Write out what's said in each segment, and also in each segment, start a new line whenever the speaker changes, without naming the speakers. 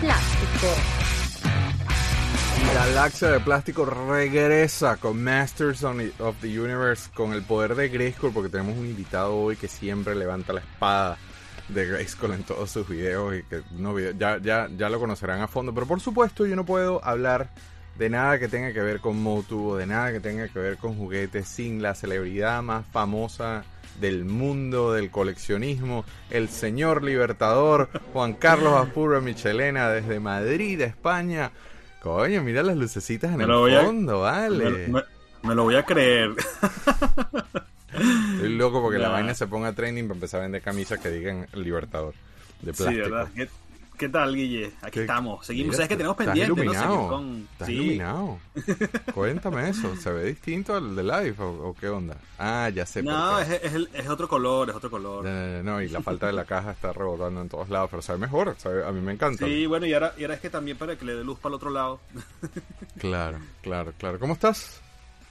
plástico.
Galaxia de Plástico regresa con Masters of the Universe con el poder de Grayskull porque tenemos un invitado hoy que siempre levanta la espada de Grayskull en todos sus videos y que no ya, ya, ya lo conocerán a fondo. Pero por supuesto yo no puedo hablar de nada que tenga que ver con Motu o de nada que tenga que ver con juguetes sin la celebridad más famosa del mundo del coleccionismo, el señor libertador Juan Carlos Apurra Michelena desde Madrid, España. Coño, mira las lucecitas en el fondo, vale.
Me, lo voy a creer.
Estoy loco porque la vaina se ponga trending para empezar a vender camisas que digan libertador de plástico. Sí, ¿verdad?
¿Qué tal, Guille? Aquí estamos. Seguimos. ¿Sabes que tenemos pendiente?
¿no? Estás iluminado. Cuéntame eso. ¿Se ve distinto al de live o, qué onda? Ah, ya sé.
No, es, es, es, otro color, es otro color.
No, y la falta de la caja está rebotando en todos lados, pero sabe mejor. A mí me encanta.
Sí, bueno, y ahora, y ahora es que también para que le dé luz para el otro lado.
claro, claro, claro. ¿Cómo estás?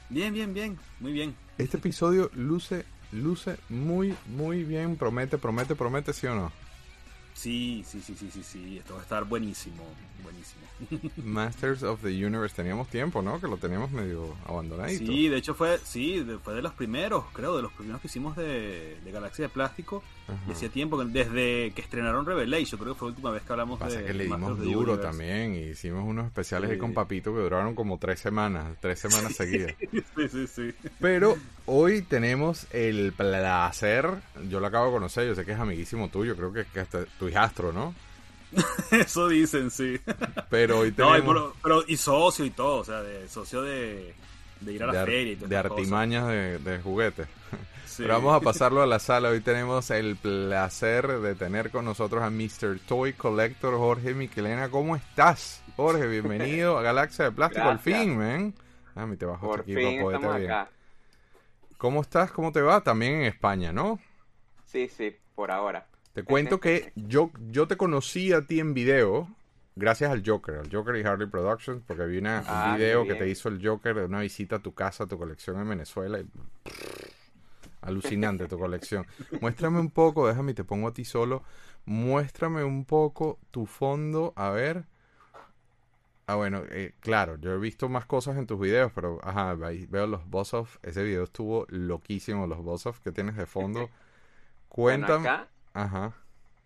Bien, bien, bien. Muy bien.
Este episodio luce, luce muy, muy bien. Promete, promete, promete, ¿sí o no?
Sí, sí, sí, sí, sí, sí. Esto va a estar buenísimo, buenísimo.
Masters of the Universe, teníamos tiempo, ¿no? Que lo teníamos medio abandonado.
Sí, de hecho fue, sí, fue de los primeros, creo, de los primeros que hicimos de, Galaxia de Plástico. Y hacía tiempo, desde que estrenaron Revelation, creo que fue la última vez que hablamos
Pasa que le dimos duro también, y hicimos unos especiales ahí con Papito que duraron como tres semanas, tres semanas seguidas.
sí, sí, sí.
Pero hoy tenemos el placer, yo lo acabo de conocer, yo sé que es amiguísimo tuyo, creo que, que hasta tu hijastro, ¿no?
Eso dicen, sí.
Pero hoy tenemos...
pero, y socio y todo, o sea, de socio de, ir a la feria y
De artimañas de, juguetes. Pero vamos a pasarlo a la sala. Hoy tenemos el placer de tener con nosotros a Mr. Toy Collector Jorge Miquelena. ¿Cómo estás? Jorge, bienvenido a Galaxia de Plástico. Al fin, ven. Ah, mi te bajo
aquí para bien.
¿Cómo estás? ¿Cómo te va? También en España, ¿no?
Sí, sí, por ahora.
Te cuento que yo, yo te conocí a ti en video gracias al Joker, al Joker y Harley Productions, porque vi una, un ah, video que te hizo el Joker de una visita a tu casa, a tu colección en Venezuela. alucinante tu colección. Muéstrame un poco, déjame, te pongo a ti solo. Muéstrame un poco tu fondo, a ver. Ah, bueno, eh, claro, yo he visto más cosas en tus videos, pero ajá, veo los boss off. Ese video estuvo loquísimo, los boss off que tienes de fondo. Cuéntame. Ajá.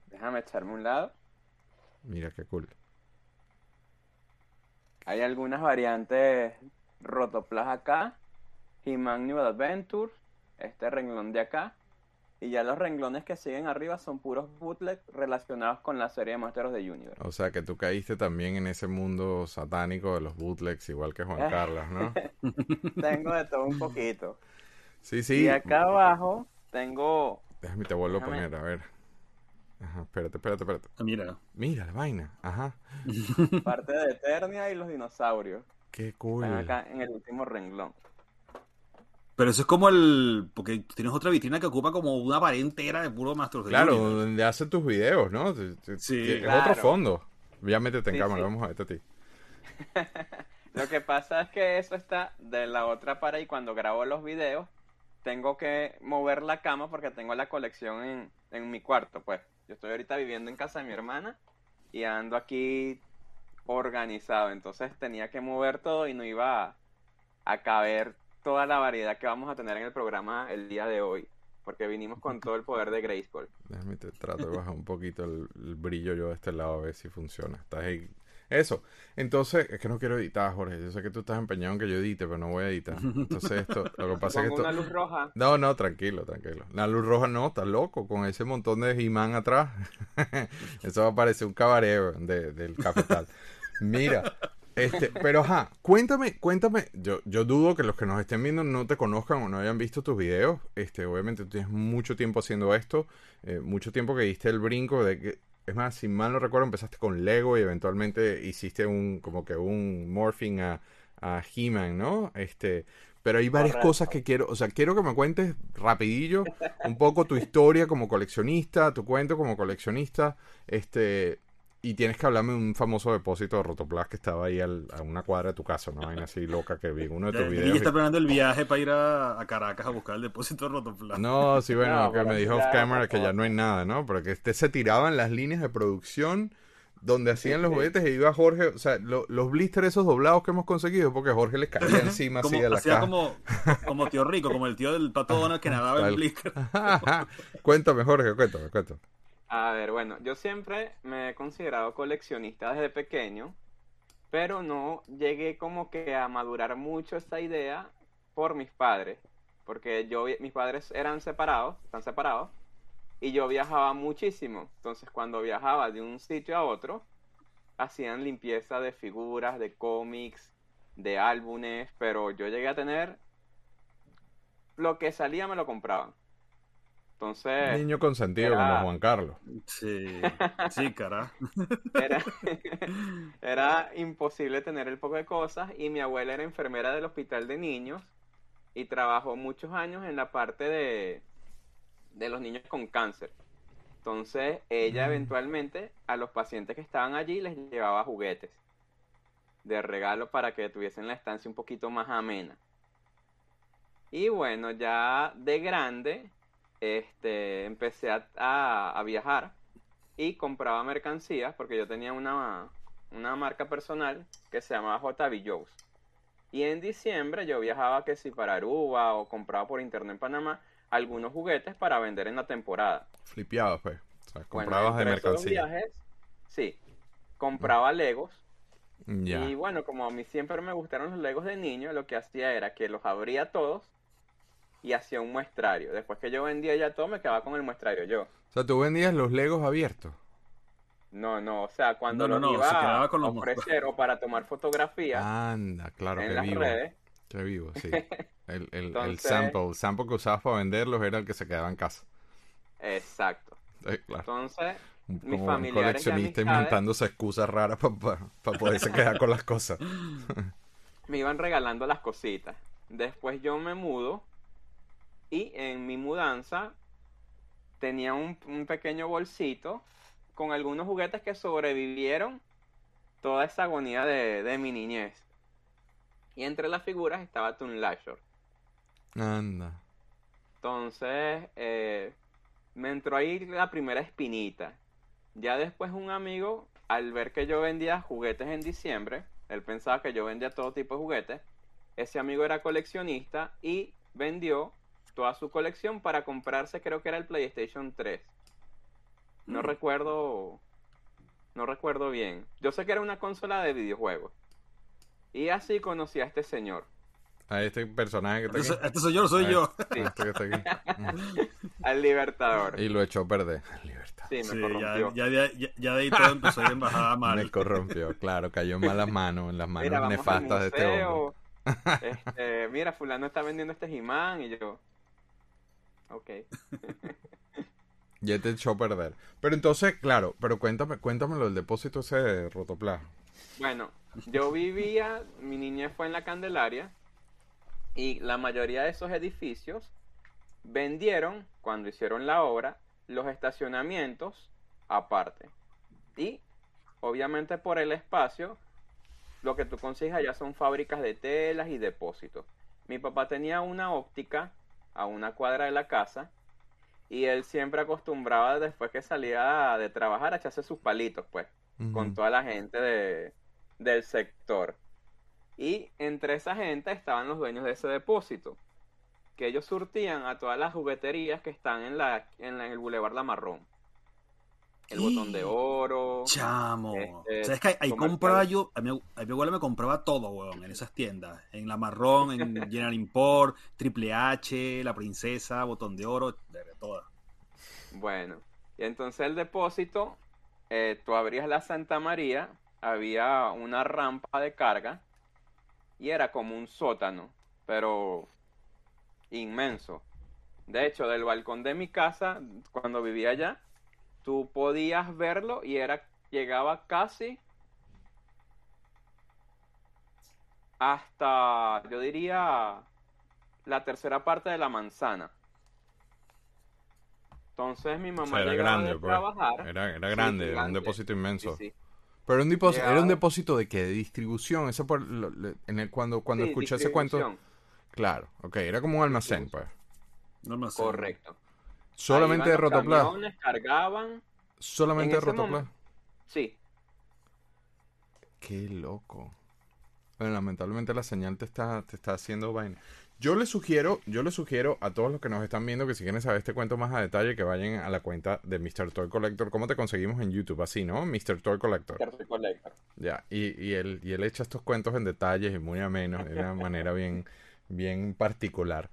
Déjame echarme un lado.
Mira qué cool.
Hay algunas variantes Rotoplas acá, He-Man New Adventures, este renglón de acá, y ya los renglones que siguen arriba son puros bootlegs relacionados con la serie de Monsters de Universe.
O sea que tú caíste también en ese mundo satánico de los bootlegs, igual que Juan Carlos, ¿no?
tengo de todo un poquito.
Sí, sí.
Y acá abajo tengo.
Déjame, te vuelvo a poner, a ver. Ajá, espérate, espérate, espérate.
Ah, mira.
Mira la vaina, ajá.
Parte de Eternia y los dinosaurios.
Qué cool.
Están acá en el último renglón.
Pero eso es como el. Porque tienes otra vitrina que ocupa como una pared entera de puro Master
Claro, donde haces tus videos, ¿no? Sí. Es otro fondo. Ya métete en cámara, vamos a verte a ti.
Lo que pasa es que eso está de la otra pared y cuando grabo los videos tengo que mover la cama porque tengo la colección en, en mi cuarto, pues. Yo estoy ahorita viviendo en casa de mi hermana y ando aquí organizado. Entonces tenía que mover todo y no iba a, caber toda la variedad que vamos a tener en el programa el día de hoy. Porque vinimos con todo el poder de Grayskull.
Déjame te trato de bajar un poquito el, el, brillo yo de este lado a ver si funciona. Estás ahí eso. Entonces, es que no quiero editar, Jorge. Yo sé que tú estás empeñado en que yo edite, pero no voy a editar. Entonces, esto, lo que pasa es que esto...
una luz roja?
No, no, tranquilo, tranquilo. La luz roja no, está loco, con ese montón de imán atrás. Eso va a parecer un cabaret de, del cafetal. Mira, este, pero ajá, cuéntame, cuéntame, yo, yo dudo que los que nos estén viendo no te conozcan o no hayan visto tus videos. Este, obviamente tú tienes mucho tiempo haciendo esto, eh, mucho tiempo que diste el brinco de que es más, si mal no recuerdo, empezaste con Lego y eventualmente hiciste un, como que un morphing a, a He-Man, ¿no? Este, pero hay varias cosas que quiero, o sea, quiero que me cuentes rapidillo un poco tu historia como coleccionista, tu cuento como coleccionista, este, y tienes que hablarme de un famoso depósito de Rotoplas que estaba ahí a una cuadra de tu casa, ¿no? Vaina así loca que vi uno de tus videos.
Y está planeando el viaje para ir a, Caracas a buscar el depósito de Rotoplas.
No, sí, bueno, que me dijo off camera que ya no hay nada, ¿no? Pero que este se tiraban las líneas de producción donde hacían los
Sí.
juguetes e iba Jorge, o sea, lo- los blisters esos doblados que hemos conseguido, porque Jorge les caía encima
Como,
así de la
hacía
caja.
como, como tío rico, como el tío del pato Donald que nadaba en blister.
cuéntame, Jorge, cuéntame, cuéntame.
A ver, bueno, yo siempre me he considerado coleccionista desde pequeño, pero no llegué como que a madurar mucho esta idea por mis padres, porque yo mis padres eran separados, están separados, y yo viajaba muchísimo. Entonces, cuando viajaba de un sitio a otro, hacían limpieza de figuras, de cómics, de álbumes, pero yo llegué a tener lo que salía me lo compraban. Entonces,
Niño consentido
era-
como Juan Carlos.
Sí, sí, cara.
Era, era imposible tener el poco de cosas y mi abuela era enfermera del hospital de niños y trabajó muchos años en la parte de, de los niños con cáncer. Entonces ella
Mm.
eventualmente a los pacientes que estaban allí les llevaba juguetes de regalo para que tuviesen la estancia un poquito más amena. Y bueno, ya de grande, este, empecé a, a- a viajar y compraba mercancías porque yo tenía una, una marca personal que se llamaba JB Joe's. Y en diciembre yo viajaba que si para Aruba o compraba por internet en Panamá algunos juguetes para vender en la temporada.
Flipeabas, pues. O sea,
Bueno,
comprabas de
entre esos
mercancía.
viajes, sí, compraba Legos y bueno, como a mí siempre me gustaron los Legos de niño, lo que hacía era que los abría todos y hacía un muestrario. Después que yo vendía ya todo, me quedaba con el muestrario yo.
O sea, tú vendías los Legos abiertos.
No, no, o sea, cuando
No, no,
los
no, se
iba
quedaba con
a
los
ofrecer o para tomar fotografías
Anda, claro,
en
que
las
vivo.
redes,
Qué vivo, sí. El, el, el sample, el sample que usabas para venderlos era el que se quedaba en casa.
exacto.
Sí, claro.
Entonces, mis
Como un coleccionista inventándose excusas raras para poderse quedar con las cosas.
me iban regalando las cositas. Después yo me mudo y en mi mudanza tenía un, un pequeño bolsito con algunos juguetes que sobrevivieron toda esa agonía de, de mi niñez. Y entre las figuras estaba Toon Lasher.
Anda.
Entonces, eh, me entró ahí la primera espinita. Ya después un amigo, al ver que yo vendía juguetes en diciembre, él pensaba que yo vendía todo tipo de juguetes, ese amigo era coleccionista y vendió toda su colección para comprarse, creo que era el PlayStation 3. No
Mm.
recuerdo, no recuerdo bien. Yo sé que era una consola de videojuegos. Y así conocí a este señor,
A este personaje que está
Este,
aquí.
este soy yo, no soy yo.
a Este que está aquí.
al Libertador.
Y lo echó a perder. Libertad.
Sí, me
Sí,
corrompió.
ya, ya, ya, ya de ahí todo empezó a ir en bajada
Me
mal.
corrompió, claro, cayó en malas manos, en las manos
Mira, al
nefastas de este hombre.
Este, mira, fulano está vendiendo este He-Man y yo. Ok.
Ya te echó a perder. Pero entonces, claro, pero cuéntame, cuéntamelo del depósito ese de.
Bueno, yo vivía, mi niñez fue en la Candelaria y la mayoría de esos edificios vendieron, cuando hicieron la obra, los estacionamientos aparte. Y, obviamente por el espacio, lo que tú consigues allá son fábricas de telas y depósitos. Mi papá tenía una óptica a una cuadra de la casa y él siempre acostumbraba después que salía de trabajar a echarse sus palitos, pues con toda la gente de, del sector. Y entre esa gente estaban los dueños de ese depósito, que ellos surtían a todas las jugueterías que están en, la, en, la- en el Boulevard La Marrón. El botón de oro.
Chamo.
Este,
¿Sabes que ahí- compraba yo? A mi, a mi abuela me compraba todo, weón, en esas tiendas. En La Marrón, en General Import, Triple H, La Princesa, Botón de Oro, de de todas.
Bueno, y entonces el depósito, eh, tú abrías la Santa María, había una rampa de carga y era como un sótano, pero inmenso. De hecho, del balcón de mi casa, cuando vivía allá, tú podías verlo y era llegaba casi hasta, yo diría, la tercera parte de la manzana. Entonces mi
O
mamá
sea, era grande,
de
pues.
trabajar.
Era, era
Sí,
grande, era un depósito inmenso.
Sí, sí.
Pero un depósito, era un depósito de qué? De distribución. Ese por, lo- le- en el, cuando cuando
Sí,
escuché ese cuento. Claro, ok, era como un almacén, pues.
No me sé.
Correcto.
Solamente de rotoplas.
cargaban.
Solamente
En
de rotoplas.
Sí.
Qué loco. Bueno, lamentablemente la señal te está, te está haciendo vaina. Yo les sugiero, yo les sugiero a todos los que nos están viendo que si quieren saber este cuento más a detalle, que vayan a la cuenta de Mr. Toy Collector. ¿Cómo te conseguimos en YouTube? Así, ¿no? Mr. Toy Collector.
Mr. Collector.
Ya, y, y, él, y él echa estos cuentos en detalles y muy amenos, de una manera bien, bien particular.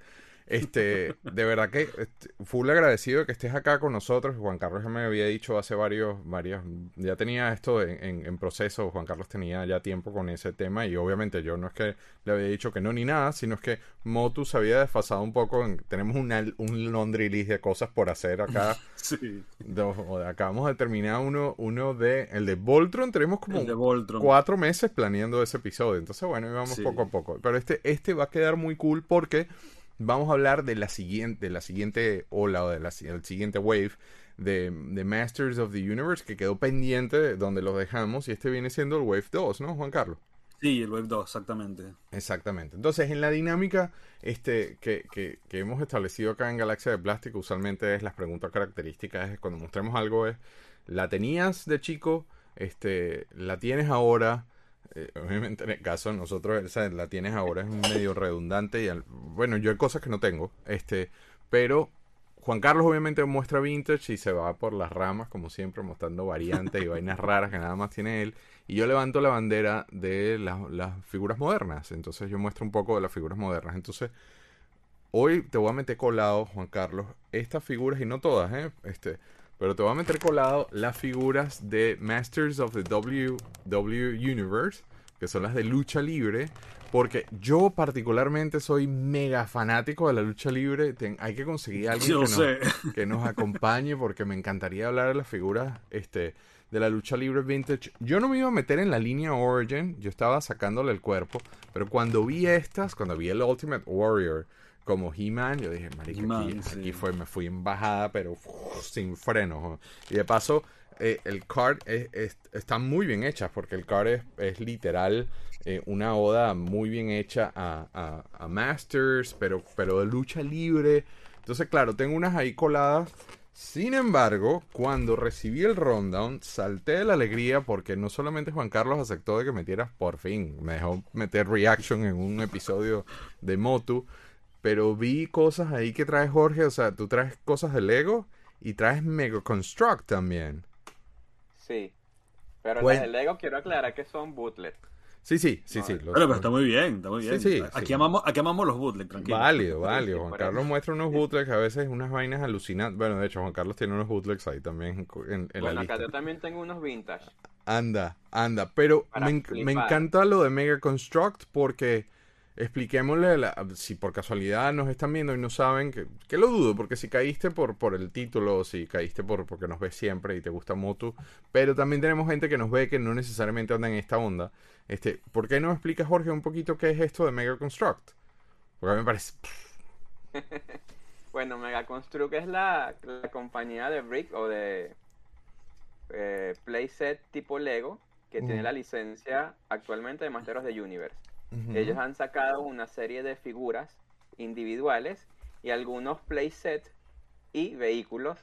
Este, de verdad que este, full agradecido de que estés acá con nosotros. Juan Carlos ya me había dicho hace varios, varias, ya tenía esto en, en, en, proceso. Juan Carlos tenía ya tiempo con ese tema y obviamente yo no es que le había dicho que no ni nada, sino es que Motus había desfasado un poco. En, tenemos una, un laundry list de cosas por hacer acá.
Sí.
De, acabamos de terminar uno, uno de, el de Voltron. Tenemos como
de Voltron.
cuatro meses planeando ese episodio. Entonces, bueno, íbamos sí. poco a poco. Pero este, este va a quedar muy cool porque vamos a hablar de la siguiente, de la siguiente ola o de la, el siguiente wave de, de, Masters of the Universe que quedó pendiente de donde lo dejamos y este viene siendo el Wave 2, ¿no, Juan Carlos?
Sí, el Wave 2, exactamente.
Exactamente. Entonces, en la dinámica este, que, que, que, hemos establecido acá en Galaxia de Plástico, usualmente es las preguntas características, es cuando mostremos algo es, ¿la tenías de chico? Este, ¿La tienes ahora? Eh, obviamente en el caso de nosotros esa la tienes ahora es medio redundante y al, bueno yo hay cosas que no tengo este pero Juan Carlos obviamente muestra vintage y se va por las ramas como siempre mostrando variantes y vainas raras que nada más tiene él. Y yo levanto la bandera de la, las figuras modernas. Entonces yo muestro un poco de las figuras modernas. Entonces hoy te voy a meter colado Juan Carlos estas figuras y no todas eh este pero te voy a meter colado las figuras de Masters of the w, w Universe, que son las de lucha libre, porque yo particularmente soy mega fanático de la lucha libre. Ten, hay que conseguir a alguien que nos, que nos, acompañe, porque me encantaría hablar de las figuras este, de la lucha libre vintage. Yo no me iba a meter en la línea Origin, yo estaba sacándole el cuerpo, pero cuando vi estas, cuando vi el Ultimate Warrior, como He-Man, yo dije, marica, aquí, sí. aquí, fue, me fui en bajada, pero sin frenos. Y de paso, eh, el card es, es, está muy bien hecha, porque el card es, es literal eh, una oda muy bien hecha a, a, a, Masters, pero, pero de lucha libre. Entonces, claro, tengo unas ahí coladas. Sin embargo, cuando recibí el rundown, salté de la alegría porque no solamente Juan Carlos aceptó de que metieras por fin, me dejó meter reaction en un episodio de Motu, pero vi cosas ahí que trae Jorge, o sea, tú traes cosas de Lego y traes Mega Construct también.
Sí, pero pues, las de Lego quiero aclarar que son bootleg.
Sí, sí, sí, no, sí.
Los, pero está muy bien, está muy bien.
Sí, sí,
aquí,
sí.
Amamos, aquí amamos los bootleg, tranquilo.
Válido, válido. Juan Carlos muestra unos bootlegs, a veces unas vainas alucinantes. Bueno, de hecho, Juan Carlos tiene unos bootlegs ahí también en, en
bueno,
la
acá
lista.
yo también tengo unos vintage.
Anda, anda. Pero me, me, encanta lo de Mega Construct porque expliquémosle, la, si por casualidad nos están viendo y no saben, que, que, lo dudo, porque si caíste por, por el título, o si caíste por porque nos ves siempre y te gusta Motu, pero también tenemos gente que nos ve que no necesariamente anda en esta onda. Este, ¿Por qué no explica Jorge un poquito qué es esto de Mega Construct? Porque a mí me parece...
bueno, Mega Construct es la, la compañía de Brick o de eh, playset tipo Lego que uh tiene la licencia actualmente de Masters of the Universe. Uh -huh. Ellos han sacado una serie de figuras individuales y algunos playsets y vehículos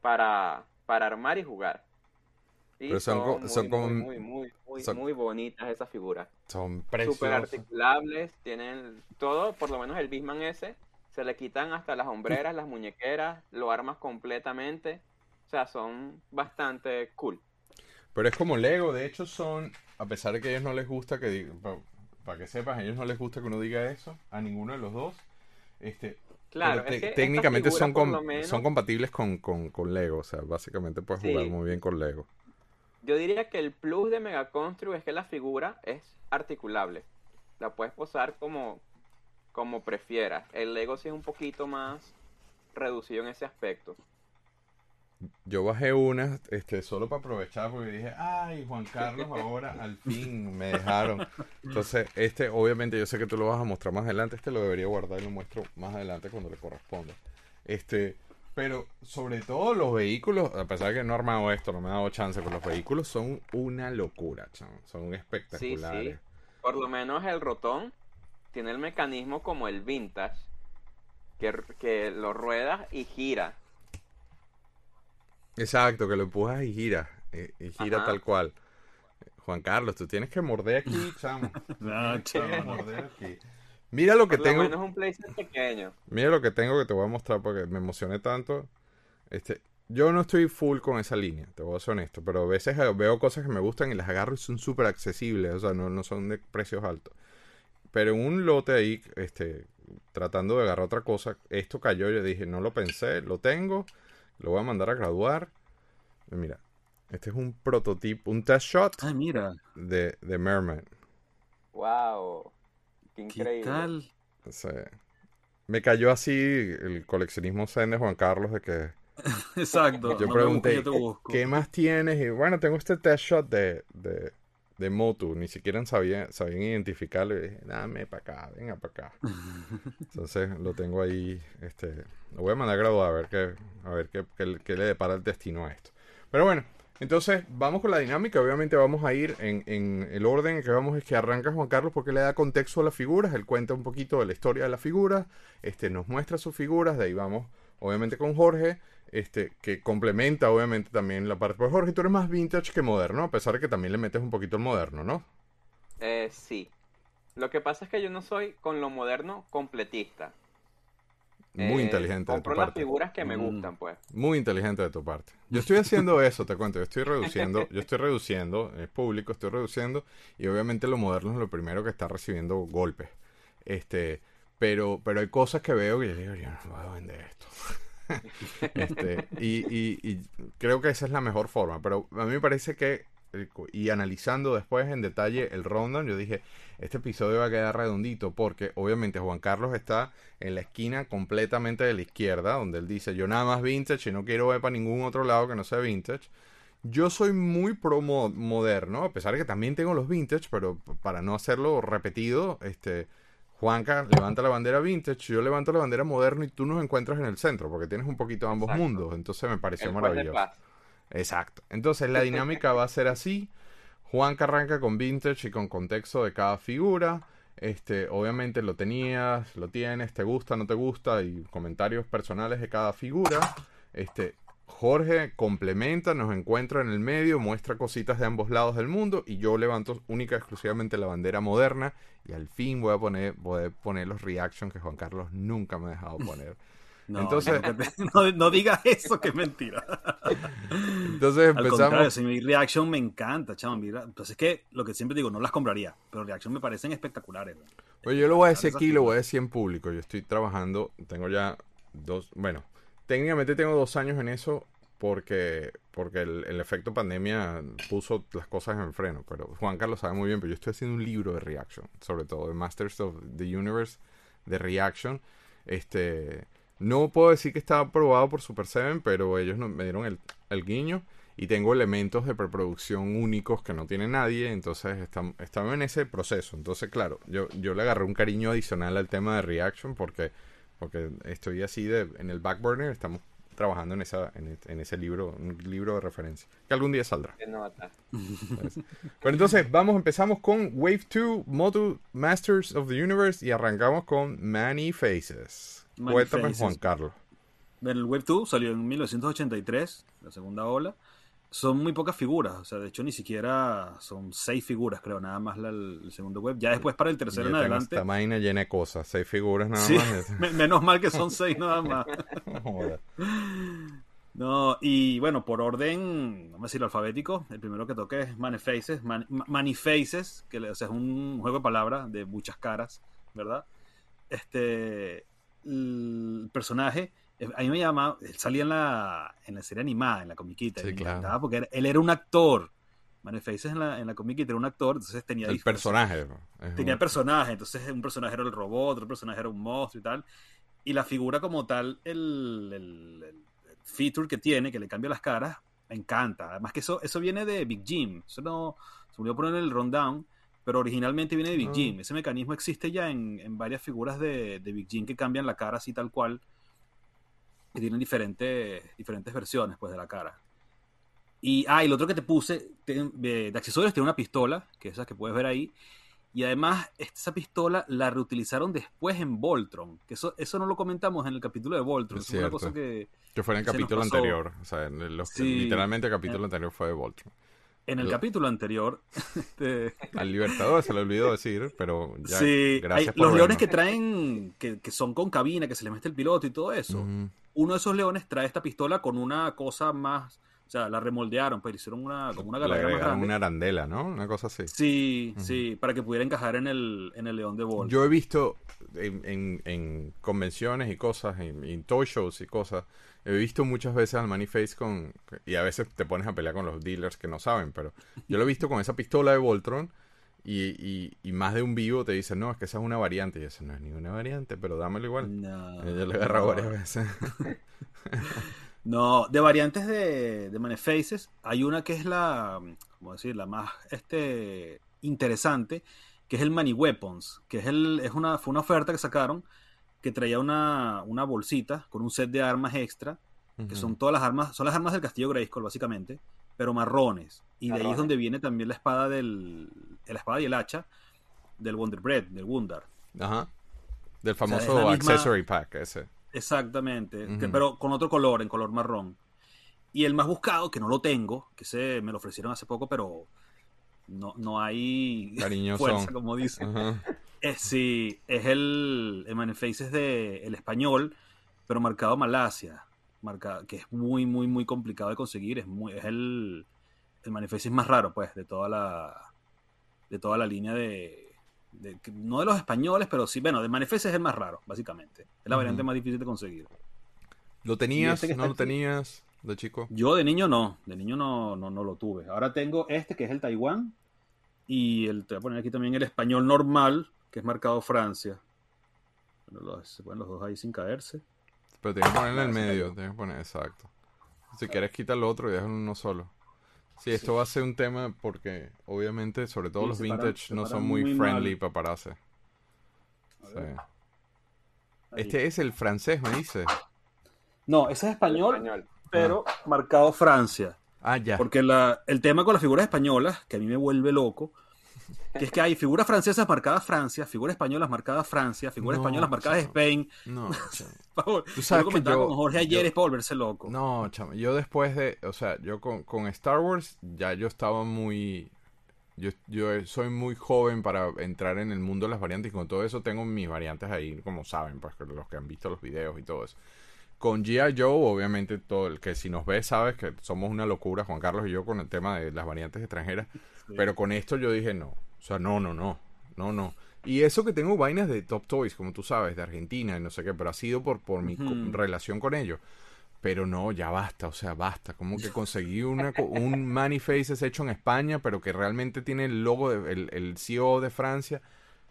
para, para armar y jugar. Y
Pero son,
son,
muy, son
muy,
como...
muy, muy, muy,
son-
muy bonitas esas figuras.
Son
Súper
preciosas.
articulables, tienen todo, por lo menos el Bisman ese, se le quitan hasta las hombreras, las muñequeras, lo armas completamente. O sea, son bastante cool.
Pero es como Lego, de hecho son, a pesar de que a ellos no les gusta que para que sepas, a ellos no les gusta que uno diga eso, a ninguno de los dos. Este,
Claro, es que
técnicamente son, com-
menos,
son compatibles con, con, con Lego, o sea, básicamente puedes
Sí.
jugar muy bien con Lego.
Yo diría que el plus de Mega Construct es que la figura es articulable. La puedes posar como, como prefieras. El Lego sí es un poquito más reducido en ese aspecto.
Yo bajé una, este, solo para aprovechar porque dije, ay, Juan Carlos, ahora al fin me dejaron. Entonces, este, obviamente, yo sé que tú lo vas a mostrar más adelante, este lo debería guardar y lo muestro más adelante cuando le corresponda. Este, pero sobre todo los vehículos, a pesar de que no he armado esto, no me ha dado chance, pero los vehículos son una locura, chamo, son
Sí,
espectaculares.
sí. Por lo menos el rotón tiene el mecanismo como el vintage, que, que lo ruedas y gira.
Exacto, que lo empujas y gira, y, y gira
Ajá.
tal cual. Juan Carlos, tú tienes que morder aquí, chamo.
No, chamo.
morder aquí. Mira lo que
Por lo
tengo.
menos un PlayStation pequeño.
Mira lo que tengo que te voy a mostrar porque me emocioné tanto. Este, yo no estoy full con esa línea, te voy a ser honesto, pero a veces eh, veo cosas que me gustan y las agarro y son súper accesibles, o sea, no, no son de precios altos. Pero en un lote ahí, este, tratando de agarrar otra cosa, esto cayó, yo dije, no lo pensé, lo tengo, lo voy a mandar a graduar. Mira, este es un prototipo, un test shot
Ay, mira.
de, de Merman.
Wow. Qué
¿Qué
increíble.
tal?
O sea, me cayó así el coleccionismo zen de Juan Carlos de que
Exacto.
yo
no
pregunté,
busques, yo te busco.
¿qué más tienes? Y bueno, tengo este test shot de, de, de Motu. Ni siquiera sabían, sabían identificarlo. Y dije, dame para acá, venga para acá. Entonces lo tengo ahí. Este, lo voy a mandar a graduar a ver qué, a ver qué, qué- qué le depara el destino a esto. Pero bueno, entonces vamos con la dinámica. Obviamente vamos a ir en, en el orden en que vamos es que arranca Juan Carlos porque le da contexto a las figuras. Él cuenta un poquito de la historia de las figuras. Este, nos muestra sus figuras. De ahí vamos, obviamente, con Jorge. Este, que complementa obviamente también la parte. Pues Jorge, tú eres más vintage que moderno, a pesar de que también le metes un poquito el moderno, ¿no?
Eh, sí. Lo que pasa es que yo no soy con lo moderno completista.
Muy
Eh,
inteligente de tu
Compro las
parte.
figuras que me
Mm.
gustan, pues.
Muy inteligente de tu parte. Yo estoy haciendo eso, te cuento. Yo estoy reduciendo, yo estoy reduciendo, es público, estoy reduciendo. Y obviamente lo moderno es lo primero que está recibiendo golpes. Este, pero, pero hay cosas que veo que yo digo, yo no voy a vender esto. este, y, creo que esa es la mejor forma. Pero a mí me parece que, eh, y analizando después en detalle el rundown, yo dije, este episodio va a quedar redondito porque obviamente Juan Carlos está en la esquina completamente de la izquierda, donde él dice, yo nada más vintage y no quiero ver para ningún otro lado que no sea vintage. Yo soy muy pro mo- moderno, a pesar de que también tengo los vintage, pero para no hacerlo repetido, este, Juanca levanta la bandera vintage, yo levanto la bandera moderno y tú nos encuentras en el centro, porque tienes un poquito de ambos
Exacto.
mundos, entonces me pareció
El
maravilloso. Exacto. Entonces la dinámica va a ser así. Juanca arranca con vintage y con contexto de cada figura. Este, obviamente lo tenías, lo tienes, te gusta, no te gusta y comentarios personales de cada figura. Este, Jorge complementa, nos encuentra en el medio, muestra cositas de ambos lados del mundo y yo levanto única y exclusivamente la bandera moderna y al fin voy a poner, voy a poner los reactions que Juan Carlos nunca me ha dejado poner.
No,
Entonces-
no, te- no, no digas eso, que es mentira.
Entonces
Al contrario,
empezamos.
si mi reaction me encanta, chamo. Mira, entonces es que lo que siempre digo, no las compraría, pero reaction me parecen espectaculares.
Oye, yo lo voy a decir aquí, lo voy a decir en público. Yo estoy trabajando, tengo ya dos, bueno, técnicamente tengo dos años en eso porque, porque el, el efecto pandemia puso las cosas en freno. Pero Juan Carlos sabe muy bien, pero yo estoy haciendo un libro de Reaction, sobre todo de Masters of the Universe de Reaction. Este, no puedo decir que está aprobado por Super 7, pero ellos no- me dieron el, el guiño. Y tengo elementos de preproducción únicos que no tiene nadie, entonces estamos, en ese proceso. Entonces, claro, yo, yo le agarré un cariño adicional al tema de Reaction porque, porque estoy así de, en el back burner, estamos trabajando en, esa, en, en ese libro, un libro de referencia, que algún día saldrá.
Nota.
Pero entonces, vamos, empezamos con Wave 2, Moto Masters of the Universe y arrancamos con Many Faces.
Many
Cuéntame,
Faces.
Juan Carlos.
El Web 2 salió en 1983, la segunda ola. Son muy pocas figuras, o sea, de hecho ni siquiera son seis figuras, creo, nada más la- el segundo web. Ya después para el tercero en adelante.
Esta vaina llena de cosas, seis figuras nada
Sí,
más.
me- menos mal que son seis nada más.
No
y bueno, por orden, vamos a decir alfabético, el primero que toque es Manifaces, Man- Ma- Manifaces, que o sea, es un juego de palabras de muchas caras, ¿verdad? Este, el personaje, a mí me llama, él salía en la, en la serie animada, en la comiquita,
Sí,
y me
claro.
encantaba porque era- él era un actor, Manifaces en la, en la comiquita era un actor, entonces tenía
El personaje.
Tenía
un-
personajes, entonces un personaje era el robot, otro personaje era un monstruo y tal. Y la figura como tal, el, el- el feature que tiene, que le cambia las caras, me encanta. Además que eso, eso viene de Big Jim. Eso no se volvió a poner en el rundown, pero originalmente viene de Big
Ah.
Jim. Ese mecanismo existe ya en, en varias figuras de, de Big Jim que cambian la cara así tal cual. Que tienen diferentes, diferentes versiones pues de la cara. Y, ah, y lo otro que te puse te- de, de accesorios tiene una pistola, que es esa que puedes ver ahí. Y además, esa pistola la reutilizaron después en Voltron. Que eso, eso no lo comentamos en el capítulo de Voltron.
Es
una cosa que.
Que fue en el capítulo anterior. O sea, en los-
Sí.
literalmente el capítulo
Eh.
anterior fue de Voltron.
En el
Lo-
capítulo anterior, este,
Al Libertador se le olvidó decir, pero ya,
sí,
gracias
hay-
por
los leones que traen, que, que son con cabina, que se les mete el piloto y todo eso.
Ujú.
Uno de esos leones trae esta pistola con una cosa más, o sea, la remoldearon, pero hicieron una, como una
Le
más grande.
una arandela, ¿no? Una cosa así.
Sí, sí, para que pudiera encajar en el, en el león de Bolt.
Yo he visto en, en- en convenciones y cosas, en, en toy shows y cosas, he visto muchas veces al Maniface con... Y a veces te pones a pelear con los dealers que no saben, pero yo lo he visto con esa pistola de Voltron y, y- y más de un vivo te dicen, no, es que esa es una variante. Y eso no es ninguna variante, pero dámelo igual.
No,
yo le he agarrado varias veces.
No, de variantes de, de Manefaces, hay una que es la, ¿cómo decir? La más este, interesante, que es el Money Weapons, que es, el, es una, fue una oferta que sacaron que traía una, una bolsita con un set de armas extra, que son todas las armas, son las armas del Castillo Grayskull, básicamente, pero marrones. Y de ahí es donde viene también la espada del, la espada y el hacha del Wonder Bread, del Wundar.
Ajá. Del
es la
famoso
misma-
accessory pack ese.
Exactamente, que-
Ujú.
pero con otro color, en color marrón. Y el más buscado, que no lo tengo, que se me lo ofrecieron hace poco, pero no, no hay fuerza, como dicen.
Ajá.
Es, sí, es el, el Manifaces de el español, pero marcado Malasia, marca, que es muy, muy, muy complicado de conseguir. Es, muy, es el, el Manifaces más raro, pues, de toda la, de toda la línea de, no de los españoles, pero sí, bueno, de Manifaces es el más raro, básicamente. Es la variante más difícil de conseguir.
¿Lo tenías?
este que
¿No lo tenías de chico?
Yo de niño no, de niño no, no, no lo tuve. Ahora tengo este que es el Taiwán y el, te voy a poner aquí también el español normal, que es marcado Francia. Bueno, los- se ponen los dos ahí sin caerse.
Pero tienes que ponerlo en el medio, tienes que poner, exacto. Si quieres quita el otro y dejas uno solo. Sí, esto va a ser un tema porque obviamente, sobre todo
Sí,
los
se
vintage,
se
no son muy,
muy
friendly para pararse. Sí. Este es el francés, me dice.
No, ese es español,
Español.
pero marcado Francia.
Ah, ya.
Porque la- el tema con las figuras españolas, que a mí me vuelve loco, que es que hay figuras francesas marcadas Francia, figuras españolas marcadas Francia, figuras
No,
españolas marcadas
chamo.
Spain.
No,
favor,
Tú
yo
sabes
lo
que
comentaba
yo-
con Jorge ayer,
yo-
es para volverse loco.
No, chamo. Yo después de, o sea, yo con, con Star Wars ya yo estaba muy, yo, yo soy muy joven para entrar en el mundo de las variantes y con todo eso tengo mis variantes ahí, como saben, pues los que han visto los videos y todo eso. Con G.I. Joe, obviamente, todo el que si nos ve sabes que somos una locura, Juan Carlos y yo, con el tema de las variantes extranjeras.
Sí.
Pero con esto yo dije no. O sea, no, no, no. No, no. Y eso que tengo vainas de Top Toys, como tú sabes, de Argentina y no sé qué, pero ha sido por, por mi relación con ellos. Pero no, ya basta, o sea, basta. Como que conseguí una, un Manifaces hecho en España, pero que realmente tiene el logo, de, el, el CEO de Francia.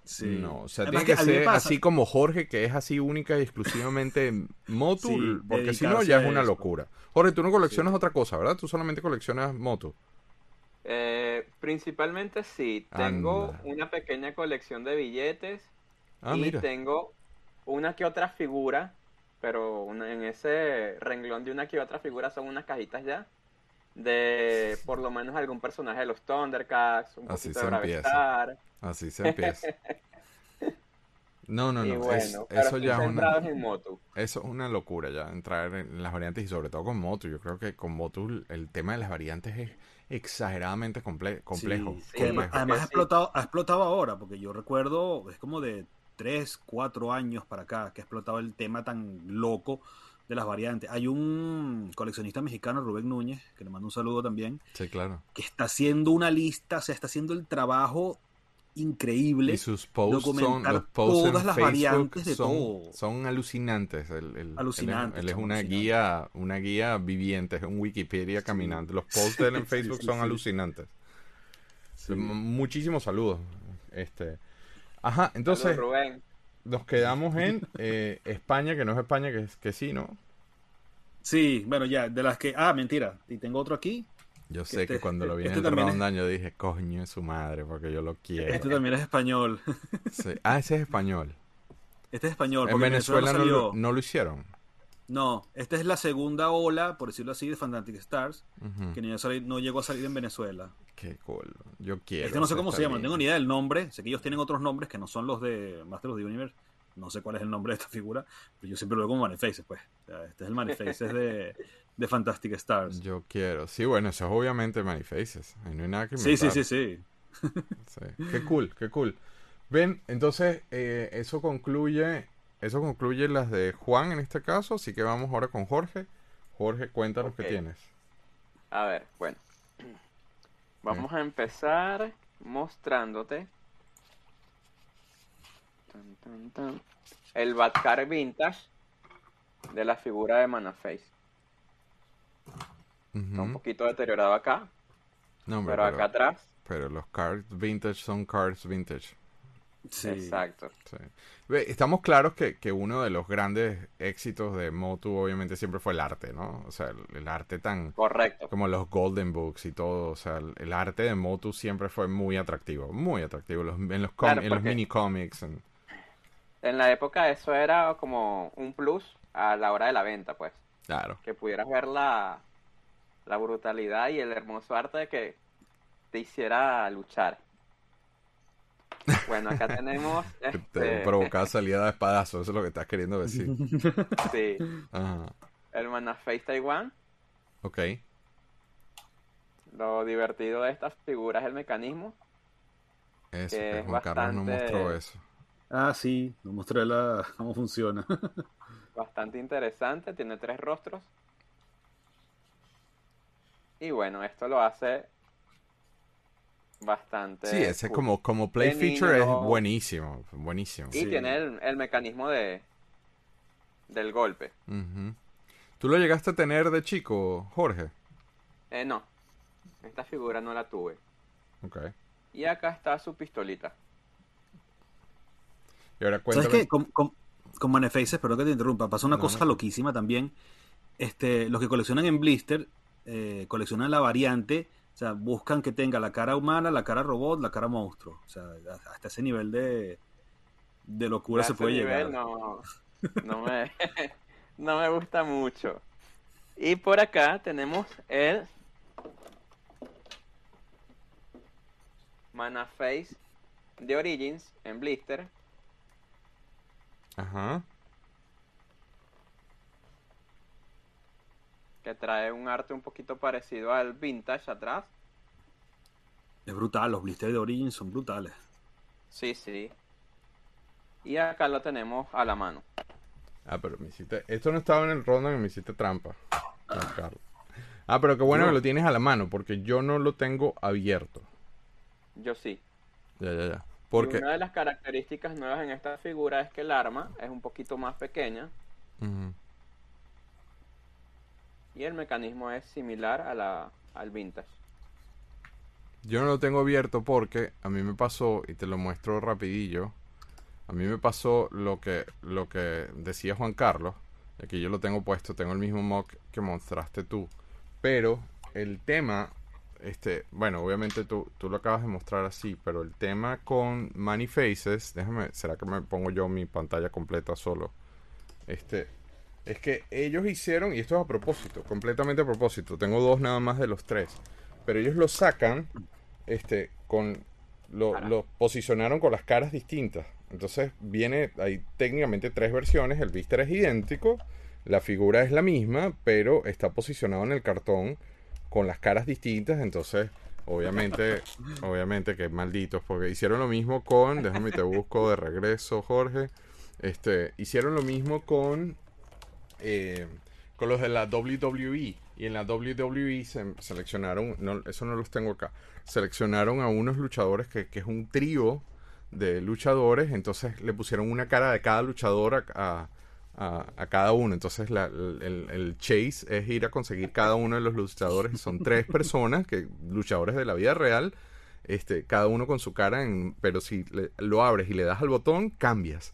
Sí.
No, o sea,
Además
tiene que,
me
ser así como Jorge, que es así única y exclusivamente Motu,
Sí,
porque si no ya es una locura. Jorge, tú no coleccionas otra cosa, ¿verdad? Tú solamente coleccionas Motu.
Eh, principalmente sí, tengo
Anda.
una pequeña colección de billetes
Ah,
y
mira.
tengo una que otra figura, pero una- en ese renglón de una que otra figura son unas cajitas ya de por lo menos algún personaje de los Thundercats, un
Así
poquito
se
de. Bravestar,
Así se empieza. No, no, no.
bueno,
es-
pero
eso ya es una,
centrado en Motu.
eso es una locura ya, entrar en las variantes y sobre todo con Motu. Yo creo que con Motu el tema de las variantes es exageradamente comple- complejo.
Sí,
sí,
que además, además ha explotado, ha explotado ahora, porque yo recuerdo, es como de 3, 4 años para acá, que ha explotado el tema tan loco de las variantes. Hay un coleccionista mexicano, Rubén Núñez, que le mando un saludo también,
Sí, claro.
que está haciendo una lista, o sea, está haciendo el trabajo increíble.
Y sus posts son,
documentar
los posts
todas
en
las
Facebook
variantes de
son,
todo.
son alucinantes. Es-
Alucinantes,
Él, es una guía, una guía viviente, es un Wikipedia caminante. Los posts de él en Facebook
sí,
son
sí.
alucinantes. Muchísimos saludos. Este, ajá, entonces
Rubén.
nos quedamos en eh, España, que no es España, que, es- que sí, ¿no?
Sí, bueno, ya, de las que. Ah, mentira, y tengo otro aquí.
Yo sé que
este-
cuando lo vi en
este
el
es-
yo dije, coño es su madre, porque yo lo quiero.
Este también es español.
Sí. Ah, ese es español.
Este es español.
En Venezuela no
salió.
lo, no lo hicieron.
No, esta es la segunda ola, por decirlo así, de Fantastic Stars, que salir- no llegó a salir en Venezuela.
Qué cool. Yo quiero.
Este no sé cómo se llama, no tengo ni idea del nombre. Sé que ellos tienen otros nombres que no son los de Master of the Universe. No sé cuál es el nombre de esta figura, pero yo siempre lo veo como Manifaces, pues. O sea, este es el Manifaces de, de Fantastic Stars.
Yo quiero. Sí, bueno, eso es obviamente Manifaces. Ahí no hay nada que
Sí, sí, sí, sí.
Sí. Qué cool, qué cool. Ven, entonces eh, eso concluye, eso concluye las de Juan en este caso, así que vamos ahora con Jorge. Jorge, cuéntanos
Ok.
qué tienes.
A ver, bueno. Vamos a empezar mostrándote tan, tan, tan, el Batcar Vintage de la figura de Manaface. Está un poquito deteriorado acá,
No, hombre,
pero acá atrás.
pero los cards vintage son cards vintage.
Sí.
Exacto.
Sí. Ve, Estamos claros que, que uno de los grandes éxitos de Motu obviamente siempre fue el arte, ¿no? O sea, el, el arte tan
Correcto.
como los Golden Books y todo, o sea, el, el arte de Motu siempre fue muy atractivo, muy atractivo los- en los, com-
Claro,
en los
porque-
mini cómics. en-
En la época eso era como un plus a la hora de la venta, pues.
Claro.
Que pudieras ver la, la brutalidad y el hermoso arte de que te hiciera luchar. Bueno, acá tenemos
que te
este,
provocaba salida de espadazo, eso es lo que estás queriendo decir.
sí,
Ajá.
el Manaface Taiwan.
Ok.
Lo divertido de estas figuras es el mecanismo.
Eso,
Que
Juan Carlos no
bastante-
mostró eso.
Ah, sí, nos mostré la, cómo funciona.
Bastante interesante, tiene tres rostros. Y bueno, esto lo hace bastante.
Sí, ese
cool.
como, como play
De niño
feature es buenísimo, buenísimo.
Y
Sí.
tiene el, el mecanismo de del golpe.
Ujú. ¿Tú lo llegaste a tener de chico, Jorge?
Eh, no, esta figura no la tuve.
Ok.
Y acá está su pistolita.
Y ahora
¿Sabes qué? Con, con, con Manifaces, perdón que te interrumpa, pasa una
No,
cosa
no.
loquísima también. Este, los que coleccionan en blister, eh, coleccionan la variante, o sea, buscan que tenga la cara humana, la cara robot, la cara monstruo. O sea, hasta ese nivel de, de locura se puede llegar.
No, no me, no me gusta mucho. Y por acá tenemos el Mana Face de Origins en blister.
Ajá.
que trae un arte un poquito parecido al vintage atrás.
Es brutal, los blisters de Origins son brutales.
Sí, sí. Y acá lo tenemos a la mano.
Ah, pero me hiciste. Esto no estaba en el ronda y me hiciste trampa. Carlos. Ah, pero qué bueno
No.
que lo tienes a la mano, porque yo no lo tengo abierto.
Yo sí.
Ya, ya, ya.
Y
Porque.
una de las características nuevas en esta figura es que el arma es un poquito más pequeña y el mecanismo es similar a la, al vintage.
Yo no lo tengo abierto porque a mí me pasó, y te lo muestro rapidillo, a mí me pasó lo que, lo que decía Juan Carlos, y aquí yo lo tengo puesto, tengo el mismo mock que mostraste tú, pero el tema, este, bueno, obviamente tú, tú lo acabas de mostrar así, pero el tema con Money Faces, déjame, ¿será que me pongo yo mi pantalla completa solo? Este, es que ellos hicieron, y esto es a propósito, completamente a propósito, tengo dos nada más de los tres, pero ellos lo sacan, este, con, lo, lo posicionaron con las caras distintas. Entonces viene, hay técnicamente tres versiones, el blister es idéntico, la figura es la misma, pero está posicionado en el cartón con las caras distintas, entonces obviamente, obviamente que malditos, porque hicieron lo mismo con, déjame te busco de regreso, Jorge, este, hicieron lo mismo con eh, con los de la WWE. Y en la WWE se seleccionaron, no, eso no los tengo acá, seleccionaron a unos luchadores que, que es un trío de luchadores, entonces le pusieron una cara de cada luchador a, a- a- cada uno. Entonces la- el, el chase es ir a conseguir cada uno de los luchadores. Son tres personas, que luchadores de la vida real, este, cada uno con su cara, en, pero si le- lo abres y le das al botón, cambias.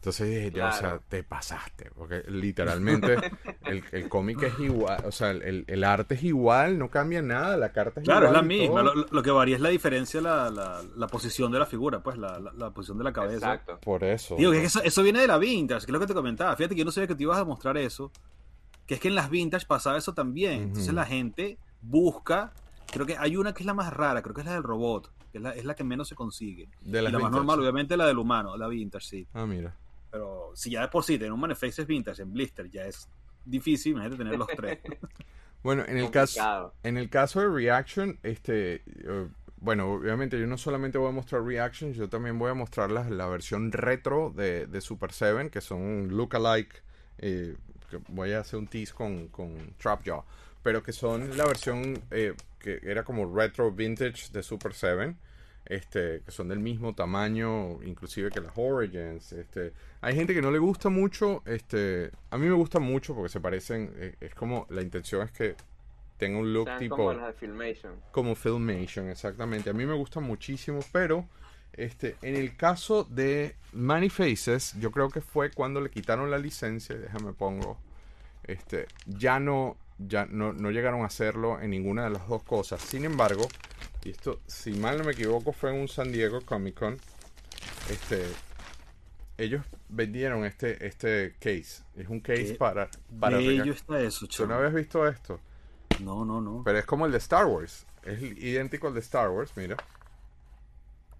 Entonces dije, ya, o sea, te pasaste, porque literalmente el, el cómic es igual, o sea, el, el arte es igual, no cambia nada, la carta es
Claro, es
igual.
la misma. Lo, lo que varía es la diferencia, la, la, la posición de la figura, pues, la, la, la posición de la cabeza.
Exacto.
Por eso.
Digo, que eso, eso viene de la vintage, que es lo que te comentaba. Fíjate que yo no sabía que te ibas a mostrar eso. Que es que en las vintage pasaba eso también. Entonces la gente busca. Creo que hay una que es la más rara, creo que es la del robot. Que es la, es la que menos se consigue.
de
Y la más normal, obviamente, la del humano, la vintage, sí.
Ah, mira.
Pero si ya de por sí tener un Manifestes Vintage en Blister ya es difícil, imagínate tener los tres.
Bueno, en el caso, en el caso de Reaction, este, eh, bueno, obviamente yo no solamente voy a mostrar Reactions, yo también voy a mostrar la, la versión retro de, de Super 7, que son lookalike. eh, que voy a hacer un tease con, con Trapjaw, pero que son la versión eh, que era como retro vintage de Super 7. Este, que son del mismo tamaño, inclusive que las Origins. Este, hay gente que no le gusta mucho. Este, a mí me gusta mucho porque se parecen. eh, es como la intención es que tenga un look
Sean
tipo
como las de Filmation.
como Filmation, exactamente. A mí me gusta muchísimo, pero este, en el caso de Many Faces, yo creo que fue cuando le quitaron la licencia, déjame pongo, este, ya no, ya no, no llegaron a hacerlo en ninguna de las dos cosas. Sin embargo, y esto, si mal no me equivoco, fue en un San Diego Comic Con. Este, ellos vendieron este, este case. Es un case
Qué
para, para
Bello está eso,
¿Tú no habías visto esto?
No, no, no.
Pero es como el de Star Wars. Es idéntico al de Star Wars, mira.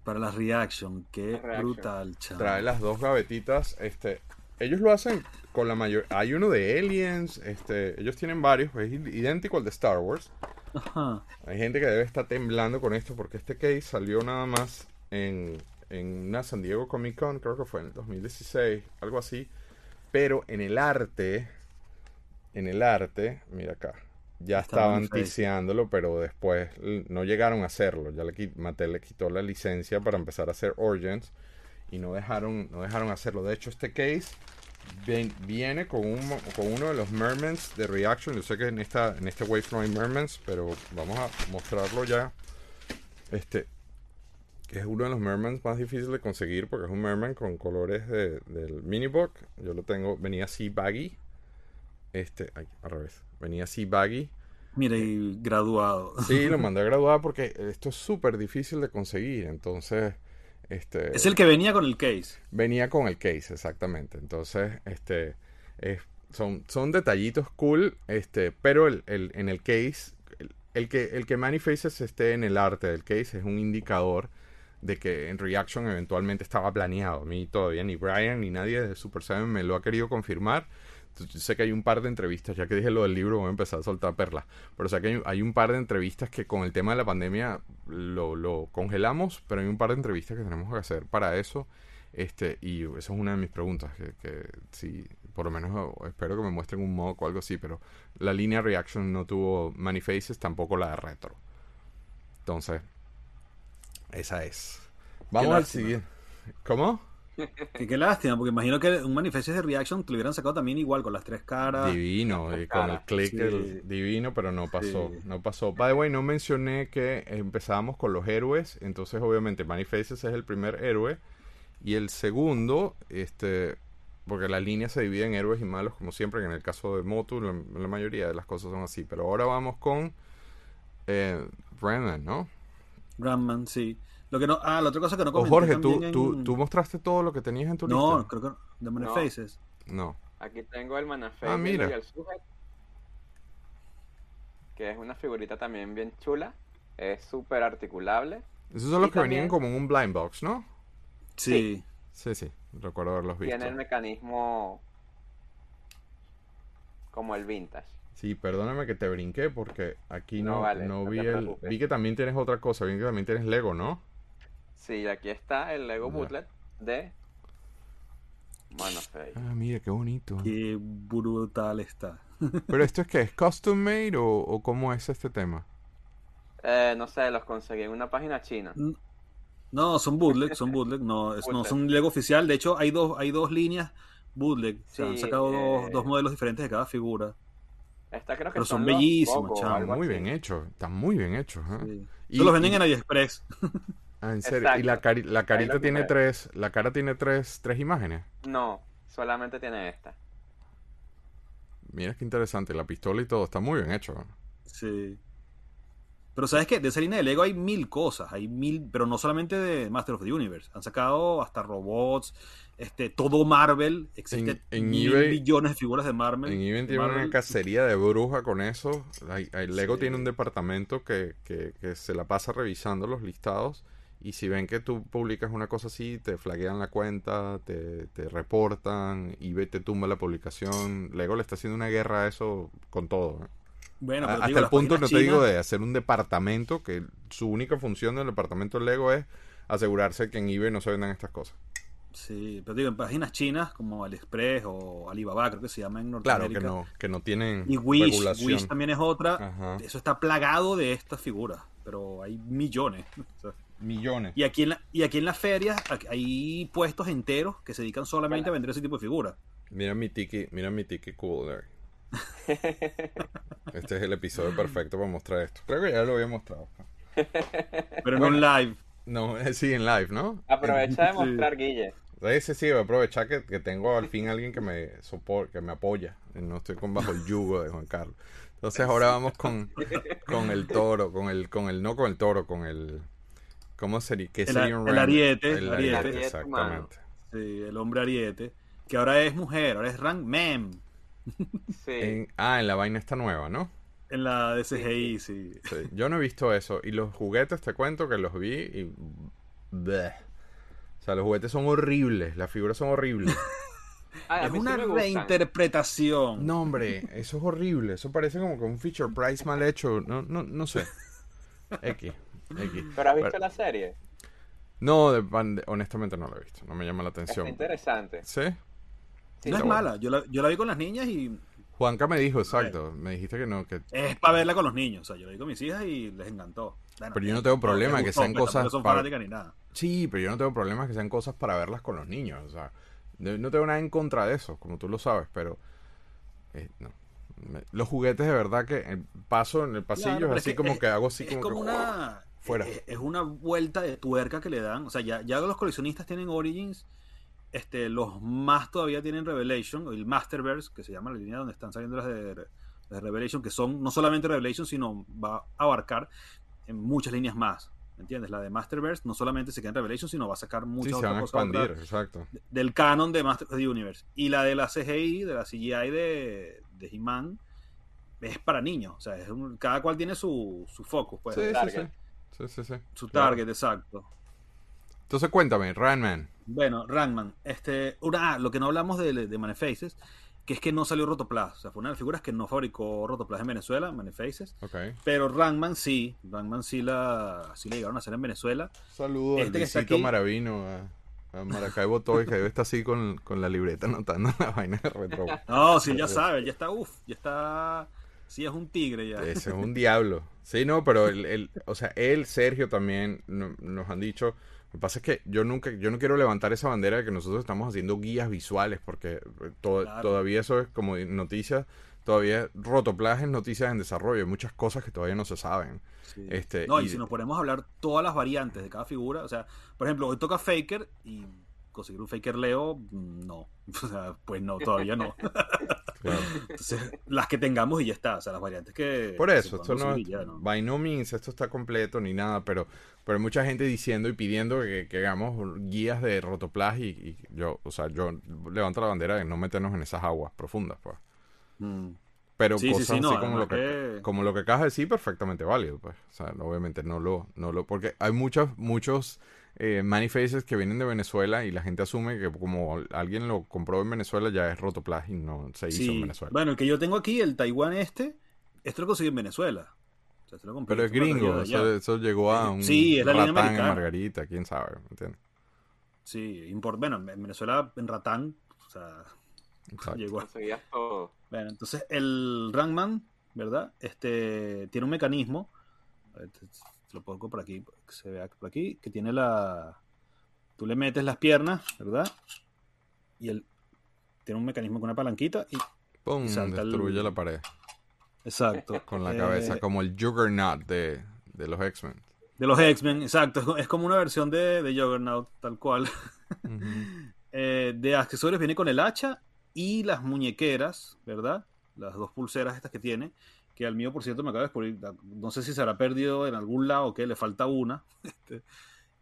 Para las reaction, qué
reaction.
brutal, chamo.
Trae las dos gavetitas. Este, ellos lo hacen con la mayor. Hay uno de Aliens. Este, ellos tienen varios. Es idéntico al de Star Wars.
Ajá.
Hay gente que debe estar temblando con esto porque este case salió nada más en, en una San Diego Comic Con, creo que fue en el 2016, algo así. Pero en el arte, en el arte, mira acá, ya estaban
Boniface.
ticiándolo, pero después no llegaron a hacerlo. Ya le, Mattel le quitó la licencia para empezar a hacer Origins y no dejaron, no dejaron hacerlo. De hecho, este case ven- viene con, un, mo- con uno de los Mermans de Reaction. Yo sé que en, esta, en este Wave no hay Mermans, pero vamos a mostrarlo ya. Este, que es uno de los Mermans más difíciles de conseguir porque es un Merman con colores de- del minibook. Yo lo tengo, venía así baggy. Este, ay, al revés. Venía así baggy.
Mira, y graduado.
Sí, lo mandé a graduar porque esto es súper difícil de conseguir. Entonces, este.
Es el que venía con el case.
Venía con el case, exactamente. Entonces, este, es- son, son detallitos cool, este, pero el, el- en el case, el, el que, el que Manifaces esté en el arte del case es un indicador de que en Reaction eventualmente estaba planeado. A mí todavía ni Brian ni nadie de Super 7 me lo ha querido confirmar. Sé que hay un par de entrevistas, ya que dije lo del libro, voy a empezar a soltar perlas. Pero sea que hay, hay un par de entrevistas que con el tema de la pandemia lo, lo congelamos, pero hay un par de entrevistas que tenemos que hacer para eso. Este, y esa es una de mis preguntas, que, que si por lo menos espero que me muestren un mock o algo así, pero la línea Reaction no tuvo Manifaces, tampoco la de Retro. Entonces, esa es. Vamos al siguiente. ¿Cómo?
Que qué lástima, porque imagino que un manifiesto de reaction te lo hubieran sacado también igual, con las tres caras.
Divino, y con el
cara.
click
Sí.
el- divino, pero no pasó,
Sí.
no pasó. By the way, no mencioné que empezábamos con los héroes, entonces obviamente Manifaces es el primer héroe y el segundo, este, porque la línea se divide en héroes y malos como siempre, que en el caso de Motu la, la mayoría de las cosas son así, pero ahora vamos con eh, Brennan, ¿no?
Grandman, sí. Lo que no, ah, la otra cosa que no
O
comenté
Jorge, tú, tú, tú mostraste todo lo que tenías en tu
No,
lista.
creo que no. De
No.
Manifaces.
No.
Aquí tengo el Manafé
Ah, mira.
y el Sujet, que es una figurita también bien chula. Es súper articulable.
Esos son los
Y
que venían como en un blind box, ¿no?
Sí.
Sí, sí, recuerdo haberlos visto.
Tiene el mecanismo como el vintage.
Sí, perdóname que te brinqué porque aquí no,
No vale,
no
no
vi el... Vi que también tienes otra cosa, vi que también tienes Lego, ¿no?
Sí, aquí está el Lego. Bootlet de Manafé.
Ah, mira, qué bonito.
Qué brutal está.
Pero esto es que es custom made o, o cómo es este tema?
Eh, no sé, los conseguí en una página china.
No, son bootleg, son bootleg, no, es- no son Lego oficial. De hecho, hay dos, hay dos líneas bootleg. O sea, han sacado dos,
eh,
dos modelos diferentes de cada figura.
Esta creo que
Pero son bellísimos,
algo
Muy bien hecho, están muy bien hechos. ¿eh?
Sí.
Y-
los venden
y-
en AliExpress.
Ah, en serio. Y la,
Exacto.
cari- la carita tiene tres, la cara tiene tres, tres imágenes.
No, solamente tiene esta.
Mira qué interesante, la pistola y todo, está muy bien hecho.
Sí. Pero sabes que de esa línea de Lego hay mil cosas, hay mil, pero no solamente de Master of the Universe, han sacado hasta robots, este, todo Marvel, existe
En- en
mil
eBay-
millones de figuras de Marvel.
En Event
de
tiene una cacería de bruja con eso. Hay- hay- Lego
Sí.
tiene un departamento que, que- que se la pasa revisando los listados Y si ven que tú publicas una cosa así, te flaguean la cuenta, te, te reportan, eBay te tumba la publicación. Lego le está haciendo una guerra a eso con todo. ¿eh?
Bueno,
A-
pero
Hasta el punto, no te digo, de hacer un departamento que su única función del departamento de Lego es asegurarse que en eBay no se vendan estas cosas.
Sí, pero digo, en páginas chinas como AliExpress o Alibaba, creo que se llama en
Claro
Norteamérica.
que no, que no tienen
Y Wish,
regulación.
Wish también es otra.
Ajá.
Eso está plagado de estas figuras, pero hay millones.
Millones.
Y aquí en, la- y aquí en las ferias hay puestos enteros que se dedican solamente a vender ese tipo de figuras.
Mira mi tiki, mira mi tiki cooler. Este es el episodio perfecto para mostrar esto. Creo que ya lo había mostrado.
Pero en
Bueno.
un live.
No, eh, sí, en live, ¿no?
Aprovecha de
Sí.
mostrar, Guille.
Ese sí, voy a aprovechar que, que tengo al fin alguien que me soporta, que me apoya. No estoy con bajo el yugo de Juan Carlos. Entonces ahora vamos con, con el toro, con el, con el, no con el toro, con el, ¿cómo sería? ¿Qué
El
sería un
el ariete,
El
ariete.
ariete, exactamente.
Sí, el hombre ariete. Que ahora es mujer, ahora es Rank Mem.
Sí.
En- ah, en la vaina está nueva, ¿no?
En la DCGI, sí.
Sí, Yo no he visto eso. Y los juguetes, te cuento que los vi y... bleh. O sea, los juguetes son horribles, las figuras son horribles.
Ay,
es
sí
una
gustan.
reinterpretación.
No, hombre, eso es horrible. Eso parece como que un feature price mal hecho. No, no, no sé. X. X.
¿Pero has visto
Pero-
la serie?
No, de- honestamente no lo he visto. No me llama la atención.
interesante.
¿Sí?
Sí,
no es
bueno.
mala. Yo la, yo la vi con las niñas y
Juanca me dijo, exacto. Me dijiste que no, que...
es para verla con los niños. O sea, yo la vi con mis hijas y les encantó. Bueno,
Pero yo no tengo problema que sean
pero
cosas
tampoco son
para-
fanáticas ni nada.
Sí, pero yo no tengo problemas que sean cosas para verlas con los niños. O sea, no no tengo nada en contra de eso, como tú lo sabes, pero... eh, no. Me- Los juguetes de verdad que eh, paso en el pasillo
Claro,
es
es
así
que
como
es-
que hago así
es
como,
como
que...
una
fuera.
Es, es una vuelta de tuerca que le dan. O sea, ya, ya los coleccionistas tienen Origins. Este, los más todavía tienen Revelation, o el Masterverse, que se llama la línea donde están saliendo las de, de Revelation, que son no solamente Revelation, sino va a abarcar en muchas líneas más. ¿Me entiendes? La de Masterverse no solamente se queda en Revelation, sino va a sacar
Sí,
muchas
se
otras
van a
cosas
expandir,
otras
exacto.
de- del canon de Master of the Universe. Y la de la CGI, de la CGI de, de He-Man, es para niños. O sea, es un- cada cual tiene su, su focus, pues,
Sí, sí. Sí. Sí, sí,
su
Claro.
target, exacto.
Entonces cuéntame, Randman.
Bueno, Rangman, este, una, ah, lo que no hablamos de, de Manefaces, que es que no salió Rotoplas, o sea, fue una de las figuras que no fabricó Rotoplas en Venezuela, Manefaces,
Ok.
pero Rangman sí, Rangman sí la, sí la llegaron a hacer en Venezuela.
Saludos
Este
al
está aquí-
Maravino, a, a Maracaibo Toy, que debe estar así con, con la libreta anotando la vaina de retro.
No, sí, ya sabe, ya está, uff, ya está, sí es un tigre ya.
Ese es un diablo. Sí, no, pero el, el- o sea, él, Sergio también no- nos han dicho. Lo que pasa es que yo nunca, yo no quiero levantar esa bandera de que nosotros estamos haciendo guías visuales, porque eh, to-
Claro.
todavía eso es como noticias, todavía Rotoplas es noticias en desarrollo, hay muchas cosas que todavía no se saben.
Sí.
Este,
no, y,
y-
si nos ponemos a hablar todas las variantes de cada figura, o sea, por ejemplo, hoy toca Faker y conseguir un Faker Leo, mm, no. O sea, pues no, todavía no.
Claro.
Entonces, las que tengamos y ya está, o sea, las variantes que...
Por eso, esto no,
ya, ¿no?
by no means esto está completo ni nada, pero, pero hay mucha gente diciendo y pidiendo que, que hagamos guías de Rotoplas y, y yo, o sea, yo levanto la bandera de no meternos en esas aguas profundas, pues.
Mm.
Pero
Sí,
cosas
sí, no,
así como lo, que,
que-
como lo que acabas de decir, perfectamente válido, pues. O sea, obviamente no lo, no lo, porque hay muchos, muchos eh, manifaces que vienen de Venezuela y la gente asume que como alguien lo compró en Venezuela ya es Rotoplas y no se hizo en
Sí.
Venezuela.
Bueno, el que yo tengo aquí, el Taiwán este, este lo conseguí en Venezuela. O sea, este lo compré,
Pero es
este
gringo, eso, llegó a un
Sí, es la línea
ratán en. Margarita, quién sabe, ¿me entiendes?
Sí, import... bueno, en Venezuela, en Ratán, o sea,
Exacto.
llegó a. Bueno, entonces el Rangman, ¿verdad? Este tiene un mecanismo, lo pongo por aquí, que se vea por aquí, que tiene la... Tú le metes las piernas, ¿verdad? Y él tiene un mecanismo con una palanquita y...
Pum,
y salta el-
destruye la pared
Exacto.
con la
Eh,
cabeza, como el Juggernaut de, de los X-Men.
De los X-Men, exacto. es co- Es como una versión de, de Juggernaut, tal cual. Eh, de accesorios viene con el hacha y las muñequeras, ¿verdad? Las dos pulseras estas que tiene, que al mío, por cierto, me acaba de descubrir, no sé si se habrá perdido en algún lado o qué, le falta una. Este,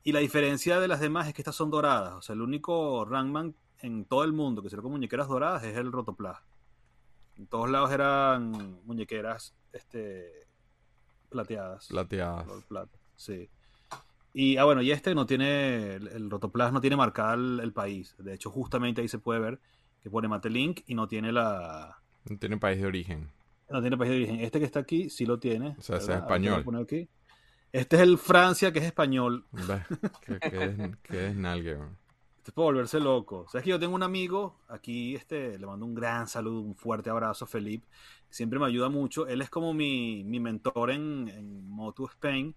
y la diferencia de las demás es que estas son doradas, o sea, el único Rangman en todo el mundo que se con muñequeras doradas es el Rotoplas. En todos lados eran muñequeras este, plateadas.
Plateadas.
plata, sí. Y, ah, bueno, y este no tiene, el, el Rotoplas no tiene marcada el, el país. De hecho, justamente ahí se puede ver que pone Matelink y no tiene la,
No tiene país de origen.
No tiene país de origen. Este que está aquí sí lo tiene.
O sea, es español.
Poner aquí. Este es el Francia, que es español.
Qué, qué des- qué desnalgue, weón.
Esto es para volverse loco. O sea, es que yo tengo un amigo, aquí este, le mando un gran saludo, un fuerte abrazo, Felipe, siempre me ayuda mucho. Él es como mi, mi mentor en, en Moto Spain.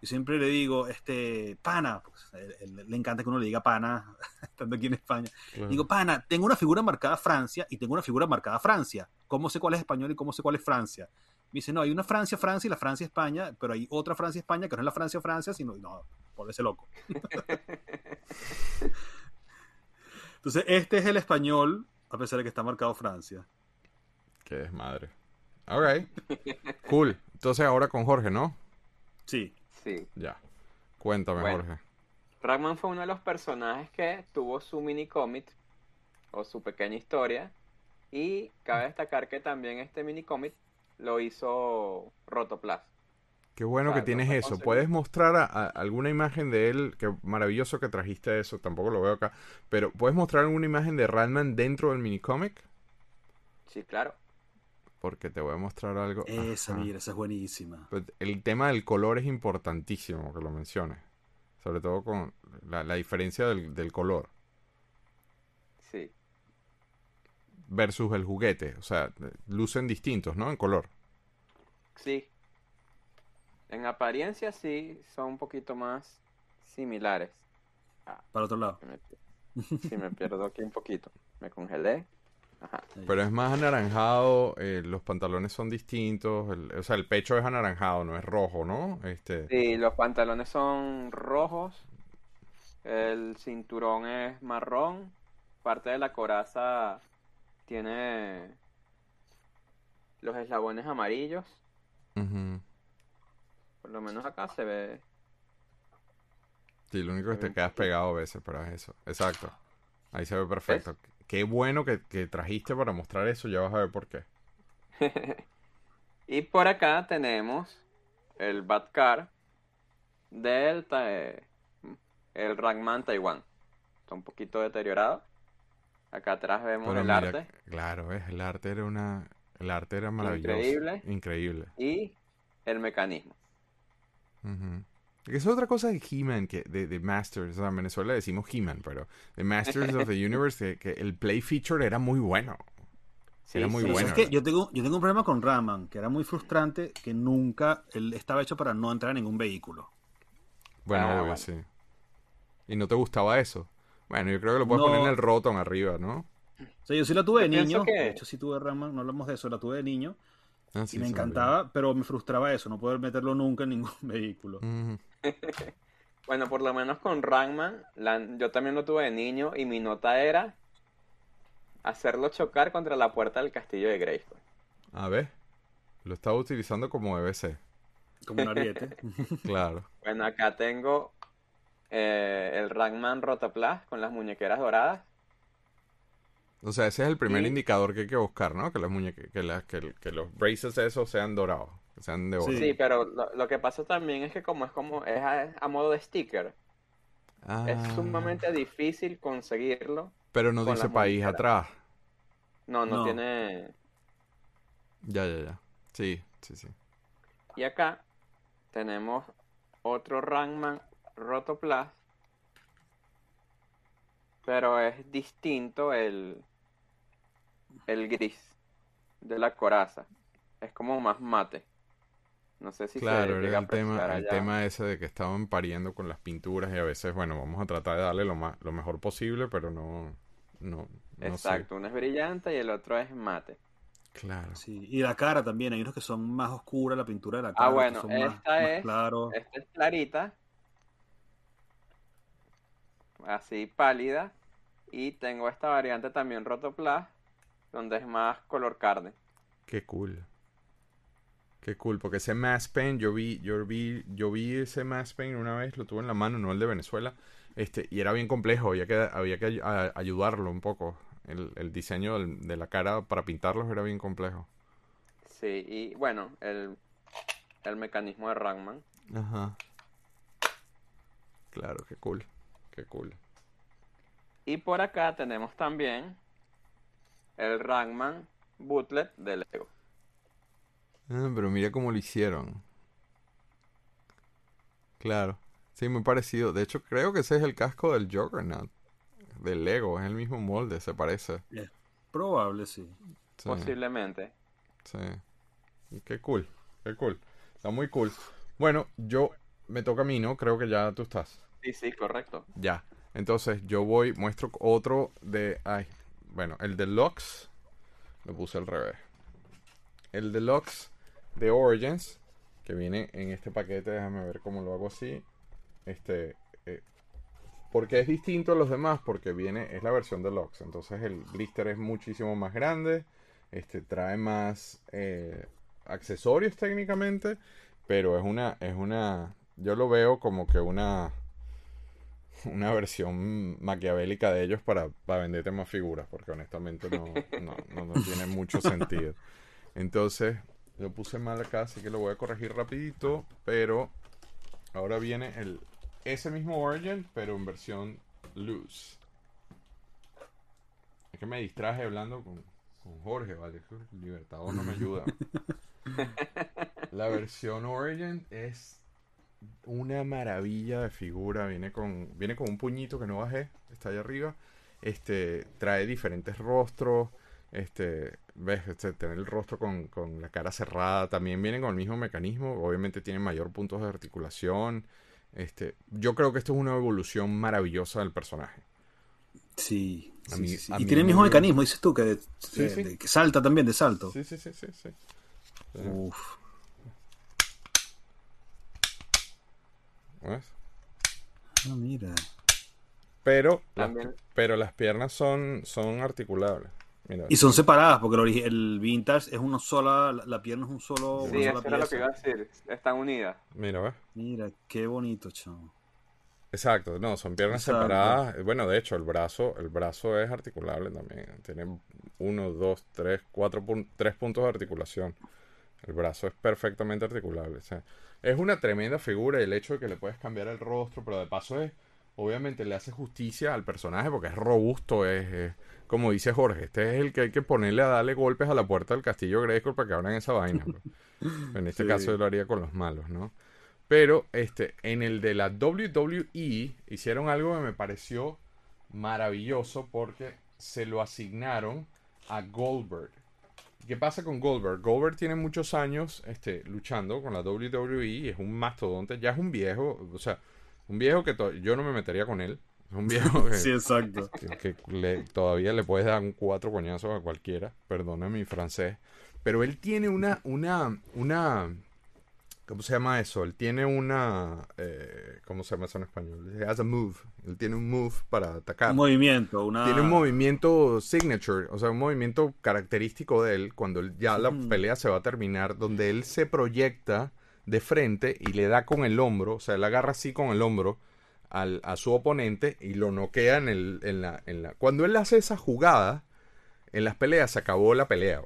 Yo siempre le digo, este, pana, pues, él- él- le encanta que uno le diga pana, estando aquí en España.
Claro.
Digo, pana, tengo una figura marcada Francia y tengo una figura marcada Francia. ¿Cómo sé cuál es español y cómo sé cuál es Francia? Me dice, no, hay una Francia, Francia y la Francia, España, pero hay otra Francia, España que no es la Francia, Francia, sino, no, por ese loco. Entonces, este es el español, a pesar de que está marcado Francia.
Qué desmadre. Ok. Cool. Entonces ahora con Jorge, ¿no?
Sí.
Sí.
Ya. Cuéntame,
Bueno.
Jorge.
Ragman fue uno de los personajes que tuvo su mini cómic o su pequeña historia. Y cabe destacar que también este mini cómic lo hizo Rotoplas.
Qué bueno
O
que tienes eso. ¿Puedes mostrar a- a- alguna imagen de él? Qué maravilloso que trajiste eso. Tampoco lo veo acá. Pero ¿puedes mostrar alguna imagen de Ratman dentro del minicómic?
Sí, claro.
Porque te voy a mostrar algo.
Esa,
Ajá.
mira, esa es buenísima.
Pues el tema del color es importantísimo que lo menciones. Sobre todo con la, la diferencia del, del color
Sí.
Versus el juguete. O sea, lucen distintos, ¿no? En color.
Sí. En apariencia sí son un poquito más similares.
Para otro lado.
Si me, sí, me pierdo aquí un poquito. Me congelé. Ajá.
Pero es más anaranjado, eh, los pantalones son distintos, el- o sea, el pecho es anaranjado, no es rojo, ¿no? Este,
Sí, los pantalones son rojos. El cinturón es marrón. Parte de la coraza tiene los eslabones amarillos. Por lo menos acá se ve.
Sí, lo único que te quedas pegado a veces, pero es eso. Exacto. Ahí se ve perfecto. Qué bueno que, que trajiste para mostrar eso, ya vas a ver por qué.
Y por acá tenemos el Batcar del el Ragman Taiwan. Está un poquito deteriorado. Acá atrás vemos
Pero
el
mira,
arte
claro, ves, el arte era una, el arte era maravilloso.
Increíble.
Increíble.
y el mecanismo.
Que Es otra cosa de He-Man, que de, de Masters, o sea, en Venezuela decimos He-Man, pero de Masters of the Universe, que, que el play feature era muy bueno.
Sí,
Era muy
sí.
Bueno.
¿sabes qué? Yo tengo, yo tengo un problema con Raman, que era muy frustrante, que nunca, él estaba hecho para no entrar en ningún vehículo.
Bueno,
Ah,
obvio,
bueno.
sí. ¿Y no te gustaba eso? Bueno, yo creo que lo puedes
No.
poner en el Rotom arriba, ¿no?
O sea, yo sí la tuve de niño,
que-
de hecho sí tuve Raman, no hablamos de eso, la tuve de niño
Ah, sí,
y me encantaba, pero me frustraba eso, no poder meterlo nunca en ningún vehículo.
Bueno, por lo menos con Ragman, la- yo también lo tuve de niño y mi nota era hacerlo chocar contra la puerta del castillo de Grayskull.
A ver, lo estaba utilizando como ser.
Como un ariete.
Claro.
Bueno, acá tengo eh, el Ragman Rotoplas con las muñequeras doradas.
O sea, ese es el primer
Y-
indicador que hay que buscar, ¿no? Que las muñeque que, las- que, que los braces esos sean dorados, que sean de oro.
Sí.
Sí, pero lo, lo que pasa también es que como es como es a, a modo de sticker,
Ah,
es sumamente difícil conseguirlo.
Pero no dice país atrás.
No, no,
No.
tiene.
Ya, ya, ya. Sí, sí, sí.
Y acá tenemos otro Ragman Rotoplas. Pero es distinto el, el gris de la coraza. Es como más mate. No sé si se
Claro,
llega
era
a
el tema, el tema ese de que estaban pariendo con las pinturas y a veces, bueno, vamos a tratar de darle lo más, lo mejor posible, pero no, no, no sé.
Exacto, uno es brillante y el otro es mate.
Claro.
Sí, y la cara también, hay unos que son más oscuras, la pintura de la cara,
Ah, bueno,
más,
esta
más
es-
claros.
Esta es clarita. Así pálida. Y tengo esta variante también Rotoplas, donde es más color carne.
Qué cool. Qué cool, porque ese Mass Paint, yo vi, yo vi, yo vi ese Mass Paint una vez, lo tuve en la mano, no el de Venezuela, este, y era bien complejo, había que, había que a- ayudarlo un poco. El, el diseño del- de la cara para pintarlos era bien complejo.
Sí, y bueno, el, el mecanismo de Ragman.
Ajá. Claro, qué cool. Qué cool.
Y por acá tenemos también el Ragman Bootlet de Lego.
Ah, pero mira cómo lo hicieron. Claro. Sí, muy parecido. De hecho, creo que ese es el casco del Juggernaut. Del Lego. Es el mismo molde, se parece.
Es probable, sí.
Sí,
Posiblemente.
sí. Qué cool. Qué cool. Está muy cool. Bueno, yo... Me toca a mí, ¿no? Creo que ya tú estás.
Sí, sí, correcto.
Ya. Entonces yo voy, muestro otro de. Ay, bueno, el deluxe. Lo puse al revés. El deluxe de Origins. Que viene en este paquete. Déjame ver cómo lo hago así. Este. eh, porque es distinto a los demás. Porque viene. Es la versión deluxe. Entonces el blister es muchísimo más grande. Este trae más eh, accesorios técnicamente. Pero es una. Es una. Yo lo veo como que una una versión maquiavélica de ellos para, para venderte más figuras, porque honestamente no, no, no, no tiene mucho sentido. Entonces, lo puse mal acá, así que lo voy a corregir rapidito, pero ahora viene el ese mismo Origin, pero en versión loose. Es que me distraje hablando con, con Jorge, ¿vale? Libertador no me ayuda. La versión Origin es una maravilla de figura. Viene con, viene con un puñito que no bajé, está ahí arriba. Este, trae diferentes rostros. Este, ves, este, tener el rostro con, con la cara cerrada. También viene con el mismo mecanismo. Obviamente tiene mayor puntos de articulación. Este, yo creo que esto es una evolución maravillosa del personaje.
Sí.
A
sí,
mí-
sí, sí.
a
Y tiene el mismo mecanismo, dices tú, que,
Sí,
de-
sí.
de- que salta también de salto.
Sí, sí, sí, sí, sí. Sí.
Uf.
¿Ves?
Ah, mira.
Pero, las,
También.
pero las piernas son, son articulables. Mira,
Y son separadas, porque el, vintage es una sola, la, la pierna es un solo,
Sí, eso era lo que iba a decir. Están unidas.
mira, ¿ves?
Mira, qué bonito, chamo.
Exacto, no, son piernas
Exacto.
separadas. Bueno, de hecho, el brazo, el brazo es articulable también. Tiene uno, dos, tres, cuatro pun- tres puntos de articulación. El brazo es perfectamente articulable. o sea, es una tremenda figura el hecho de que le puedes cambiar el rostro, pero de paso es, obviamente le hace justicia al personaje porque es robusto, es, es- como dice Jorge, este es el que hay que ponerle a darle golpes a la puerta del castillo Grayskull para que abran esa vaina. pues. En este
Sí.
caso yo lo haría con los malos, ¿no? Pero este, en el de la WWE hicieron algo que me pareció maravilloso porque se lo asignaron a Goldberg. ¿Qué pasa con Goldberg? Goldberg tiene muchos años este, luchando con la WWE y es un mastodonte, ya es un viejo, o sea, un viejo que yo no me metería con él. Es un viejo que,
Sí, exacto.
que, que le- todavía le puedes dar un cuatro coñazos a cualquiera, perdona mi francés, pero él tiene una, una, una, ¿cómo se llama eso? Él tiene una, eh, ¿cómo se llama eso en español? He has a move, él tiene un move para atacar.
Un movimiento, una...
Tiene un movimiento signature, o sea, un movimiento característico de él cuando ya la pelea se va a terminar, donde él se proyecta de frente y le da con el hombro, o sea, él agarra así con el hombro al, a su oponente y lo noquea en, el, en, la, en la... Cuando él hace esa jugada, en las peleas se acabó la pelea.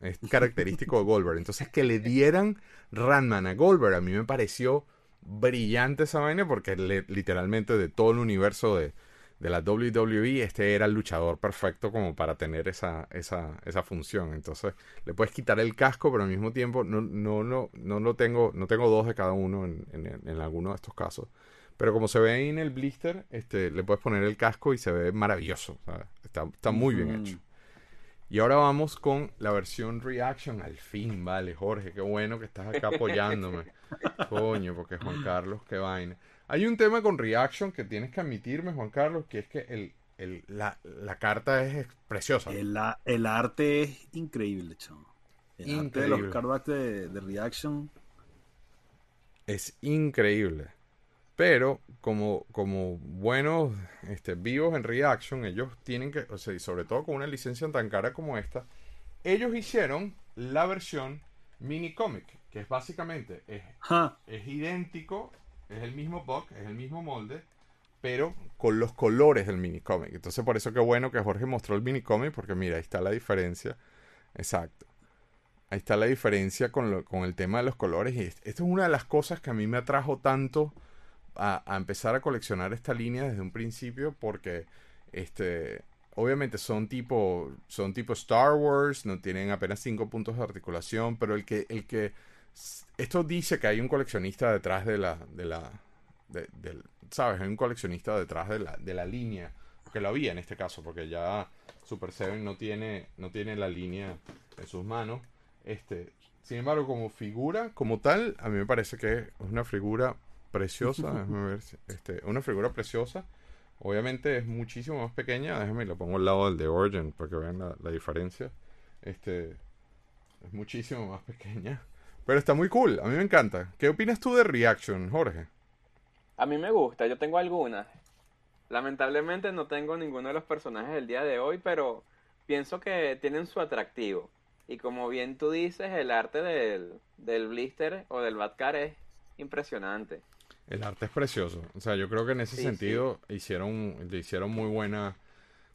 Es característico de Goldberg. Entonces, que le dieran Ranman a Goldberg, a mí me pareció brillante esa vaina porque le- literalmente de todo el universo de, de la WWE, este era el luchador perfecto como para tener esa, esa, esa función. Entonces, le puedes quitar el casco, pero al mismo tiempo no, no, no, no lo tengo, no tengo dos de cada uno en, en, en alguno de estos casos. Pero como se ve ahí en el blister, este, le puedes poner el casco y se ve maravilloso. ¿sabes? Está, está muy bien
Ujú.
hecho. Y ahora vamos con la versión Reaction. Al fin, vale, Jorge, qué bueno que estás acá apoyándome. Coño, porque Juan Carlos, qué vaina. Hay un tema con Reaction que tienes que admitirme, Juan Carlos, que es que el, el- la, la carta es preciosa.
El, el arte es increíble, chamo. El arte de los
Increíble.
cardbacks de, de Reaction.
Es increíble. Pero como, como buenos este, vivos en Reaction, ellos tienen que, o sea, y sobre todo con una licencia tan cara como esta, ellos hicieron la versión mini comic, que es básicamente, es, es idéntico, es el mismo book, es el mismo molde, pero con los colores del mini cómic. Entonces por eso que bueno que Jorge mostró el mini cómic, porque mira, ahí está la diferencia. Exacto. Ahí está la diferencia con, lo- con el tema de los colores. Y est- esto es una de las cosas que a mí me atrajo tanto a, empezar a coleccionar esta línea desde un principio porque este obviamente son tipo son tipo Star Wars, no tienen apenas cinco puntos de articulación, pero el que el que esto dice que hay un coleccionista detrás de la de la de- sabes, hay un coleccionista detrás de la de la línea que lo había en este caso porque ya Super Seven no tiene no tiene la línea en sus manos. Este, sin embargo, como figura, como tal, a mí me parece que es una figura preciosa. Déjame ver si- este, una figura preciosa. Obviamente es muchísimo más pequeña. Déjame lo pongo al lado del de Origin para que vean la, la diferencia. Este es muchísimo más pequeña. Pero está muy cool. A mí me encanta. ¿Qué opinas tú de Reaction, Jorge?
A mí me gusta, yo tengo algunas. Lamentablemente no tengo ninguno de los personajes del día de hoy, pero pienso que tienen su atractivo. Y como bien tú dices, el arte del, del blister o del Batcar es impresionante.
El arte es precioso. O sea, yo creo que en ese
Sí,
sentido hicieron, le hicieron muy buena,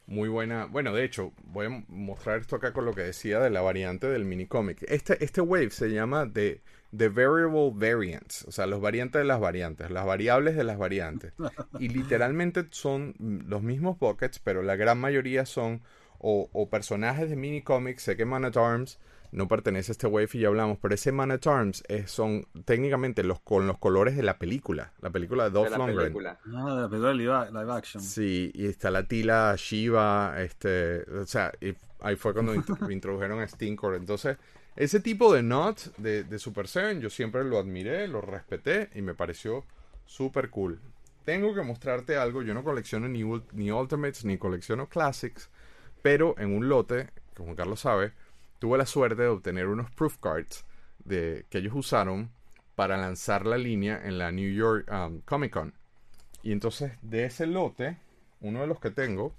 muy buena. Bueno, de hecho, voy a mostrar esto acá con lo que decía de la variante del minicómic. Este, este wave se llama The, the Variable Variants. O sea, los variantes de las variantes, las variables de las variantes. Y literalmente son los mismos buckets, pero la gran mayoría son o, o personajes de minicómics. Sé que Man at Arms no pertenece a este wave y ya hablamos, pero ese Man at Arms es- son técnicamente los con los colores de la película, la película de
De
Dolph
la
Lundgren.
película.
Ah, de la película de live, live action.
Sí, y está la Tila Shiva, este, o sea, y ahí fue cuando int- introdujeron a Stinkor. Entonces, ese tipo de not de, de Super Seven yo siempre lo admiré, lo respeté y me pareció súper cool. Tengo que mostrarte algo, yo no colecciono ni, ni Ultimates ni colecciono Classics, pero en un lote, Juan Carlos sabe, tuve la suerte de obtener unos proof cards de, que ellos usaron para lanzar la línea en la New York um, Comic Con. Y entonces de ese lote, uno de los que tengo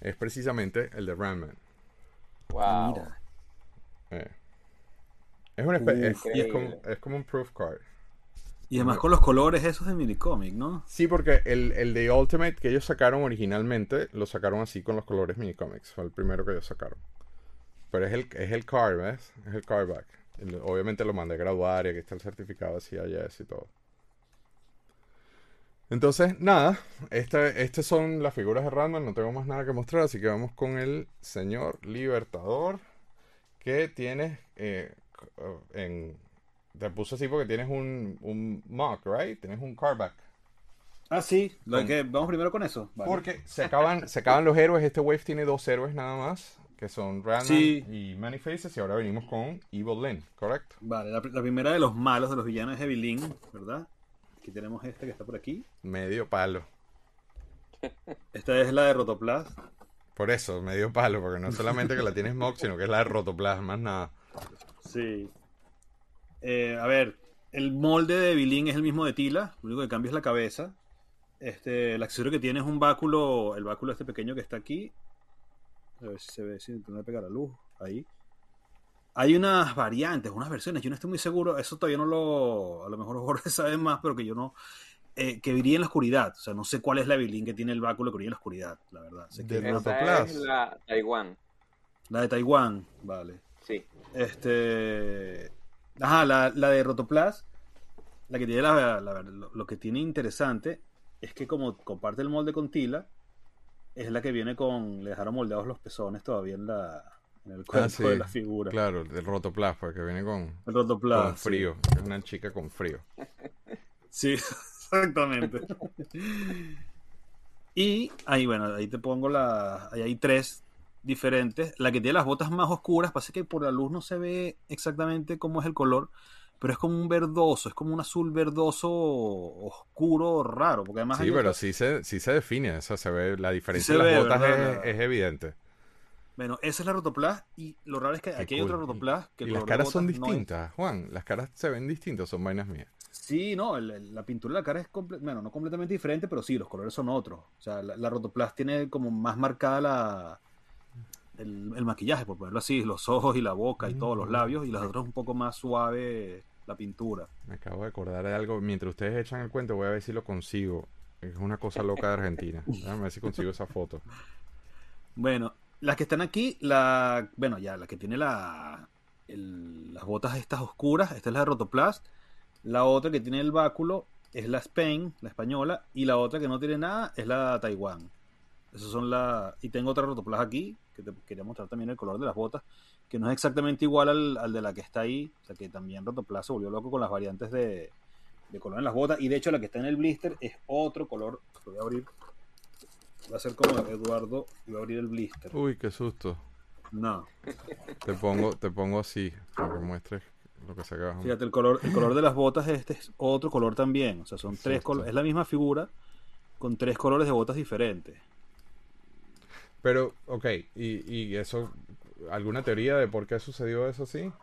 es precisamente el de Randman.
Wow.
Mira.
Eh. Es, una es, es como,
increíble.
es como un proof card.
Y además con los colores esos de minicómic, ¿no?
Sí, porque el, el de Ultimate que ellos sacaron originalmente, lo sacaron así con los colores minicomics. Fue el primero que ellos sacaron. Pero es el, es el card, ¿ves? Es el cardback. El- obviamente lo mandé a graduar y aquí está el certificado así allá y todo. Entonces, nada, este, estas son las figuras de Random, no tengo más nada que mostrar, así que vamos con el señor Libertador, que tienes eh, en... Te puse así porque tienes un, un mock, ¿right? Tienes un cardback.
Ah, sí. Lo
Con-
que, vamos primero con eso. Vale.
Porque se acaban, se acaban los héroes. Este wave tiene dos héroes nada más, que son Random
Sí.
y Many Faces, y ahora venimos con Evil Lynn, ¿correcto?
Vale, la, la primera de los malos, de los villanos es Evelyn, ¿verdad? Aquí tenemos este que está por aquí.
Medio palo.
Esta es la de Rotoplas.
Por eso, medio palo, porque no solamente que la tienes mock, sino que es la de Rotoplas, más nada.
Sí. Eh, a ver, el molde de Evelyn es el mismo de Tila, lo único que cambia es la cabeza. Este, el accesorio que tiene es un báculo, el báculo este pequeño que está aquí. A ver si se ve, si le pega la luz. Ahí. Hay unas variantes, unas versiones, yo no estoy muy seguro, eso todavía no lo, a lo mejor Jorge sabe más, pero que yo no, eh, que brilla en la oscuridad, o sea, no sé cuál es la Evelyn que tiene el báculo que brilla en la oscuridad, la verdad. Sé que
De
es
Esa
Rotoplas.
es la Taiwán.
la de Taiwán, vale.
Sí.
Este. Ajá, la, la de Rotoplas. La que tiene la, la- lo que tiene interesante es que como comparte el molde con Tila, es la que viene con. Le dejaron moldeados los pezones todavía en la. En el cuerpo
Ah, sí,
de la figura.
Claro, el Rotoplas, porque viene con,
El Rotoplas.
con
sí.
frío. Es una chica con frío.
Sí, exactamente. y ahí, bueno, ahí te pongo la. Ahí hay tres diferentes. La que tiene las botas más oscuras, pasa que por la luz no se ve exactamente cómo es el color, pero es como un verdoso, es como un azul verdoso oscuro raro, porque además
Sí, pero sí se, sí se define, o sea, se ve, la diferencia de las
ve,
botas
¿verdad?
es, es evidente.
Bueno, esa es la Rotoplas y lo raro es que
Qué
aquí hay otra Rotoplas que
Y las caras son
no
distintas, Juan. Las caras se ven distintas, son vainas mías.
Sí, no, la pintura de la cara es bueno, no completamente diferente, pero sí, los colores son otros. O sea, la, la Rotoplas tiene como más marcada la el, el maquillaje, por ponerlo así, los ojos y la boca y todos los
Mm.
labios, y las otras un poco más suave la pintura.
Me acabo de acordar de algo. Mientras ustedes echan el cuento, voy a ver si lo consigo. Es una cosa loca de Argentina. Déjame ver si consigo esa foto.
Bueno, las que están aquí, la, bueno, ya, la que tiene la, el- las botas estas oscuras, esta es la de Rotoplas. La otra que tiene el báculo es la Spain, la española, y la otra que no tiene nada es la Taiwán. Esas son la Y tengo otra Rotoplas aquí, que te quería mostrar también el color de las botas, que no es exactamente igual al, al de la que está ahí. O sea que también Rotoplas se volvió loco con las variantes de, de color en las botas. Y de hecho la que está en el blister es otro color. Lo voy a abrir. Va a ser como Eduardo y voy a abrir el blister.
Uy, qué susto.
No.
Te pongo, te pongo así, para que muestres lo que se acaba.
Fíjate, el color, el color de las botas este es otro color también. O sea, son tres colores. Es la misma figura con tres colores de botas diferentes.
Pero, ok, y, y eso, ¿alguna teoría de por qué sucedió eso así?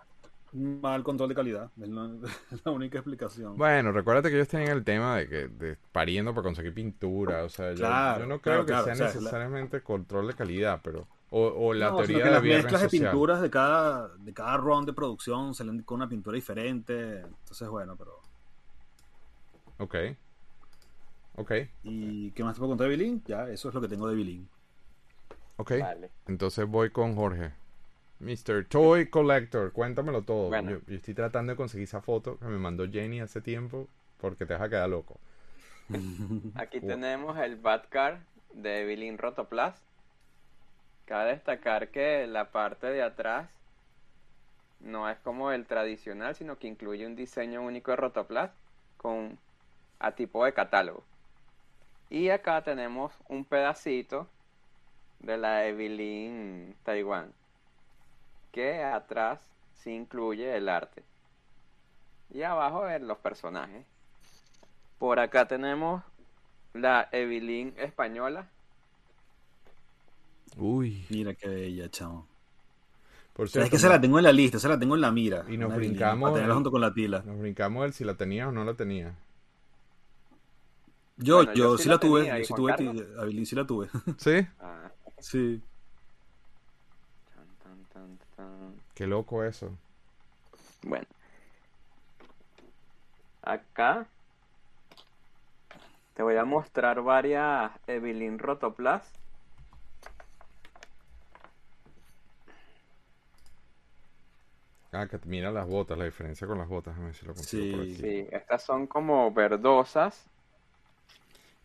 Mal control de calidad. Es la, es la única explicación.
Bueno, recuérdate que ellos tenían el tema de que de pariendo para conseguir pintura, o sea, yo,
Claro,
yo no creo
claro,
que
claro,
sea
o sea, la-
necesariamente control de calidad, pero o, o la
No,
teoría de
las mezclas de pinturas de cada, de cada run de producción salen con una pintura diferente. Entonces, bueno, pero.
Ok. Ok,
¿Y qué más te puedo contar de Billing? Ya, eso es lo que tengo de Billing.
Ok.
Vale.
Entonces voy con Jorge. Mr. Toy Collector, cuéntamelo todo.
Bueno.
Yo, yo estoy tratando de conseguir esa foto que me mandó Jenny hace tiempo porque te vas a quedar loco.
Aquí
Wow.
tenemos el Batcar de Evelyn Rotoplas. Cabe destacar que la parte de atrás no es como el tradicional, sino que incluye un diseño único de Rotoplas con a tipo de catálogo. Y acá tenemos un pedacito de la Evelyn Taiwan, que atrás sí incluye el arte. Y abajo eh, los personajes. Por acá tenemos la Evelyn española.
Uy.
Mira qué bella, chamo.
Por
O sea,
cierto,
es que se la tengo en la lista, se la tengo en la mira.
Y nos brincamos
Para tenerla
el-
junto con la tila.
nos brincamos el si la tenía o no la tenía.
Yo,
Bueno,
yo,
yo
sí la tuve. Yo
¿y
sí tuve. Billing sí la tuve.
¿Sí?
Ah,
sí.
tan, tan, tan, tan.
Qué loco eso.
Bueno. Acá te voy a mostrar varias Evelyn Rotoplas.
Ah, que mira las botas, la diferencia con las botas. Déjame ver si lo consigo por
Sí.
aquí.
Sí, estas son como verdosas.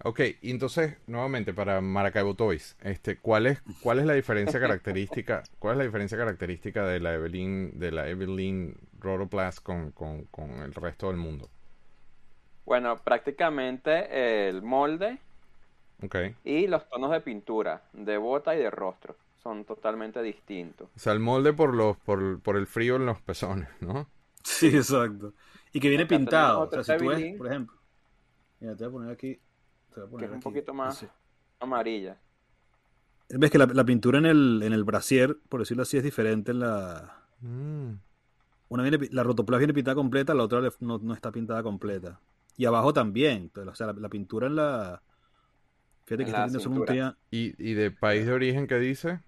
Ok, y entonces, nuevamente, para Maracaibo Toys, este, ¿cuál es, cuál es la diferencia característica, cuál es la diferencia característica de la Evelyn, de la Evelyn Rotoplas con, con, con el resto del mundo?
Bueno, prácticamente el molde
Ok.
y los tonos de pintura, de bota y de rostro, son totalmente distintos.
O sea, el molde por los, por, por el frío en los pezones, ¿no?
Sí, exacto. Y que viene
Acá
pintado. O sea, si tú ves,
Evelyn.
por ejemplo. Mira, te voy a poner aquí. Te voy a
Que es un
aquí,
poquito más amarilla.
Ves que la, la pintura en el, en el brasier, por decirlo así, es diferente en la.
Mm,
Una viene, la rotoplas viene pintada completa, la otra no, no está pintada completa. Y abajo también. pero, o sea, la, la pintura en la. Fíjate que
En
está
la
son un
¿Y, y de país de origen qué dice?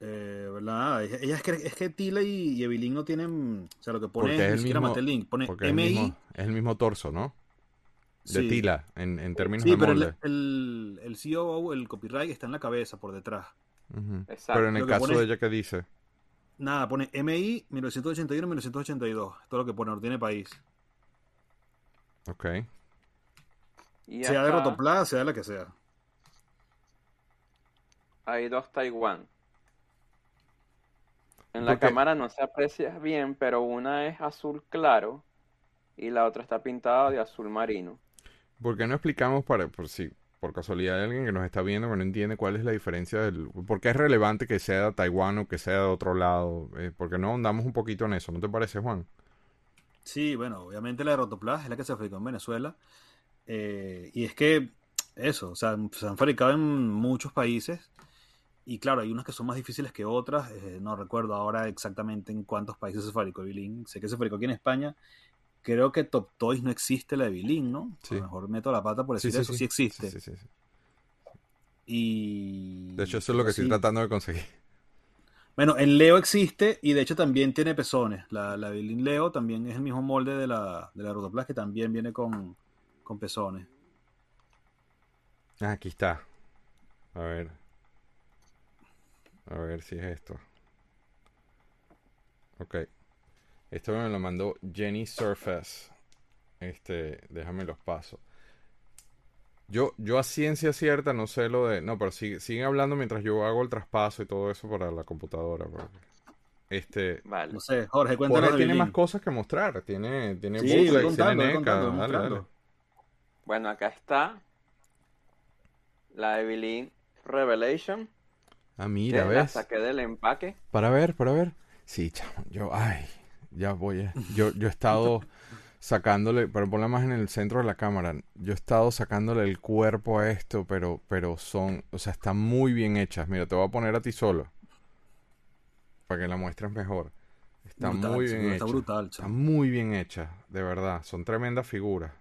eh, ¿verdad? Ella es que, es que Tila y, y Evelyn no tienen. O sea, lo que pone
Porque
es,
el
siquiera
mismo-
maté el link. Pone
Porque es el
MI.
mismo, es el mismo torso, ¿no? De
sí.
tila, en, en términos
Sí,
de
pero
molde.
el, el, el COO, el copyright, está en la cabeza, por detrás.
Exacto.
Pero en el caso
pone-
de ella, ¿qué dice?
Nada, pone MI 1981-1982. Todo lo que pone, no tiene país.
Ok.
Y
sea de Rotoplas, sea de la que sea.
hay dos Taiwán. En la cámara no se aprecia bien, pero una es azul claro y la otra está pintada de azul marino.
¿Por qué no explicamos para, por si por casualidad hay alguien que nos está viendo que no entiende cuál es la diferencia del, por qué es relevante que sea de Taiwán o que sea de otro lado? Eh, ¿por qué no andamos un poquito en eso? ¿No te parece, Juan?
Sí, bueno, obviamente la de Rotoplas es la que se fabricó en Venezuela. Eh, y es que, eso, o sea, se han fabricado en muchos países. Y claro, hay unas que son más difíciles que otras. eh, no recuerdo ahora exactamente en cuántos países se fabricó Evilin. Sé que se fabricó aquí en España. Creo que Top Toys no existe la Evilin, ¿no?
Sí.
A lo mejor meto la pata por decir eso. Sí, existe.
Sí, sí, sí.
Y.
De hecho, eso es lo que estoy tratando de conseguir.
Bueno, en Leo existe y de hecho también tiene pezones. La, la Leo también es el mismo molde de la, de la Rotoplas que también viene con, con pezones.
Ah, aquí está. A ver. A ver si es esto. Ok. Esto me lo mandó Jenny Surface. Este, déjame los pasos. Yo, yo a ciencia cierta no sé lo de. No, pero sigue, siguen hablando mientras yo hago el traspaso y todo eso para la computadora. porque- Este.
Vale.
No sé, Jorge, cuéntanos
Jorge tiene más cosas que mostrar. Tiene, tiene
Sí,
bootlegs,
voy contando,
tiene
voy
NECA.
contando,
Dale.
Bueno, acá está la Evelyn Revelation.
Ah,
que
mira,
la
¿ves?
saqué del empaque.
Para ver, para ver. Sí, chamo, yo, ay, ya voy. a- Yo, yo he estado sacándole, pero ponla más en el centro de la cámara. Yo he estado sacándole el cuerpo a esto, pero, pero son, o sea, están muy bien hechas. Mira, te voy a poner a ti solo. Para que la muestres mejor. Está
Brutal,
muy bien
Está
hecha.
brutal,
Está muy bien hecha, de verdad. Son tremendas figuras.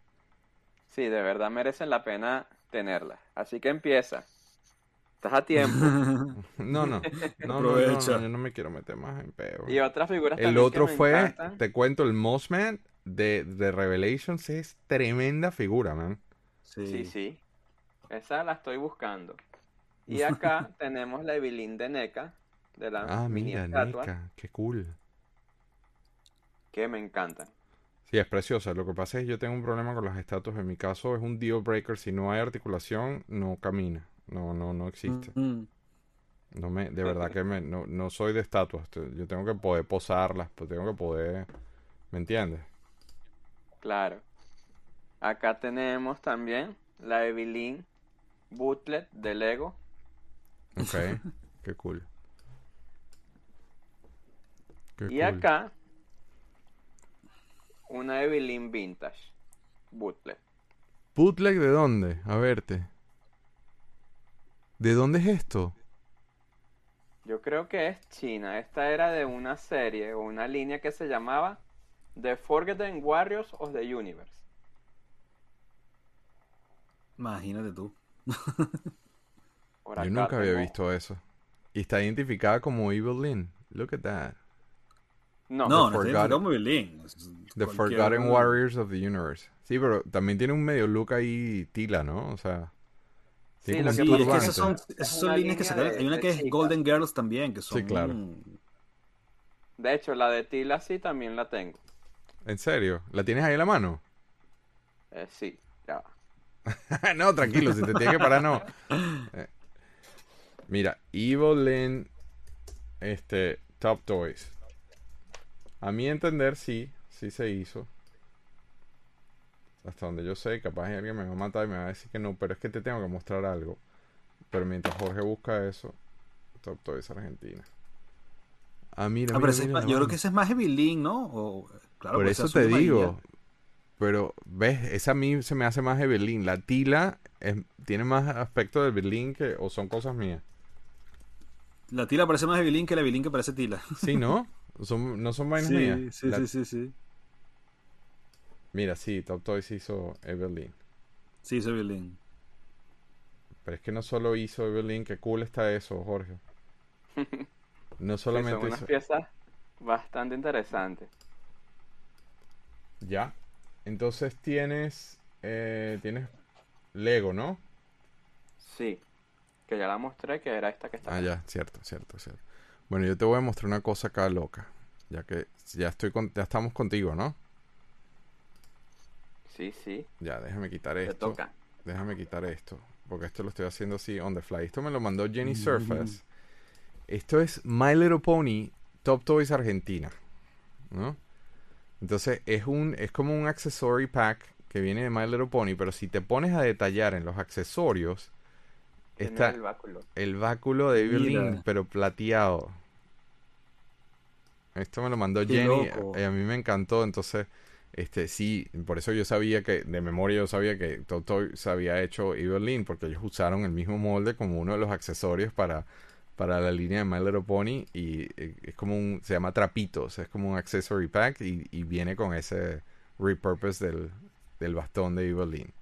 Sí, de verdad merecen la pena tenerla. Así que empieza. Estás a tiempo.
No, no, no, no, no,
Aprovecha.
no, yo no me quiero meter más en peo.
Y otras figuras
El otro
que me
fue,
encantan.
te cuento, el Mossman de, de Revelations es tremenda figura, man.
Sí.
Sí, sí. Esa la estoy buscando. Y acá tenemos la Evelyn de NECA, de la
Ah,
mini
mira,
estatua,
NECA, qué cool.
que me encantan.
Sí, es preciosa. Lo que pasa es que yo tengo un problema con las estatuas. En mi caso es un deal breaker. Si no hay articulación, no camina. No, no, no existe.
Mm.
No me, de verdad que me, no, no soy de estatuas. Yo tengo que poder posarlas, pues tengo que poder, ¿me entiendes?
Claro. Acá tenemos también la Evelyn Bootlet de Lego.
Ok, qué cool. Qué
Y
cool.
acá una Evelyn Vintage Bootlet.
¿Bootleg de dónde? A verte. ¿De dónde es esto?
Yo creo que es China. Esta era de una serie o una línea que se llamaba The Forgotten Warriors of the Universe.
Imagínate tú.
Yo nunca había
tengo-
visto eso. Y está identificada como Evil Lynn. Look at that.
No,
No, no muy bien. Es
The Forgotten Warriors of the Universe. Sí, pero también tiene un medio look ahí tila, ¿no? O sea,
Sí,
Sí, es que esas son, esas líneas que
de-
Hay una que es. Golden Girls también, que son.
claro.
de hecho, la de Tila sí también la tengo.
¿En serio? ¿La tienes ahí en la mano?
Eh, sí, ya va.
no, tranquilo, si te tienes que parar, no. Eh, Mira, Evil Lynn, este, Top Toys. A mi entender, sí, sí se hizo. Hasta donde yo sé, capaz alguien me va a matar y me va a decir que no, pero es que te tengo que mostrar algo. Pero mientras Jorge busca eso, Top Toys Argentina. Ah, mira,
Ah,
mira,
es yo creo que ese es más Evelyn, ¿no? O, claro,
Por eso te digo. Pero, ¿ves? Esa a mí se me hace más Evelyn. La tila es- tiene más aspecto de Evelyn que... O son cosas mías.
La tila parece más Evelyn que la Evelyn que parece tila.
Sí, ¿no? Son, no son vainas
Sí,
mías.
sí,
La-
sí, sí, sí.
Mira, sí, Top Toys hizo Evelyn.
Sí, es Evelyn.
Pero es que no solo hizo Evelyn, qué cool está eso, Jorge. No
Sí, son
solamente
unas
hizo...
piezas bastante interesantes.
Ya. Entonces tienes... eh, tienes Lego, ¿no?
Sí, que ya la mostré, que era esta que está.
Ah, ya, cierto, cierto, cierto. Bueno, yo te voy a mostrar una cosa acá loca. Ya que ya estoy con, ya estamos contigo, ¿no?
Sí, sí,
Ya, déjame quitar
te
esto.
toca.
Déjame quitar esto. Porque esto lo estoy haciendo así on the fly. Esto me lo mandó Jenny Surface. Esto es My Little Pony Top Toys Argentina. ¿No? Entonces es un es como un accessory pack que viene de My Little Pony, pero si te pones a detallar en los accesorios,
Tiene
está
el báculo.
el báculo de Evelyn,
Mira.
pero plateado. Esto me lo mandó
Qué
Jenny
loco.
y a mí me encantó, entonces, este sí, por eso yo sabía que, de memoria yo sabía que Top Toys había hecho Evelyn, porque ellos usaron el mismo molde como uno de los accesorios para, para la línea de My Little Pony y eh, es como un, se llama Trapitos, es como un accessory pack y, y viene con ese repurpose del, del bastón de Evelyn.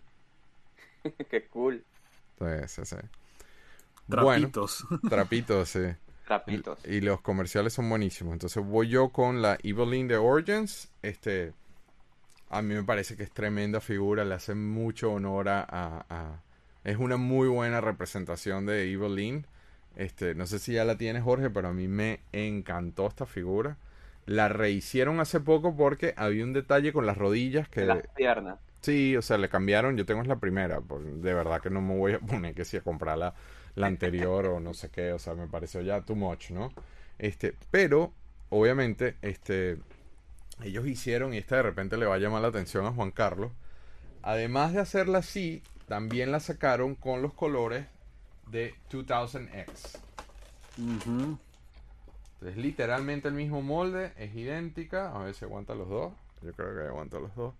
Qué cool.
Entonces,
Trapitos.
trapitos, sí.
Trapitos.
Y, y los comerciales son buenísimos. Entonces voy yo con la Evelyn de Origins. Este, a mí me parece que es tremenda figura. Le hace mucho honor a, a- Es una muy buena representación de Evelyn. Este, no sé si ya la tienes, Jorge, pero a mí me encantó esta figura. la rehicieron hace poco porque había un detalle con las rodillas que...
Las piernas.
Sí, o sea, le cambiaron, yo tengo la primera, pues, de verdad que no me voy a poner que si a comprar la, la anterior o no sé qué, o sea, me pareció ya too much, ¿no? Este, pero, obviamente, este, ellos hicieron, y esta de repente le va a llamar la atención a Juan Carlos, además de hacerla así, también la sacaron con los colores de 2000X.
Ujú.
Entonces, literalmente el mismo molde, es idéntica. A ver si aguanta los dos. Yo creo que aguanta los dos.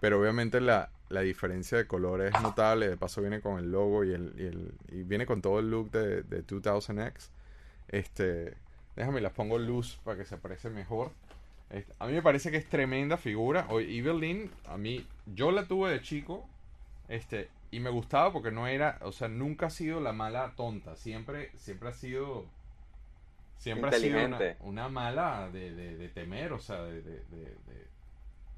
Pero obviamente la, la diferencia de color es notable. De paso viene con el logo y, el, y, el- y viene con todo el look de, de 2000X. Este, déjame las pongo luz para que se aprecie mejor. A mí me parece que es tremenda figura. Evelyn, a mí, yo la tuve de chico. Este, y me gustaba porque no era, o sea, nunca ha sido la mala tonta. Siempre, siempre ha sido. Siempre ha sido una, mala de, de, de temer, o sea, de-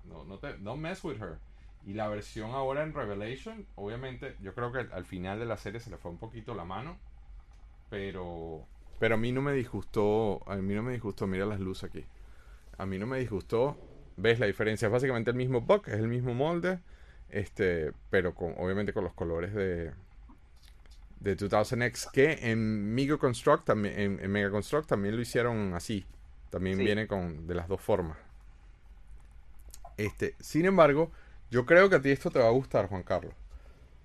no, no te, don't mess with her. Y la versión ahora en Revelation, obviamente, yo creo que al final de la serie se le fue un poquito la mano, pero, pero a mí no me disgustó, a mí no me disgustó, mira las luces aquí. A mí no me disgustó, ves la diferencia, es básicamente el mismo buck, es el mismo molde, este, pero con, obviamente con los colores de, de 2000X, que en Mega Construct, también, en, en Mega Construct también lo hicieron así, también
Sí.
viene con de las dos formas. Este, sin embargo, yo creo que a ti esto te va a gustar, Juan Carlos.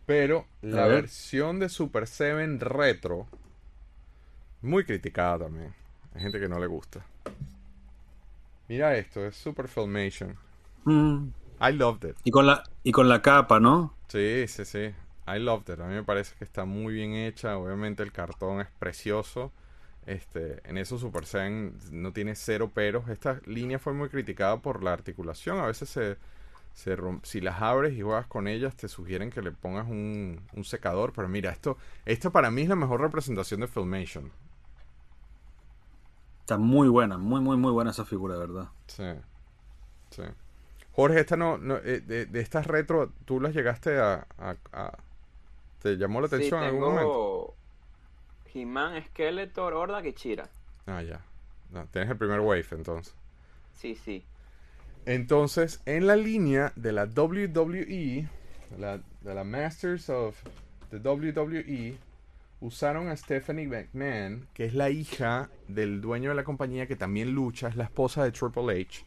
Pero la versión de Super 7 Retro, muy criticada también. Hay gente que no le gusta. Mira esto, es Super Filmation.
Mm.
I loved it.
Y con la y con la capa, ¿no?
Sí, sí, sí. I loved it. A mí me parece que está muy bien hecha. Obviamente el cartón es precioso. Este, en eso Super Zen no tiene cero peros. Esta línea fue muy criticada por la articulación. A veces se, se si las abres y juegas con ellas, te sugieren que le pongas un, un secador. Pero mira, esto, esto para mí es la mejor representación de Filmation.
Está muy buena, muy, muy, muy buena esa figura, de verdad.
Sí. Sí. Jorge, esta no, no, eh, de, de estas retro, ¿tú las llegaste a, a- a- ¿Te llamó la
Sí,
atención en algún momento?
tengo He-Man, Skeletor, Hordak y Chira.
Ah, ya. No, tienes el primer wave entonces.
Sí, sí.
Entonces, en la línea de la WWE, de la, de la Masters of the WWE, usaron a Stephanie McMahon, que es la hija del dueño de la compañía que también lucha, es la esposa de Triple H.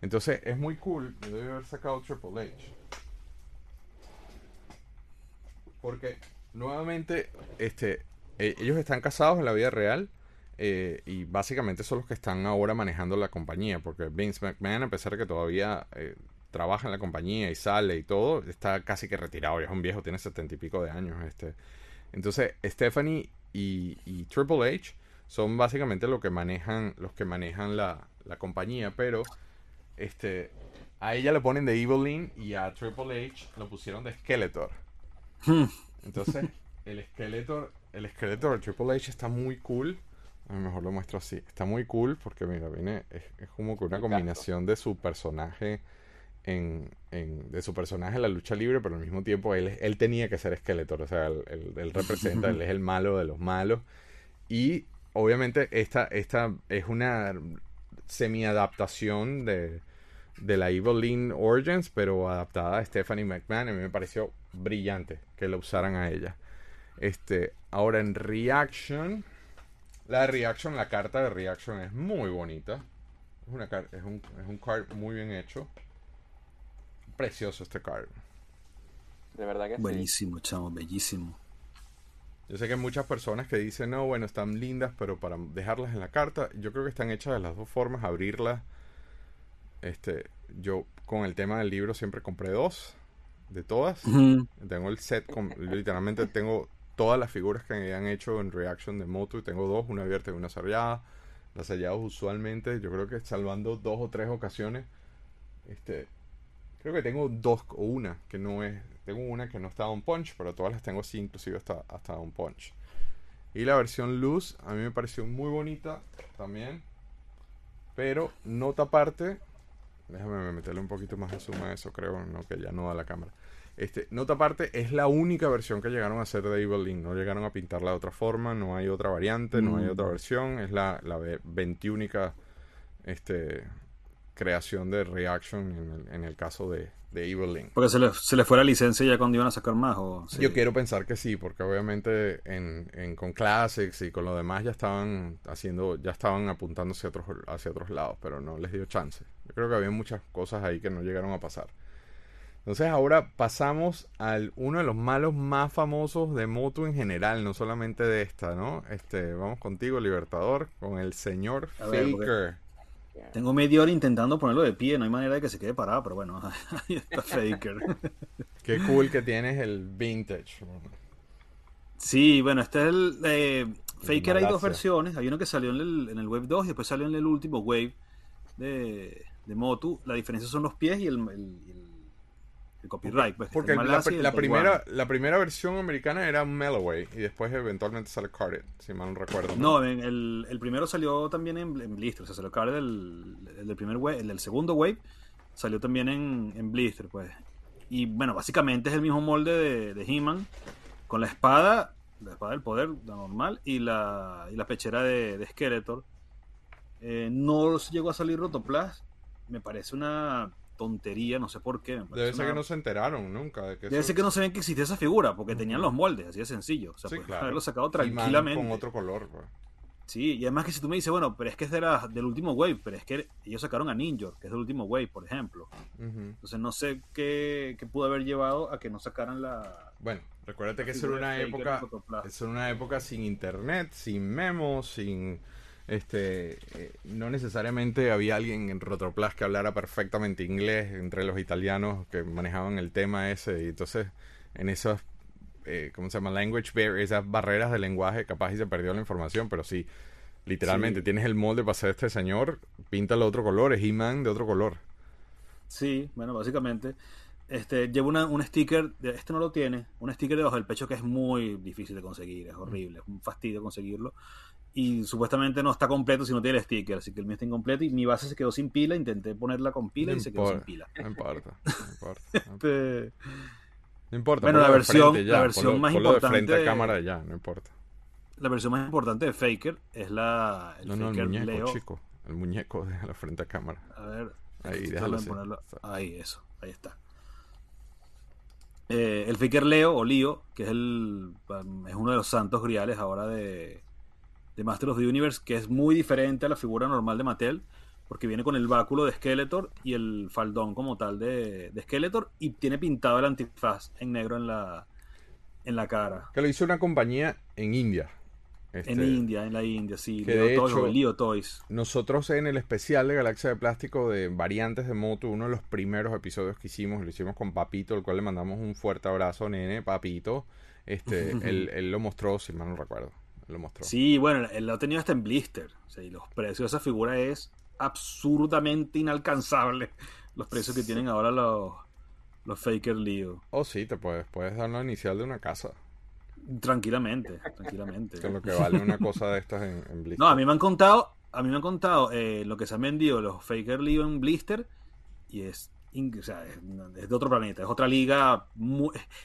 Entonces, es muy cool. Me debe haber sacado Triple H. Porque, nuevamente, este, eh, ellos están casados en la vida real. eh, y básicamente son los que están ahora manejando la compañía. Porque Vince McMahon, a pesar de que todavía eh, trabaja en la compañía y sale y todo, está casi que retirado. Ya es un viejo, tiene setenta y pico de años. Este. Entonces, Stephanie y, y Triple H son básicamente lo que manejan, los que manejan la, la compañía. Pero este, a ella le ponen de Evelyn y a Triple H lo pusieron de Skeletor.
Hmm.
Entonces, el Skeletor, el Skeletor de Triple H está muy cool. A lo mejor lo muestro así. Está muy cool porque, mira, viene, es, es como que una combinación de su personaje de su personaje la lucha libre, pero al mismo tiempo él, él tenía que ser Skeletor. O sea, él, él- representa, él es el malo de los malos. Y obviamente esta, esta es una semi-adaptación de, de la Evelyn Origins, pero adaptada a Stephanie McMahon. A mí me pareció brillante que la usaran a ella. Este, ahora en Reaction, la de Reaction, la carta de Reaction es muy bonita. Es, una es, un, es un card muy bien hecho. Precioso este card.
De verdad que sí.
Buenísimo, chamo, bellísimo.
Yo sé que hay muchas personas que dicen, no, bueno, están lindas, pero para dejarlas en la carta, yo creo que están hechas de las dos formas, abrirlas. Este, yo con el tema del libro siempre compré dos, de todas.
Ujú.
Tengo el set, con, literalmente tengo todas las figuras que han hecho en Reaction de Moto y tengo dos, una abierta y una sellada. Las selladas usualmente, yo creo que salvando dos o tres ocasiones, este, creo que tengo dos o una que no es, tengo una que no está on punch, pero todas las tengo así, inclusive hasta, hasta on punch. Y la versión luz a mí me pareció muy bonita también, pero nota aparte, déjame meterle un poquito más de zoom a eso, creo, no que ya no da la cámara. Este, nota aparte, es la única versión que llegaron a hacer de Evil Link. No llegaron a pintarla de otra forma, no hay otra variante, no hay
Mm.
otra versión. Es la, la ve- 21 este, creación de Reaction en el, en el caso de, de Evil Link.
Porque se le, se le fue la licencia ya cuando iban a sacar más. O, sí.
Yo quiero pensar que sí, porque obviamente en, en- con Classics y con lo demás ya estaban haciendo, ya estaban apuntándose hacia otros, hacia otros lados, pero no les dio chance. Yo creo que había muchas cosas ahí que no llegaron a pasar. Entonces ahora pasamos al uno de los malos más famosos de Moto en general, no solamente de esta, ¿no? Este, vamos contigo, Libertador, con el señor
porque-
Faker.
Tengo media hora intentando ponerlo de pie, no hay manera de que se quede parado, pero bueno, ahí está Faker.
Qué cool que tienes el vintage.
Sí, bueno, este es el. eh, Faker hay dos versiones. Hay uno que salió en el, en el Wave 2 y después salió en el último Wave de, de Motu. La diferencia son los pies y el, el- el- el copyright. Pues, que
Porque
el
la,
el
primera, la primera versión americana era Melloway y después eventualmente sale Carded, si mal no recuerdo.
No, el, el primero salió también en, en Blister. O sea, salió acá del, el del primer wave, el del segundo Wave salió también en, en Blister, pues. Y bueno, básicamente es el mismo molde de, de He-Man con la espada, la espada del poder, la normal, y la, y la pechera de, de Skeletor. Eh, no llegó a salir Rotoplas. Me parece una tontería, no sé por qué.
Debe ser
una-
que no se enteraron nunca de que
Debe
eso-
ser que no sabían que existía esa figura, porque tenían los moldes, así de sencillo. O sea,
Sí, claro.
haberlo sacado tranquilamente.
con otro color. pues.
Sí, y además que si tú me dices, bueno, pero es que es de la- del último wave, pero es que ellos sacaron a Ninja, que es del último wave, por ejemplo. Entonces no sé qué, qué pudo haber llevado a que no sacaran la...
Bueno, recuérdate que esa era una época,
en Photoplasm.
es una época sin internet, sin memos, sin este eh, no necesariamente había alguien en Rotoplas que hablara perfectamente inglés entre los italianos que manejaban el tema ese y entonces en esas eh, ¿cómo se llama? language barrier, esas barreras de lenguaje capaz y se perdió la información, pero sí literalmente
Sí.
tienes el molde para ser este señor, píntalo de otro color, es He-Man de otro color.
Sí, bueno, básicamente. Este, lleva una, un sticker, de, este no lo tiene, un sticker debajo del pecho que es muy difícil de conseguir, es horrible, es un fastidio conseguirlo. Y supuestamente no está completo si no tiene el sticker, así que el mío está incompleto y mi base se quedó sin pila, intenté ponerla con pila
No
y se quedó sin pila.
No importa, no importa. no
Este,
No importa.
Bueno, la
de
versión- la versión más
de frente
importante-
a cámara ya, no importa.
la versión más importante de Faker es la el
No, no, el muñeco,
Leo.
chico. El muñeco de la frente a cámara.
A ver,
Ahí, déjalo
de
así.
ponerlo-. Ahí, eso, ahí está. Eh, el Faker Leo o Leo, que es el es uno de los santos griales ahora de, de Master of the Universe, que es muy diferente a la figura normal de Mattel, porque viene con el báculo de Skeletor y el faldón como tal de, de Skeletor, y tiene pintado el antifaz en negro en la, en la cara.
Que lo hizo una compañía en India. Este,
En India, en la India, sí.
que
Leo
de
Toys
hecho-
Leo Toys.
Nosotros en el especial de Galaxia de Plástico de variantes de moto, uno de los primeros episodios que hicimos, lo hicimos con Papito, el cual le mandamos un fuerte abrazo, nene, Papito. Este, él, él lo mostró, si mal no recuerdo. Él lo mostró.
Sí, bueno, él lo ha tenido hasta en blister. O sea, y los precios de esa figura es absurdamente inalcanzable. Los precios que tienen ahora los, los Faker Leo.
Oh, sí, te puedes, puedes dar la inicial de una casa.
Tranquilamente, tranquilamente.
Que es lo que vale una cosa de estas en, en Blister.
No, a mí me han contado, a mí me han contado eh, lo que se han vendido los Faker Leo en blister y es, o sea, es, de otro planeta, es otra liga,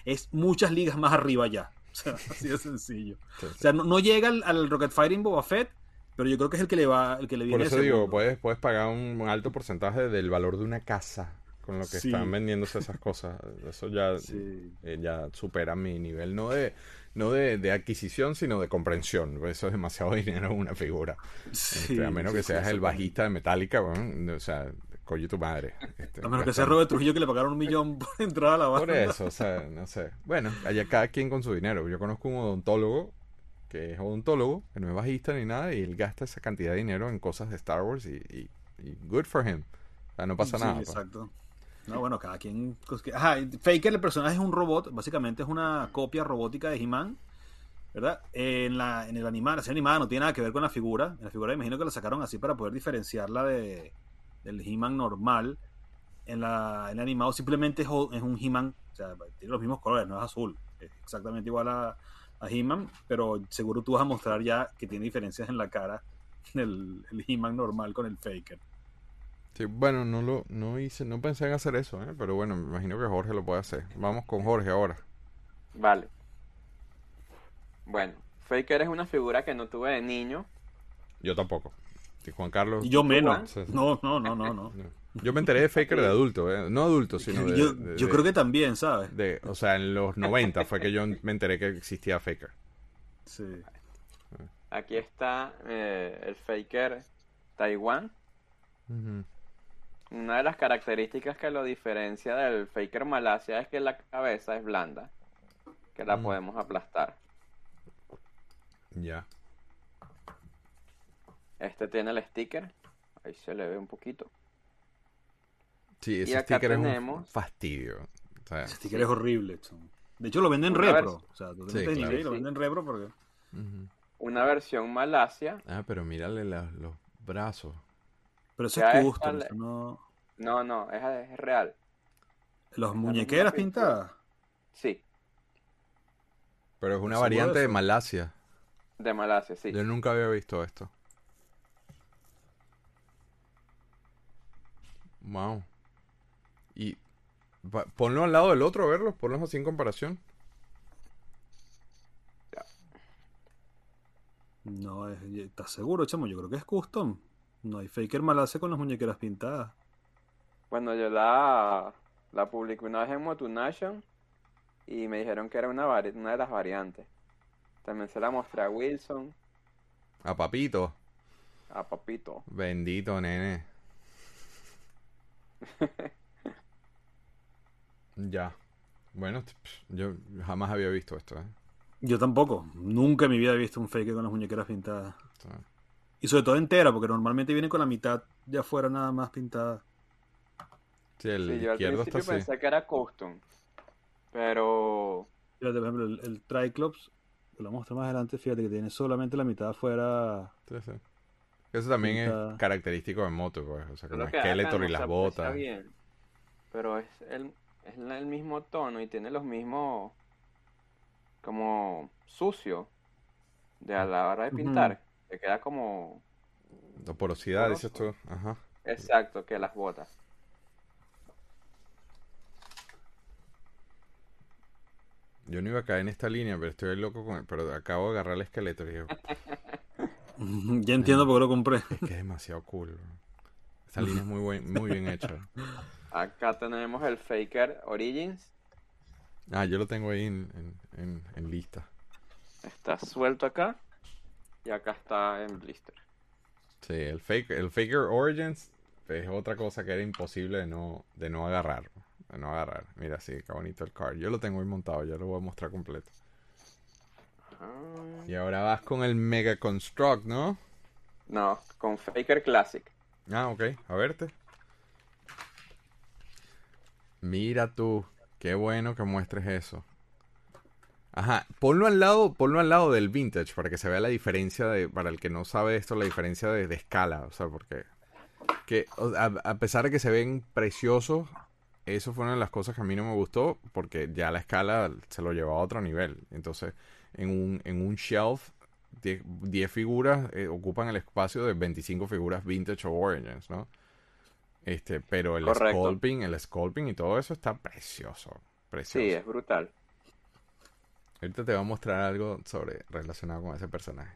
es muchas ligas más arriba ya. O sea, así de sencillo.
Sí,
O sea, no, no llega al, al Rocket Fighting Boba Fett, pero yo creo que es el que le va, el que le
Por
viene
eso
de
digo, puedes, puedes pagar un alto porcentaje del valor de una casa con lo que
Sí.
están vendiéndose esas cosas. Eso ya, eh, ya supera mi nivel, no de no de, de adquisición, sino de comprensión. Eso es demasiado dinero en una figura. Este, a menos que seas el bajista de Metallica, bueno, o sea, coño tu madre. Este,
A menos que sea Robert Trujillo que le pagaron un millón por entrar a la banda.
Por eso, o sea, no sé. Bueno, allá cada quien con su dinero. Yo conozco un odontólogo que es odontólogo, que no es bajista ni nada, y él gasta esa cantidad de dinero en cosas de Star Wars y, y- y good for him. O sea, no pasa
Sí,
nada. pues.
Exacto. No, bueno, cada quien. pues, Ajá, Faker, el personaje es un robot, básicamente es una copia robótica de He-Man, ¿verdad? En, la, en el animal, la serie animada no tiene nada que ver con la figura. En la figura, imagino que la sacaron así para poder diferenciarla de, del He-Man normal. En la, en el animado simplemente es, un He-Man, o sea, tiene los mismos colores, no es azul, es exactamente igual a, a He-Man, pero seguro tú vas a mostrar ya que tiene diferencias en la cara del el He-Man normal con el Faker.
Sí, bueno, no lo no hice, no pensé en hacer eso, ¿eh? pero bueno, me imagino que Jorge lo puede hacer. Vamos con Jorge ahora.
Vale. Bueno, Faker es una figura que no tuve de niño.
Yo tampoco. Y Juan Carlos.
Y yo menos. No, no, no, no, no.
Yo me enteré de Faker de adulto, ¿eh? no adulto, sino de...
yo
de-
yo
de-
creo que también, ¿sabes?
de- o sea, en los 90 fue que yo me enteré que existía Faker.
Sí.
Aquí está eh, el Faker Taiwán. Una de las características que lo diferencia del Faker Malasia es que la cabeza es blanda, que la podemos aplastar.
Ya.
Este tiene el sticker, ahí se le ve un poquito.
Sí, ese sticker es un fastidio. O sea,
Ese sticker es horrible, chamo. De hecho, lo venden
Una
repro. O sea, tú
Sí, claro.
lo venden repro porque.
Una versión Malasia,
Ah, pero mírale la- los brazos.
Pero eso
Ya
es
es
custom.
al-
eso no...
no, no, es, es real. Misma
muñequeras
pintura.
pintadas.
Sí,
Pero es una
¿Seguro
variante
de?
Malasia.
de Malasia, sí.
Yo nunca había visto esto. Wow. Y va- ponlo al lado del otro, a verlos, ponlos así en comparación.
No, es, ¿estás seguro, chamo? Yo creo que es custom. No hay faker malace con las muñequeras pintadas.
Bueno, yo la, la publiqué una vez en Motunation y me dijeron que era una de las variantes. También se la mostré a Wilson,
A papito.
a Papito.
Bendito, nene. ya. Bueno, yo jamás había visto esto, ¿eh?
Yo tampoco. Nunca en mi vida he visto un faker con las muñequeras pintadas. Y sobre todo entera, porque normalmente vienen con la mitad de afuera nada más pintada.
sí, el
Sí, yo al
izquierdo está
principio
así.
pensé que era custom, pero
Fíjate, por ejemplo, el, el Triclops, que lo muestro más adelante, fíjate que tiene solamente la mitad afuera.
Sí, sí. Eso también
Pinta-
es característico de moto, pues. O sea, como Skeletor
no
y las botas.
bien. Pero es el, es el mismo tono y tiene los mismos como sucio de a la hora de pintar. Que queda como
La porosidad,
Poroso.
dices tú. Ajá.
exacto que las botas.
Yo no iba a caer en esta línea, pero estoy loco con Pero acabo de agarrar el esqueleto y digo,
ya entiendo por qué lo compré.
es que es demasiado cool. Esta línea es muy, buen, muy bien hecha.
Acá tenemos el Faker Origins.
Ah, yo lo tengo ahí en, en- en- en lista.
Está suelto acá. Y acá está en blister.
Sí, el, fake, el Faker Origins es otra cosa que era imposible de no, de no agarrar. De no agarrar. Mira, sí, qué bonito el card. Yo lo tengo ahí montado, ya lo voy a mostrar completo.
Ah,
Y ahora vas con el Mega Construct, ¿no?
No, con Faker Classic.
Ah, ok, a verte. Mira tú, qué bueno que muestres eso. Ajá, ponlo al lado, ponlo al lado del vintage para que se vea la diferencia de, para el que no sabe esto, la diferencia de, de escala, o sea, porque que a, a pesar de que se ven preciosos, eso fue una de las cosas que a mí no me gustó, porque ya la escala se lo llevaba a otro nivel. Entonces, en un, en un shelf 10, 10 figuras eh, ocupan el espacio de 25 figuras vintage o origins, ¿no? Este, pero el
Correcto.
sculpting, el sculpting y todo eso está precioso, precioso.
Sí, es brutal.
Ahorita te voy a mostrar algo sobre relacionado con ese personaje.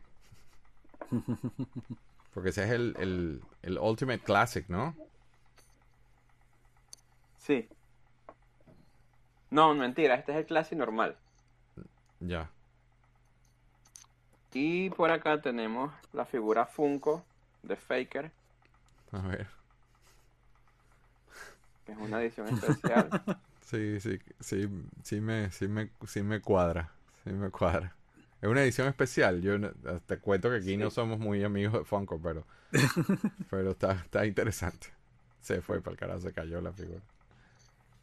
Porque ese es el, el, el Ultimate Classic, ¿no?
Sí. No, mentira, este es el Classic normal.
Ya.
Y por acá tenemos la figura Funko de Faker,
A ver.
que es una edición especial.
Sí, sí, sí, sí me, sí me, sí me cuadra. Sí me cuadra. Es una edición especial. Yo no- te cuento que aquí no somos muy amigos de Funko, pero, pero está, está interesante. Se fue para el carajo, se cayó la figura.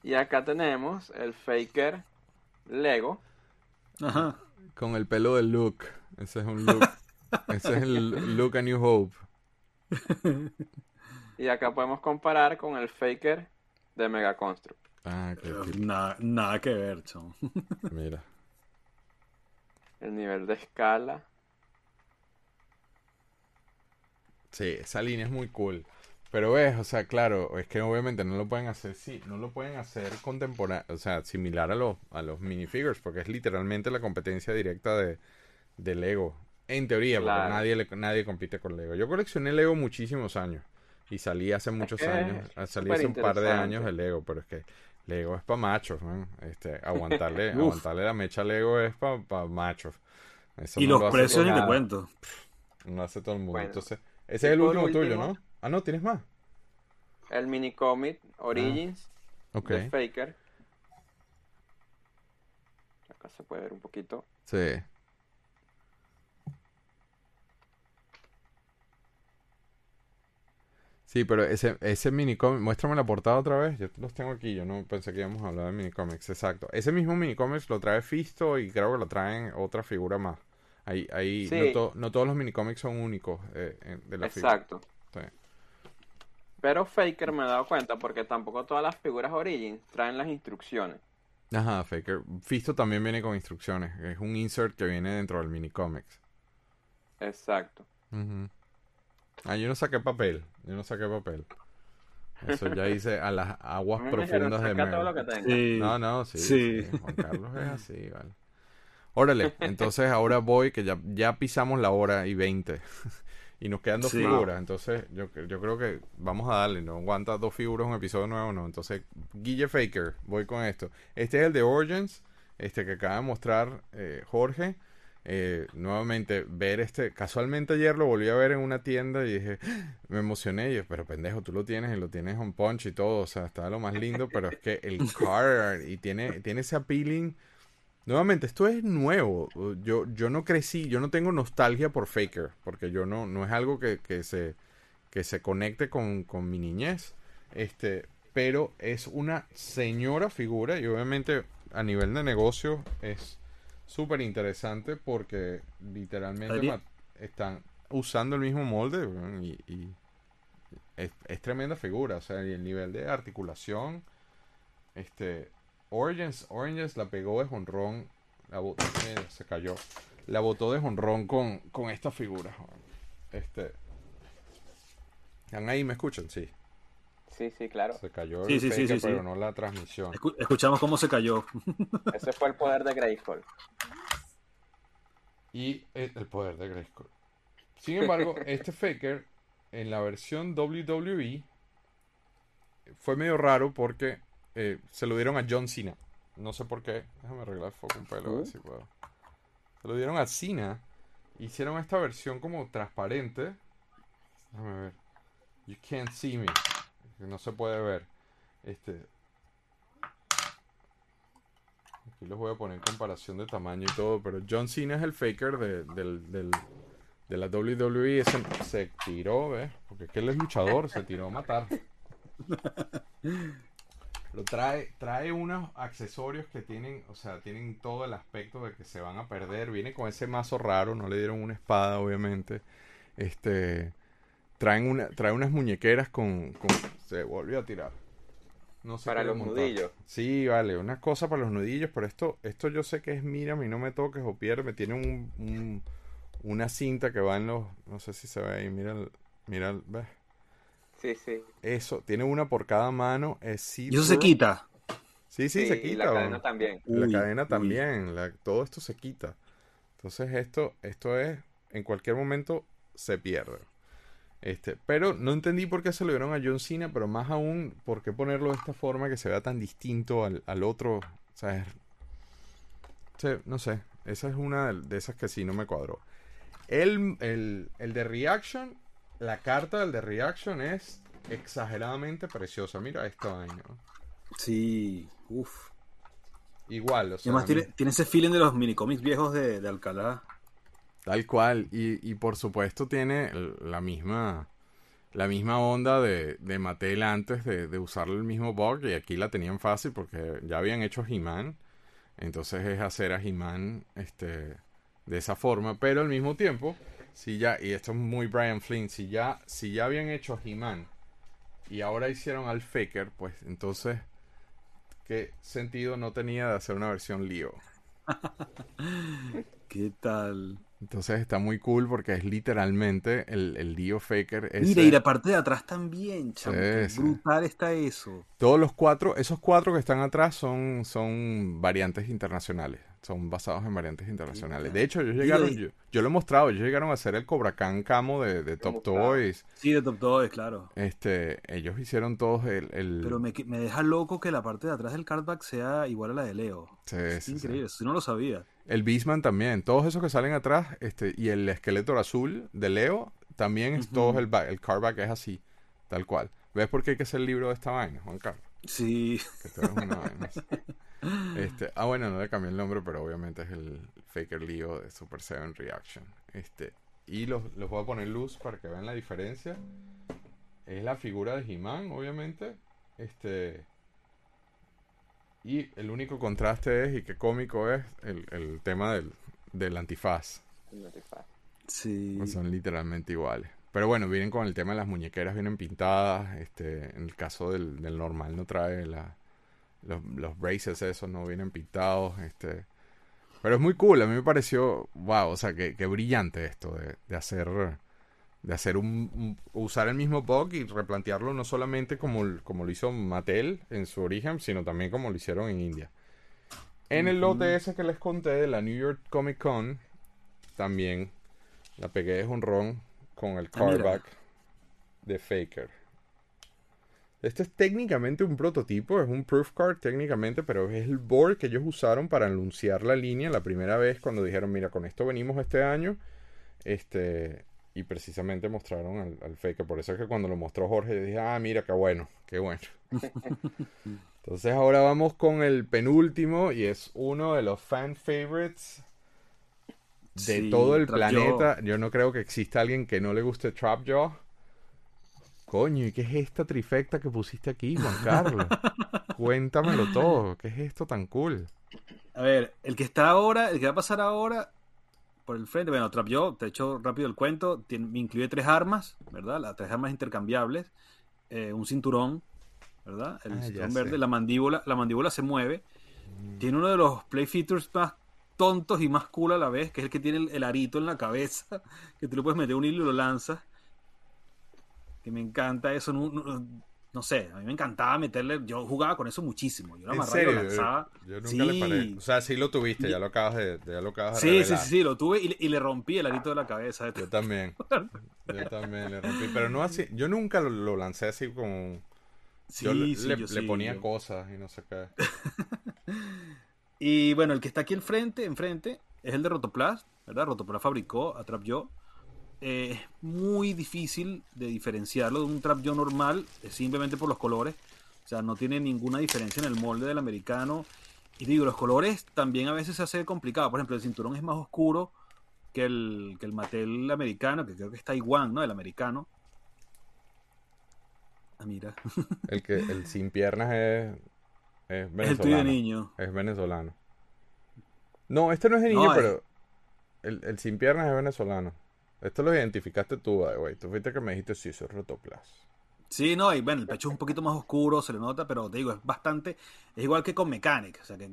Y acá tenemos el Faker Lego.
Ajá.
Con el pelo de Luke. Ese es un look. Ese es el Luke a New Hope.
Y acá podemos comparar con el Faker de Mega Construct.
Ah, qué.
Nada, nada que ver, chamo.
Mira.
El nivel de escala.
Sí, esa línea es muy cool. Pero ves, o sea, claro, es que obviamente no lo pueden hacer, sí, no lo pueden hacer contemporáneo, o sea, similar a los, a los minifigures, porque es literalmente la competencia directa de, de Lego. En teoría, porque nadie, le- nadie compite con Lego. Yo coleccioné Lego muchísimos años. Y salí hace muchos
que
años,
es
salí hace un par de años el Lego, pero es que Lego es para machos, man. Este, aguantarle, aguantarle la mecha a Lego es para machos. Eso
Y
no
los precios ni te cuento.
No lo hace todo el mundo.
Bueno.
Entonces, ese es el último tuyo,
último-
¿no? Ah, no, ¿tienes más?
El mini comic Origins
Ok.
de Faker. Acá se puede ver un poquito.
Sí. Sí, pero ese, ese minicomic, muéstrame la portada otra vez. Yo los tengo aquí, yo no pensé que íbamos a hablar de minicomics, exacto. Ese mismo minicomics lo trae Fisto y creo que lo traen otra figura más. Ahí, ahí
Sí.
no, to- no todos los minicomics son únicos eh, de la figura.
Exacto.
Sí.
Pero Faker me he dado cuenta porque tampoco todas las figuras Origins traen las instrucciones.
Ajá, Faker. Fisto también viene con instrucciones. Es un insert que viene dentro del minicomics.
Exacto.
Ujú. Ah, yo no saqué papel. Yo no saqué papel. Eso ya hice a las aguas
me dijeron,
profundas de
"Saca todo
Mer.
lo que tengas".
Sí.
No, no, sí,
Sí.
sí, Juan Carlos es así, vale. Órale, entonces ahora voy, que ya, ya pisamos la hora y 20. Y nos quedan dos
Sí.
figuras. Entonces, yo, yo creo que vamos a darle, no aguanta dos figuras un episodio nuevo, no. Entonces, Guille Faker, voy con esto. Este es el de Origins, este que acaba de mostrar eh, Jorge. Eh, nuevamente, ver este. Casualmente ayer lo volví a ver en una tienda y dije, me emocioné. Y yo, pero pendejo, tú lo tienes y lo tienes on punch y todo. O sea, está lo más lindo, pero es que el card y tiene, tiene ese appealing. Nuevamente, esto es nuevo. Yo, yo no crecí, yo no tengo nostalgia por Faker, porque yo no, no es algo que, que se, que se conecte con, con mi niñez. Este, pero es una señora figura y obviamente a nivel de negocio es súper interesante porque literalmente están usando el mismo molde y, y es, es tremenda figura. O sea, y el nivel de articulación. Este. Origins, Origins la pegó de jonrón. La botó, mira, se cayó. La botó de jonrón con, con esta figura. Este. ¿Están ahí? ¿Me escuchan? Sí.
Sí, sí, claro.
Se cayó
Sí,
el
sí, sí,
Faker,
sí, sí.
pero no la transmisión.
Escu- escuchamos cómo se cayó.
Ese fue el poder de Grayskull.
y el, el poder de Grayskull. Sin embargo, este Faker en la versión WWE fue medio raro porque eh, se lo dieron a John Cena. No sé por qué. Déjame arreglar el foco un pelo a ver si puedo. Se lo dieron a Cena. Hicieron esta versión como transparente. Déjame ver. You can't see me. No se puede ver. Este. Aquí los voy a poner en comparación de tamaño y todo. Pero John Cena es el faker de, del, del- de la WWE. Ese se tiró, ¿ves? Porque es que él es luchador. Se tiró a matar. Pero trae, trae unos accesorios que tienen, o sea, tienen todo el aspecto de que se van a perder. Viene con ese mazo raro, no le dieron una espada, obviamente. Este, traen una, trae unas muñequeras con, con- se volvió a tirar. No sé
Para los
montar.
nudillos.
Sí, vale, una cosa para los nudillos, pero esto, esto yo sé que es mírame y no me toques o pierde, tiene un, un- una cinta que va en los, no sé si se ve ahí, mira, el- mira, el- ¿ves?
Sí, sí.
Eso, tiene una por cada mano, es
Y eso se quita.
Sí, sí,
Sí,
se
y
quita.
la cadena también.
La
Uy,
cadena
uy.
también, la- todo esto se quita. Entonces esto, esto es, en cualquier momento se pierde. Este, pero no entendí por qué se lo dieron a John Cena, pero más aún, por qué ponerlo de esta forma que se vea tan distinto al, al otro. O sea, es- sí, no sé, esa es una de- de esas que sí no me cuadró. El, el, el de Reaction, la carta del de Reaction es exageradamente preciosa. Mira esta vaina.
Sí, uff.
Igual, o
Y
sea,
además tiene, tiene ese feeling de los minicomics viejos de, de Alcalá.
Tal cual, y, y por supuesto tiene la misma la misma onda de, de Mattel antes de, de usar el mismo bug y aquí la tenían fácil porque ya habían hecho He-Man, entonces es hacer a He-Man este, de esa forma, pero al mismo tiempo, si ya, y esto es muy Brian Flynn, si ya, si ya habían hecho a He-Man y ahora hicieron al Faker, pues entonces, ¿qué sentido no tenía de hacer una versión Leo?
¿Qué tal?
Entonces está muy cool porque es literalmente el, el Dio Faker.
Mira, y la parte de atrás también, chamo.
Sí.
Brutal está eso.
Todos los cuatro, esos cuatro que están atrás son, son variantes internacionales. Son basados en variantes internacionales. De hecho, ellos llegaron, yo, yo lo he mostrado, ellos llegaron a hacer el Cobra Khan Camo de, de Top. Toys.
Sí, de Top Toys, claro.
Este, ellos hicieron todos el, el-
Pero me, me deja loco que la parte de atrás del cardback sea igual a la de Leo.
sí,
Es
sí, sí.
increíble, eso no lo sabía.
El Beastman también, todos esos que salen atrás, este, y el esqueleto azul de Leo, también es todo el, el cardback es así, tal cual. ¿Ves por qué hay que hacer el libro de esta vaina, Juan Carlos?
Sí,
Que tú eres una vaina así. Este, ah, bueno, no le cambié el nombre, pero obviamente es el Faker Leo de Super 7 Reaction. Este, y los, los voy a poner luz para que vean la diferencia. Es la figura de He-Man, obviamente. Este. Y el único contraste es, y qué cómico es, el, el tema del, del antifaz.
sí.
Pues son literalmente iguales. Pero bueno, vienen con el tema de las muñequeras, vienen pintadas. Este, en el caso del, del normal no trae la, los, los braces esos, no vienen pintados. Este, pero es muy cool, a mí me pareció, wow, o sea, que, que brillante esto de, de hacer, de hacer un, un- usar el mismo bug y replantearlo no solamente como, como lo hizo Mattel en su origen, sino también como lo hicieron en India. En el lote ese que les conté de la New York Comic Con, también la pegué de jonrón con el
Ah, mira.
cardback de Faker. Este es técnicamente un prototipo, es un proof card técnicamente, pero es el board que ellos usaron para anunciar la línea la primera vez cuando dijeron, mira, con esto venimos este año. Este, y precisamente mostraron al, al Faker. Por eso es que cuando lo mostró Jorge, yo dije, ah, mira, qué bueno, qué bueno. Entonces ahora vamos con el penúltimo y es uno de los fan favorites de
Sí,
todo el planeta. Yo no creo que exista alguien que no le guste Trapjaw. Coño, ¿y qué es esta trifecta que pusiste aquí, Juan Carlos? Cuéntamelo todo. ¿Qué es esto tan cool?
A ver, el que está ahora, el que va a pasar ahora por el frente, bueno, Trap Yo, te he hecho rápido el cuento, tiene- me incluye tres armas, ¿verdad? Las tres armas intercambiables, eh, un cinturón, ¿verdad? El
Ah,
cinturón
sé.
verde, la mandíbula, la mandíbula se mueve. Tiene uno de los play features más tontos y más cool a la vez, que es el que tiene el, el arito en la cabeza, que tú le puedes meter un hilo y lo lanzas. Que me encanta eso, no, no- no sé, a mí me encantaba meterle, yo jugaba con eso muchísimo, yo lo
¿En
amarraba y lo lanzaba.
Yo nunca
Sí.
le paré. O sea, sí lo tuviste, ya lo acabas de, ya lo acabas de
Sí, sí,
revelar.
sí, sí, lo tuve y, le- y le rompí el arito de la cabeza.
Yo también. Yo también le rompí. Pero no así. Yo nunca lo, lo lancé así como.
Sí,
yo le,
sí,
le-
yo
le
sí,
ponía cosas y no sé qué.
Y bueno, el que está aquí al frente, enfrente, es el de Rotoplas, ¿verdad? Rotoplas fabricó a Trap Yo. Eh, es muy difícil de diferenciarlo de un Trap Yo normal, simplemente por los colores. O sea, no tiene ninguna diferencia en el molde del americano. Y digo, los colores también a veces se hace complicado. Por ejemplo, el cinturón es más oscuro que el, que el Mattel americano, que creo que es Taiwán, ¿no? El americano. Ah, mira.
El que el sin piernas es. Es
Es el tuyo de
venezolano.
niño.
Es venezolano. No, este no es de
No,
niño,
es-
pero. El, el sin piernas es venezolano. Esto lo identificaste tú, güey. Tú fuiste que me dijiste, sí, eso es Rotoplas.
Sí, no, y bueno, el pecho es un poquito más oscuro, se le nota, pero te digo, es bastante, es igual que con Mechanic, o sea que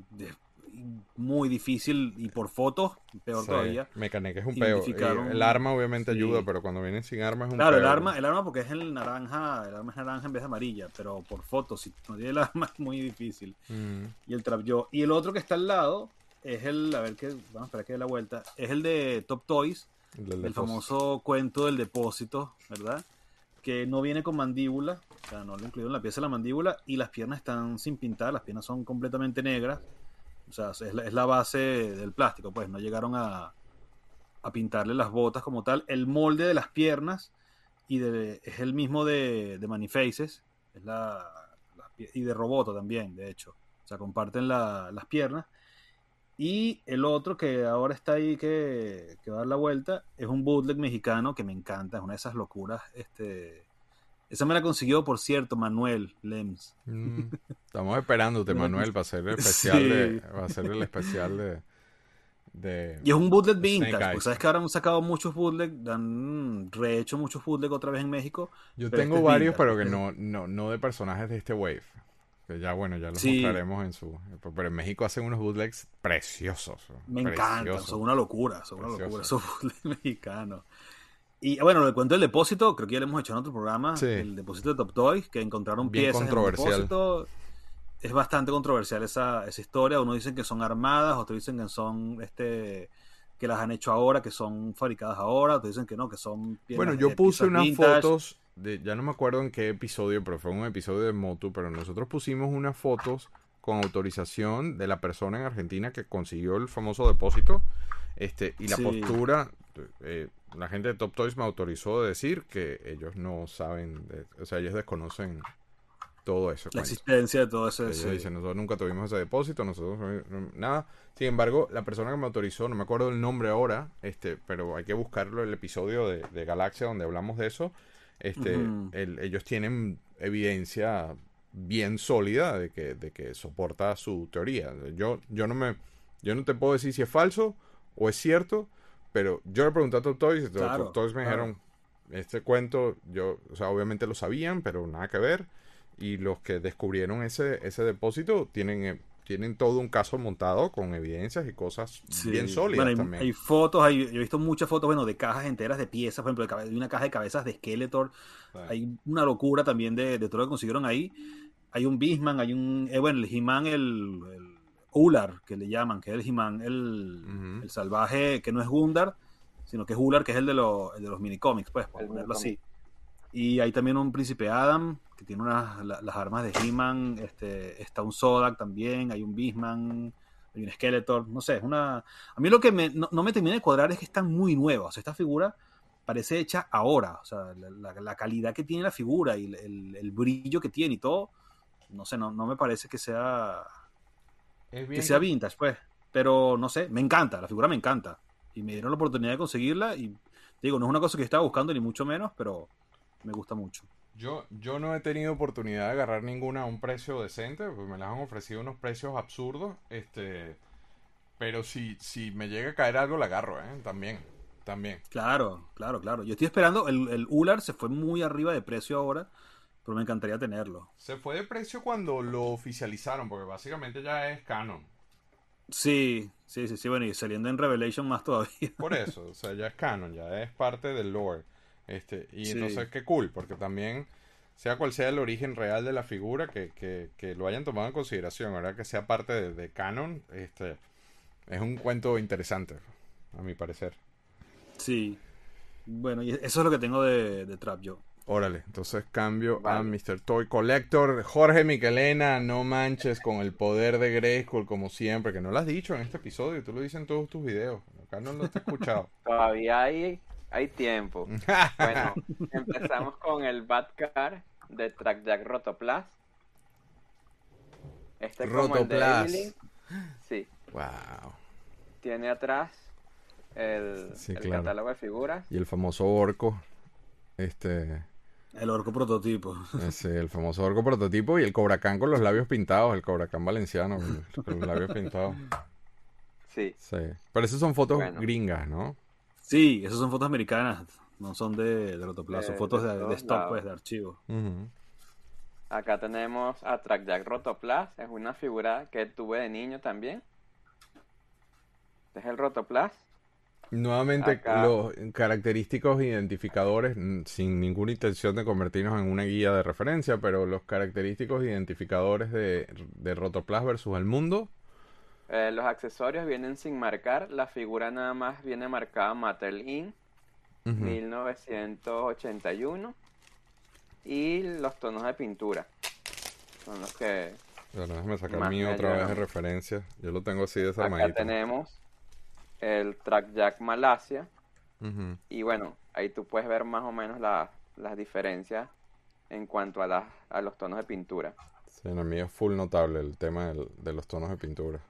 muy difícil y por fotos, peor
Sí,
todavía.
Mecánica es un peo.
Un-
El arma obviamente
sí.
ayuda, pero cuando vienen sin arma es un
Claro, el arma, el arma porque es el naranja, el arma es naranja en vez de amarilla, pero por fotos, si no tiene el arma es muy difícil.
Mm.
Y el Trap Yo. Y el otro que está al lado es el, a ver que, vamos a esperar que dé la vuelta, es el de Top Toys,
El
famoso cuento del depósito, ¿verdad? Que no viene con mandíbula, o sea, no lo incluyeron en la pieza de la mandíbula y las piernas están sin pintar, las piernas son completamente negras, o sea, es la, base del plástico, pues no llegaron a, a pintarle las botas como tal. El molde de las piernas y es el mismo de, de Manifaces, es la, y de Roboto también, de hecho, o sea, comparten la- las piernas. Y el otro que ahora está ahí que, que va a dar la vuelta es un bootleg mexicano que me encanta, es una de esas locuras. Este, esa me la consiguió, por cierto, Manuel Lems.
Mm. Estamos esperándote, Manuel, para hacer el especial
Sí.
de. Va a ser el especial de. de
Y es un bootleg vintage, sabes que ahora han sacado muchos bootleg, han rehecho muchos bootleg otra vez en México.
Yo tengo
este es
varios,
vintage,
pero que no, no, no de personajes de este wave. Que ya, bueno, ya los
Sí.
mostraremos en su. Pero en México hacen unos bootlegs preciosos.
Me encantan,
preciosos.
son una locura, son una locura esos bootleg mexicanos. Y bueno, le cuento el depósito, creo que ya lo hemos hecho en otro programa,
Sí.
el depósito de Top Toys, que encontraron
Bien
piezas en el
controversial.
depósito es bastante controversial esa, esa historia. Unos dicen que son armadas, otros dicen que son este que las han hecho ahora, que son fabricadas ahora, otros dicen que no, que son
Bueno,
piezas-
yo
eh,
puse unas
vintage.
fotos, de, ya no me acuerdo en qué episodio, pero fue un episodio de Motu, pero nosotros pusimos unas fotos con autorización de la persona en Argentina que consiguió el famoso depósito. Este, y la
Sí.
postura, eh, la gente de Top Toys me autorizó de decir que ellos no saben, de- o sea, ellos desconocen todo eso.
La existencia de todo eso.
Ellos
sí.
dicen, nosotros nunca tuvimos ese depósito, nosotros no- no- nada. Sin embargo, la persona que me autorizó, no me acuerdo el nombre ahora, este, pero hay que buscarlo el episodio de, de Galaxia donde hablamos de eso. Este, el- ellos tienen evidencia bien sólida de que, de que soporta su teoría. Yo, yo no me, yo no te puedo decir si es falso o es cierto, pero yo le pregunté a Top Toys y
Claro,
Top Toys me
claro.
dijeron, este cuento, yo, o sea, obviamente lo sabían, pero nada que ver. Y los que descubrieron ese, ese depósito tienen, eh, tienen todo un caso montado con evidencias y cosas
Sí.
bien sólidas
Bueno, hay,
también.
hay fotos, hay, yo he visto muchas fotos, bueno, de cajas enteras de piezas, por ejemplo, de, una caja de cabezas de Skeletor.
Sí.
Hay una locura también de, de todo lo que consiguieron ahí. Hay un Bisman, hay un, eh, bueno, el He-Man, el, el Ular, que le llaman, que es el He-Man, el, el salvaje, que no es Gundar, sino que es Ular, que es el de, los el de los minicómics, pues, por
El
ponerlo así. Y hay también un Príncipe Adam, que tiene unas, la- las armas de He-Man, este, está un Zodak también, hay un Bisman, hay un Skeletor, no sé, es una... A mí lo que me- no, no me termina de cuadrar es que están muy nuevas, o sea, esta figura parece hecha ahora, o sea, la, la- la calidad que tiene la figura y el, el- el brillo que tiene y todo, no sé, no, no me parece que sea,
Es
que sea vintage, pues, pero no sé, me encanta, la figura me encanta, y me dieron la oportunidad de conseguirla y digo, no es una cosa que yo estaba buscando ni mucho menos, pero me gusta mucho.
Yo, yo no he tenido oportunidad de agarrar ninguna a un precio decente, porque me las han ofrecido unos precios absurdos, este, pero si, si me llega a caer algo, la agarro, ¿eh? También, también.
Claro, claro, claro. Yo estoy esperando, el, el Ular se fue muy arriba de precio ahora, pero me encantaría tenerlo.
Se fue de precio cuando lo oficializaron, porque básicamente ya es canon.
Sí, sí, sí, sí, bueno, y saliendo en Revelation más todavía.
Por eso, o sea, ya es canon, ya es parte del lore. Este, y
Sí.
entonces qué cool, porque también, sea cual sea el origen real de la figura, que, que, que lo hayan tomado en consideración, ahora que sea parte de, de canon, este, es un cuento interesante, a mi parecer.
Sí. Bueno, y eso es lo que tengo de, de Trap yo.
Órale, entonces cambio a. Mr. Toy Collector. Jorge Miquelena, no manches con el poder de Grayskull como siempre, que no lo has dicho en este episodio, tú lo dices en todos tus videos. Acá no lo he escuchado.
Todavía hay, hay tiempo. Bueno, empezamos con el Batcar de Trackjack Rotoplas. Este como el de
Rotoplas.
Evelyn. Sí,
wow.
tiene atrás el,
Sí,
el
claro.
catálogo de figuras.
Y el famoso orco, este,
El orco prototipo.
ese, el famoso orco prototipo y el Cobracán con los labios pintados, el Cobracán valenciano con, los labios pintados.
Sí,
Sí. Pero esas son fotos
Bueno.
gringas, ¿no?
Sí, esas son fotos americanas, no son de, de Rotoplas, son
De-
fotos
de
de, de
todos
stock,
lados.
pues, de archivo.
Acá tenemos a Trackjack Rotoplas. Es una figura que tuve de niño también. Este es el Rotoplas.
Nuevamente,
Acá.
los característicos identificadores, sin ninguna intención de convertirnos en una guía de referencia, pero los característicos identificadores de, de Rotoplas versus el mundo.
Eh, los accesorios vienen sin marcar. La figura nada más viene marcada Mattel Inc.
Ujú.
1981 y los tonos de pintura son los que
Bueno, déjame sacar
me
otra vez de referencia. Yo lo tengo así
acá
desarmadito.
tenemos el Trackjack Malasia
Ujú.
y bueno ahí tú puedes ver más o menos la- las diferencias en cuanto a, las a los tonos de pintura
Sí, en el mío es full notable el tema del- de los tonos de pintura.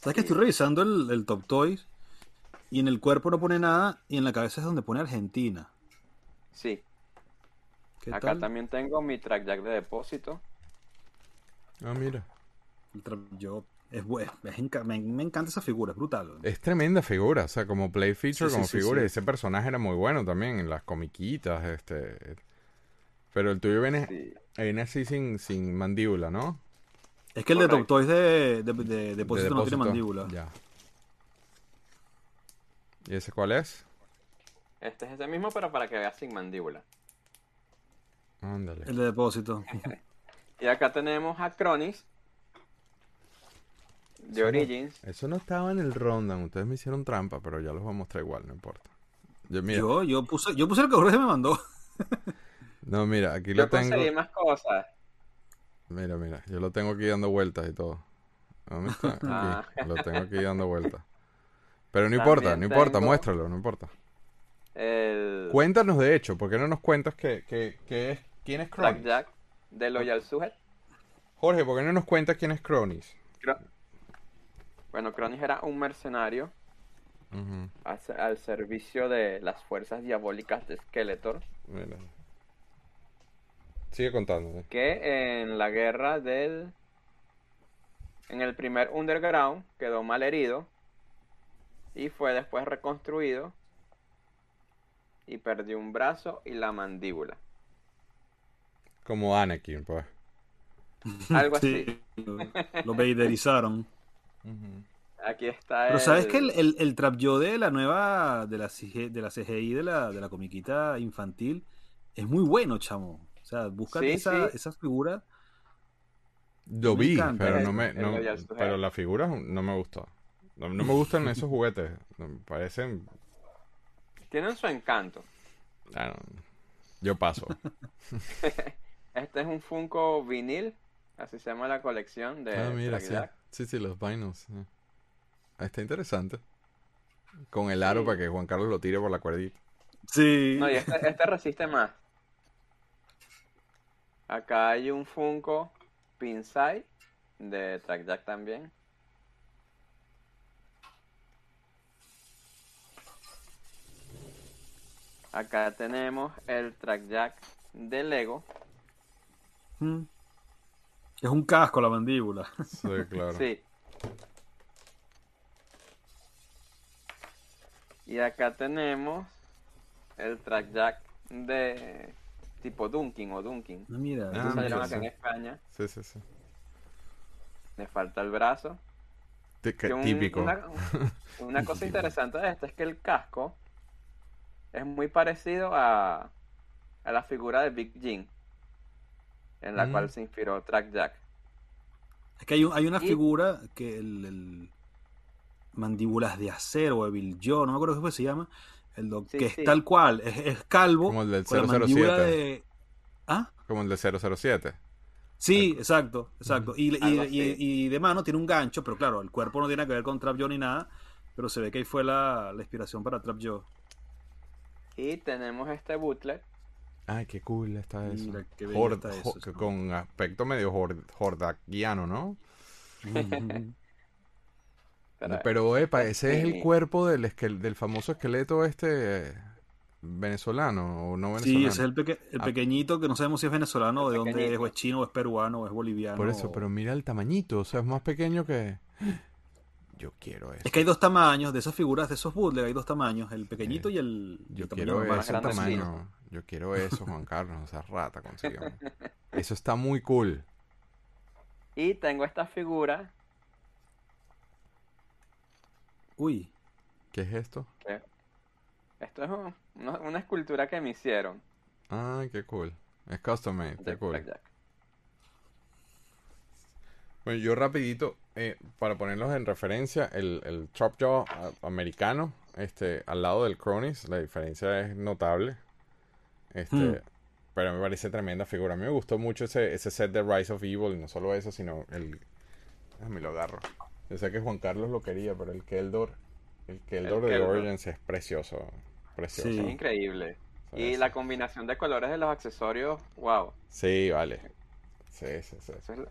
¿Sabes que estoy revisando el, el Top Toys? Y en el cuerpo no pone nada y en la cabeza es donde pone Argentina.
sí
¿Qué
acá
tal?
también tengo mi Trackjack de depósito
Ah, mira.
El Trap Yo es es enca- me, me encanta esa figura, es brutal.
Es tremenda figura, o sea, como play feature,
Sí,
como
sí,
figura.
sí.
y Ese personaje era muy bueno también en las comiquitas, este. Pero el tuyo viene,
sí.
viene así sin, sin mandíbula, ¿no?
Es que el de Top. Toys de, de, de- de no tiene mandíbula.
Ya. ¿Y ese cuál es?
este es ese mismo pero para que veas sin mandíbula
Ándale.
El de depósito.
Y acá tenemos a Cronis de
Eso no-
Origins.
Eso no estaba en el rundown. Ustedes me hicieron trampa, pero ya los voy a mostrar igual, no importa. Yo, mira,
Yo, yo puse, yo puse lo que Jorge me mandó.
no, mira, aquí
Yo
lo tengo.
conseguí más cosas.
Mira, mira, yo lo tengo aquí dando vueltas y todo. ¿Dónde está?
Ah.
Lo tengo aquí dando vueltas. Pero no
También
importa, no importa, muéstralo, no importa.
El
Cuéntanos de hecho, ¿por qué no nos cuentas que, que, que es, quién es Cronis?
Blackjack de Loyal Sujet.
Jorge, ¿por qué no nos cuentas quién es Cronis?
Cro- Bueno, Cronis era un mercenario al, se- al servicio de las fuerzas diabólicas de Skeletor.
mira. Sigue contando. eh.
que en la guerra del en el primer underground quedó mal herido y fue después reconstruido y perdió un brazo y la mandíbula.
Como Anakin, pues.
Algo
Sí, Lo vaderizaron.
Aquí está
Pero sabes que el,
el-
el, el trap yo de la nueva, de la, CG de la CGI, de la, de la comiquita infantil, es muy bueno, chamo. O sea, busca
Sí,
esa,
sí.
esa figura.
Lo
Me
vi,
encanta
pero
el-
no me,
el
no- pero la figura no me gustó. No, no me gustan esos juguetes. Me parecen.
tienen su encanto.
ah, no. yo paso.
Este es un Funko vinil, así se llama la colección de
Ah, mira, sí. Sí, sí, los vinyls. sí. Ah, Está interesante. Con el aro
Sí.
para que Juan Carlos lo tire por la cuerdita.
Sí.
No, y este, este resiste más. Acá hay un Funko Pinside de Trackjack también. Acá tenemos el Trackjack de Lego.
Mm. Es un casco la mandíbula.
Sí, claro.
Sí. Y acá tenemos el Trackjack de tipo Dunkin o Dunkin.
Ah, mira.
Ah,
salieron
mira,
acá en. España.
Sí, sí, sí.
Le falta el brazo.
Que
un-
típico.
Una, una cosa interesante de esto es que el casco es muy parecido a, a la figura de Big Jim, en la
Mm.
cual se inspiró Trackjack.
Es que hay, un- hay una
Y-
figura que el, el mandíbulas de acero o Evil Joe, no me acuerdo cómo se llama, el doc-
Sí,
que
sí.
es tal cual, es, es calvo
Como el del
con la mandíbula
007.
de ¿Ah?
Como el de 007.
Sí, exacto, exacto. Y, y- y de mano tiene un gancho, pero claro, el cuerpo no tiene que ver con Trap Joe ni nada, pero se ve que ahí fue la, la inspiración para Trap Joe.
Y tenemos este bootleg
Ay, qué cool está eso.
Mira, qué está eso,
con aspecto medio jordaquiano, ¿no?
Pero,
Pero, epa, ese es el
sí.
cuerpo del, esquel- del famoso esqueleto este eh, venezolano o no venezolano.
Sí, ese es el, peque- el
Ah.
pequeñito que no sabemos si es venezolano o de dónde es, o es chino, o es peruano, o es boliviano.
Por eso,
o-
pero mira el tamañito, o sea, es más pequeño que... Yo quiero eso.
Es que hay dos tamaños de esas figuras, de esos bootleg, hay dos tamaños, el pequeñito y el,
Yo
el
quiero ese tamaño. Yo quiero eso, Juan Carlos, esa rata consígueme. Eso está muy cool.
Y tengo esta figura
Uy,
¿Qué es esto?
esto es un- una, una escultura que me hicieron
Ay, qué cool. Es custom made,
de
qué cool. Bueno, yo rapidito, eh, para ponerlos en referencia, el, el Chop Jaw a- americano, este, al lado del Cronis, la diferencia es notable. Este,
Hmm.
pero me parece tremenda figura. A mí me gustó mucho ese, ese set de Rise of Evil, y no solo eso, sino el... Déjame lo agarro. Yo sé que Juan Carlos lo quería, pero el Keldor, el Keldor
El
de
Keldor.
Origins es precioso. Precioso.
Sí.
Es increíble. Y la combinación de colores de los accesorios, wow.
Sí, vale. Sí, sí, sí.
Eso es lo-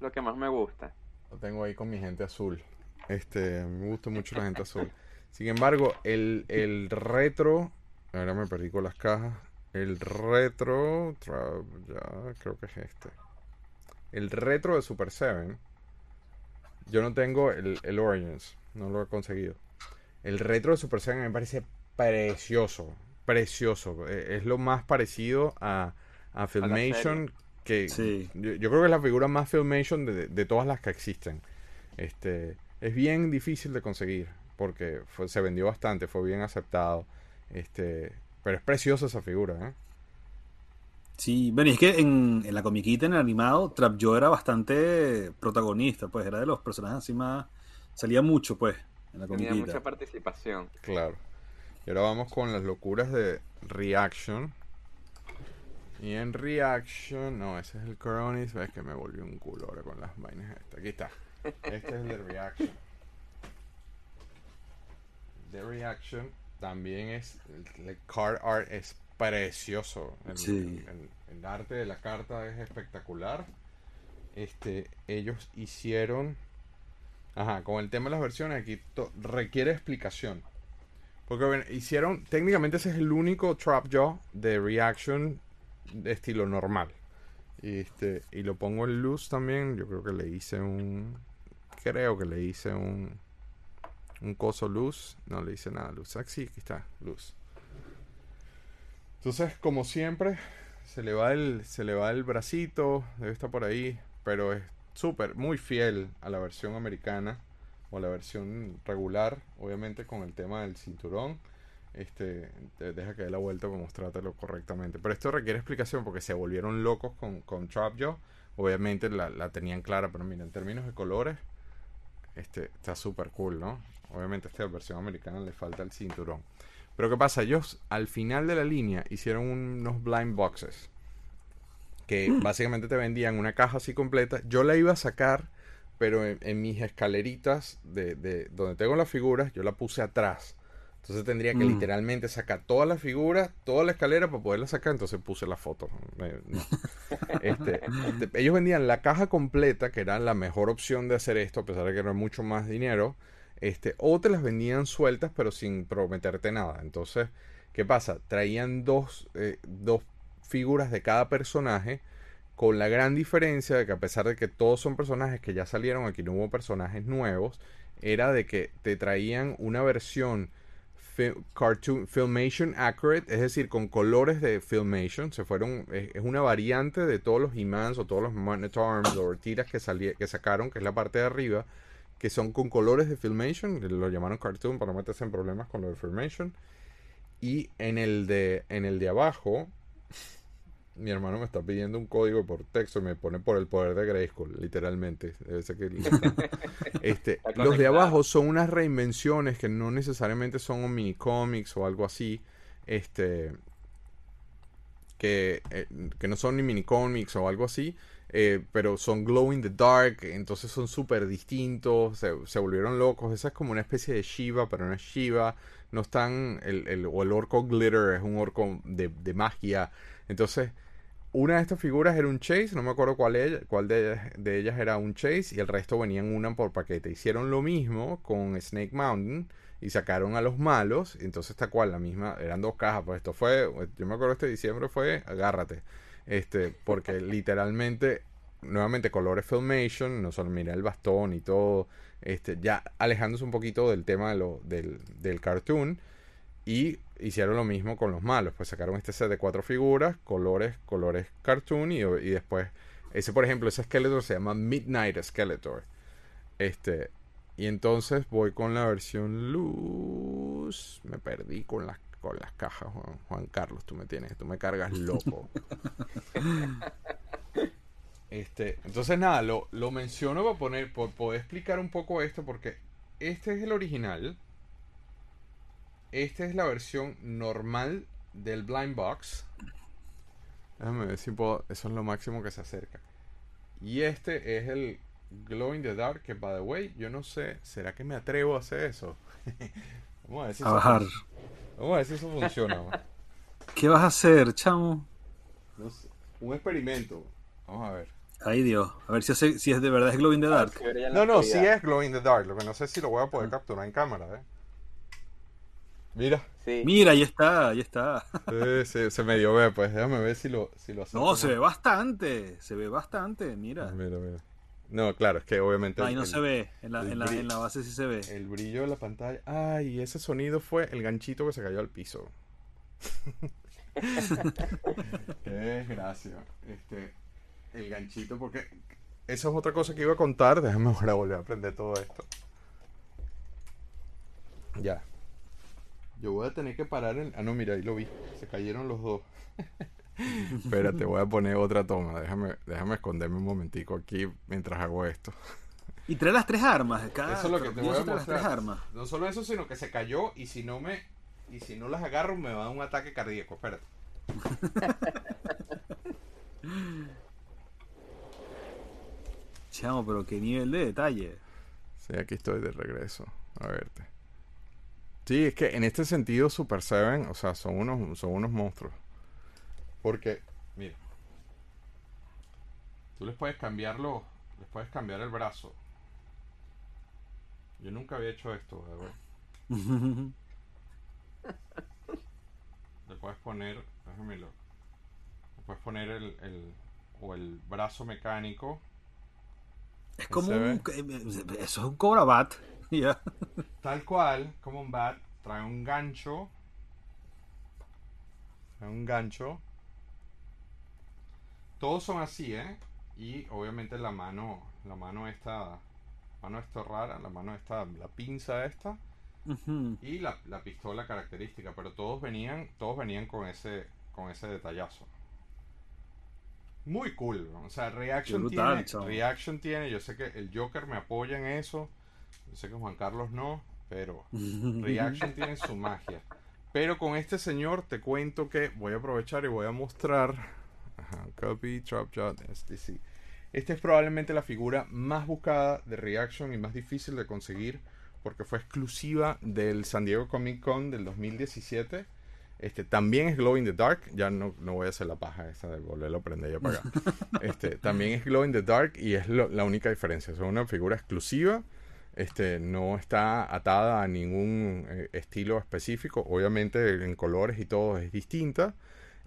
lo que más me gusta.
Lo tengo ahí con mi gente azul. Este, me gusta mucho la gente azul. Sin embargo, el, el retro. Ahora me perdí con las cajas. El retro. Ya, creo que es este. El retro de Super 7. Yo no tengo el, el Origins. No lo he conseguido. El retro de Super 7 me parece precioso. Precioso. Eh, Es lo más parecido a, a Filmation que
Sí.
yo, yo creo que es la figura más Filmation de, de todas las que existen. Este, es bien difícil de conseguir porque fue- se vendió bastante, fue bien aceptado. Este, pero es preciosa esa figura, ¿eh?
Sí, bueno, y es que en, en la comiquita, en el animado, Trap Joe era bastante protagonista, pues era de los personajes así más... Salía mucho, pues, en la
Tenía
comiquita.
mucha participación.
Claro. Y ahora vamos con las locuras de Reaction. Y en Reaction, no, ese es el Coronis. Ves que me volvió un culo ahora con las vainas estas. Aquí está. Este es el de Reaction. De Reaction también es. El, el card art es precioso. El,
Sí.
el- el arte de la carta es espectacular. Este, ellos hicieron. Ajá, con el tema de las versiones aquí to- requiere explicación. Porque bueno, hicieron, técnicamente ese es el único Trap Jaw de Reaction de estilo normal. Este, y lo pongo en luz también. Yo creo que le hice un. Creo que le hice un. Un coso luz. No le hice nada luz. Ah, aquí está, luz. Entonces, como siempre, se le va el, se le va el bracito. Debe estar por ahí. Pero es súper, muy fiel a la versión americana. O a la versión regular. Obviamente con el tema del cinturón este, te deja que dé la vuelta para mostrártelo correctamente. Pero esto requiere explicación porque se volvieron locos con, con Trap Jaw. Obviamente la, la tenían clara, pero mira, en términos de colores, este, está súper cool, ¿no? Obviamente a esta versión americana le falta el cinturón. Pero ¿qué pasa? Ellos al final de la línea hicieron unos blind boxes. Que básicamente te vendían una caja así completa. Yo la iba a sacar, pero en, en mis escaleritas de, de donde tengo las figuras, yo la puse atrás. Entonces tendría que
Mm.
literalmente sacar todas las figuras, toda la escalera para poderla sacar. Entonces puse la foto. Eh, no. Este, este, ellos vendían la caja completa, que era la mejor opción de hacer esto, a pesar de que era mucho más dinero. Este, o te las vendían sueltas, pero sin prometerte nada. Entonces, ¿qué pasa? Traían dos, eh, dos figuras de cada personaje. Con la gran diferencia de que a pesar de que todos son personajes que ya salieron, aquí no hubo personajes nuevos, era de que te traían una versión cartoon Filmation Accurate, es decir, con colores de Filmation. Se fueron, es, una variante de todos los He-Mans o todos los Man at Arms o tiras que, que sacaron, que es la parte de arriba, que son con colores de Filmation, lo llamaron cartoon para no meterse en problemas con lo de Filmation. Y en el de, en el de abajo, mi hermano me está pidiendo un código por texto y me pone por el poder de Grayskull, literalmente. Debe ser que este, los de abajo son unas reinvenciones que no necesariamente son un mini cómics o algo así. Este. Que, eh, que no son ni mini cómics o algo así. Eh, pero son glow in the dark. Entonces son súper distintos. Se, se volvieron locos. Esa es como una especie de Shiva, pero no es Shiva. No están. El, el- o el orco glitter es un orco de, de magia. Entonces. Una de estas figuras era un Chase, no me acuerdo cuál, ella- cuál de, ellas, de ellas era un Chase, y el resto venían una por paquete. Hicieron lo mismo con Snake Mountain y sacaron a los malos, entonces está cual, la misma, eran dos cajas, pues esto fue, yo me acuerdo este diciembre fue, agárrate, este, porque literalmente, nuevamente colores Filmation, no solo mira el bastón y todo, este, ya alejándose un poquito del tema de lo, del, del cartoon, y hicieron lo mismo con los malos. Pues sacaron este set de cuatro figuras, colores, colores cartoon. Y, y después, ese por ejemplo, ese Skeletor se llama Midnight Skeletor. Este. Y entonces voy con la versión luz. Me perdí con las, con las cajas, Juan, Juan Carlos. Tú me tienes, tú me cargas loco. Este, entonces nada, lo, lo menciono para poner, por poder explicar un poco esto, porque este es el original. Esta es la versión normal del Blind Box. Déjame ver si puedo. Eso es lo máximo que se acerca. Y este es el Glow in the Dark. Que, by the way, yo no sé. ¿Será que me atrevo a hacer eso? Vamos a ver si
A bajar.
Vamos a ver si eso funciona. man.
¿Qué vas a hacer, chamo?
No sé. Un experimento. Vamos a ver.
Ay, Dios. A ver si, hace- si es de verdad es Glow in the Dark.
En
No, no, sí es Glow in the Dark. Lo que no sé si lo voy a poder capturar en cámara, ¿eh? Mira.
Sí.
Mira, ahí está, ahí está.
Eh, se, se medio ve, pues. Déjame ver si lo, si lo
No,
acerco
se ve bastante. Se ve bastante, mira.
Mira, mira. No, claro, es que obviamente.
Ahí no
el-
se ve. En la, en, la,
brillo.
en la base sí se ve.
El brillo de la pantalla. Ay, ese sonido fue el ganchito que se cayó al piso. Qué desgracia. Este, el ganchito, porque eso es otra cosa que iba a contar. Déjame ahora volver a aprender todo esto. Ya. Yo voy a tener que parar en. Ah, no, mira, ahí lo vi. Se cayeron los dos. Espérate, voy a poner otra toma. Déjame, déjame esconderme un momentico aquí mientras hago esto.
Y trae las tres armas. Cada,
Eso es lo que te voy a
trae las tres
mostrar.
armas.
No solo eso, sino que se cayó y si no me y si no las agarro me va a dar un ataque cardíaco. Espérate.
Chamo, pero qué nivel de detalle.
Sí, aquí estoy de regreso. A verte. Sí, es que en este sentido Super Seven, o sea, son unos, son unos monstruos. Porque, mira, tú les puedes cambiarlo, les puedes cambiar el brazo. Yo nunca había hecho esto, de verdad. Le puedes poner, déjamelo. Le puedes poner el, el o el brazo mecánico.
Es como un. Eso es un Cobra Bat. Ya.
Tal cual, como un bat, trae un gancho. Trae un gancho. Todos son así, ¿eh? Y obviamente la mano, la mano esta, mano esta rara, la mano esta, la pinza esta y la, la pistola característica, pero todos venían, todos venían con ese, con ese detallazo. Muy cool, o sea, Reaction
brutal,
tiene,
chavo.
Reaction tiene, yo sé que el Joker me apoya en eso, yo sé que Juan Carlos no, pero Reaction tiene su magia. Pero con este señor te cuento que voy a aprovechar y voy a mostrar. Ajá, copy, Trap Shot, STC. Esta es probablemente la figura más buscada de Reaction y más difícil de conseguir porque fue exclusiva del San Diego Comic Con del 2017. Este, también es Glow in the Dark. Ya no, no voy a hacer la paja esa de volverlo a prender y apagar. Este, también es Glow in the Dark y es lo- la única diferencia. Es una figura exclusiva. Este, no está atada a ningún eh, estilo específico. Obviamente en colores y todo es distinta.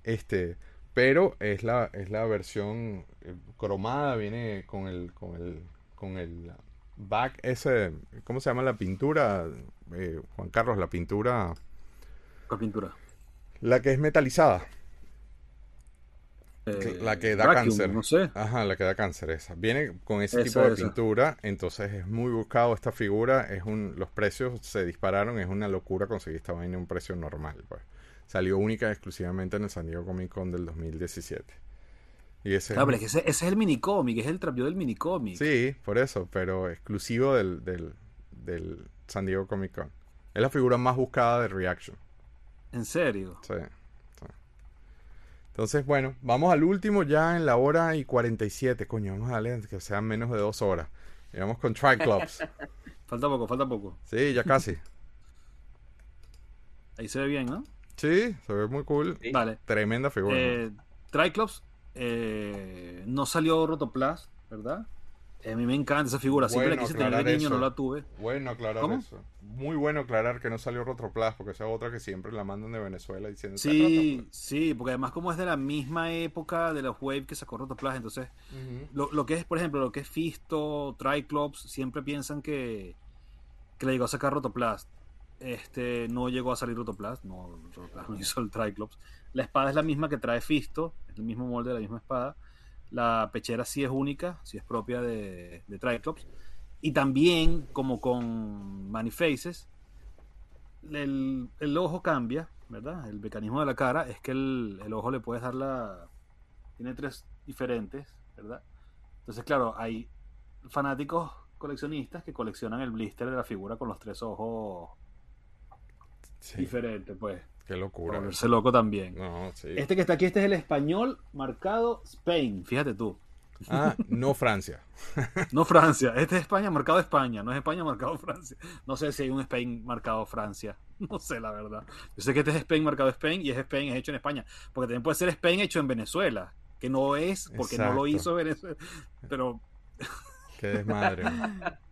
Este, pero es la, es la versión eh, cromada. Viene con el, con el, con el back ese. ¿Cómo se llama la pintura? Eh, Juan Carlos, la pintura.
¿Cuál pintura?
La que es metalizada.
Eh,
la que da
Vacuum,
cáncer.
No sé.
Ajá, la que da cáncer esa. Viene con ese
Esa,
tipo de
esa.
pintura, entonces es muy buscado esta figura, es un los precios se dispararon, es una locura conseguir esta vaina a un precio normal, pues. Salió única y exclusivamente en el San Diego Comic Con del 2017. Y ese es un-
pero es que ese, ese es el minicómic, es el trapio del minicómic.
Sí, por eso, pero exclusivo del, del, del San Diego Comic Con. Es la figura más buscada de Reaction.
En serio.
Sí, sí. Entonces, bueno, vamos al último ya en la hora y 47. Coño, vamos a darle que sean menos de dos horas. Y vamos con Triclops.
Falta poco, falta poco.
Sí, ya casi.
Ahí se ve bien, ¿no?
Sí, se ve muy cool.
Sí.
Vale.
Tremenda figura.
Eh, Triclops eh, no salió Rotoplas, ¿verdad? Eh, a mí me encanta esa figura. Siempre
Bueno,
la quise tener de niño, no la tuve.
Bueno aclarar
¿Cómo?
eso. Muy bueno aclarar que no salió Rotoplas, porque esa es otra que siempre la mandan de Venezuela diciendo "Está
Sí,
Rotoplas".
sí, porque además como es de la misma época de la Wave que sacó Rotoplas, entonces lo que es, por ejemplo, lo que es Fisto, Triclops, siempre piensan que, que le llegó a sacar Rotoplas. Este, no llegó a salir Rotoplas, no, no hizo el Triclops. La espada es la misma que trae Fisto, es el mismo molde de la misma espada. La pechera sí es única, sí es propia de, de Triclops. Y también, como con Manifaces, el, el ojo cambia, ¿verdad? El mecanismo de la cara es que el, el ojo le puedes dar la... Tiene tres diferentes, ¿verdad? Entonces, claro, hay fanáticos coleccionistas que coleccionan el blister de la figura con los tres ojos
Sí,
diferentes, pues.
qué locura.
volverse loco también.
No, sí.
Este que está aquí, este es el español marcado Spain, fíjate tú.
Ah, no Francia.
No Francia, este es España marcado España, no es España marcado Francia. No sé si hay un Spain marcado Francia, no sé la verdad. Yo sé que este es Spain marcado Spain y es Spain es hecho en España, porque también puede ser Spain hecho en Venezuela, que no es porque no lo hizo Venezuela, pero
Qué desmadre.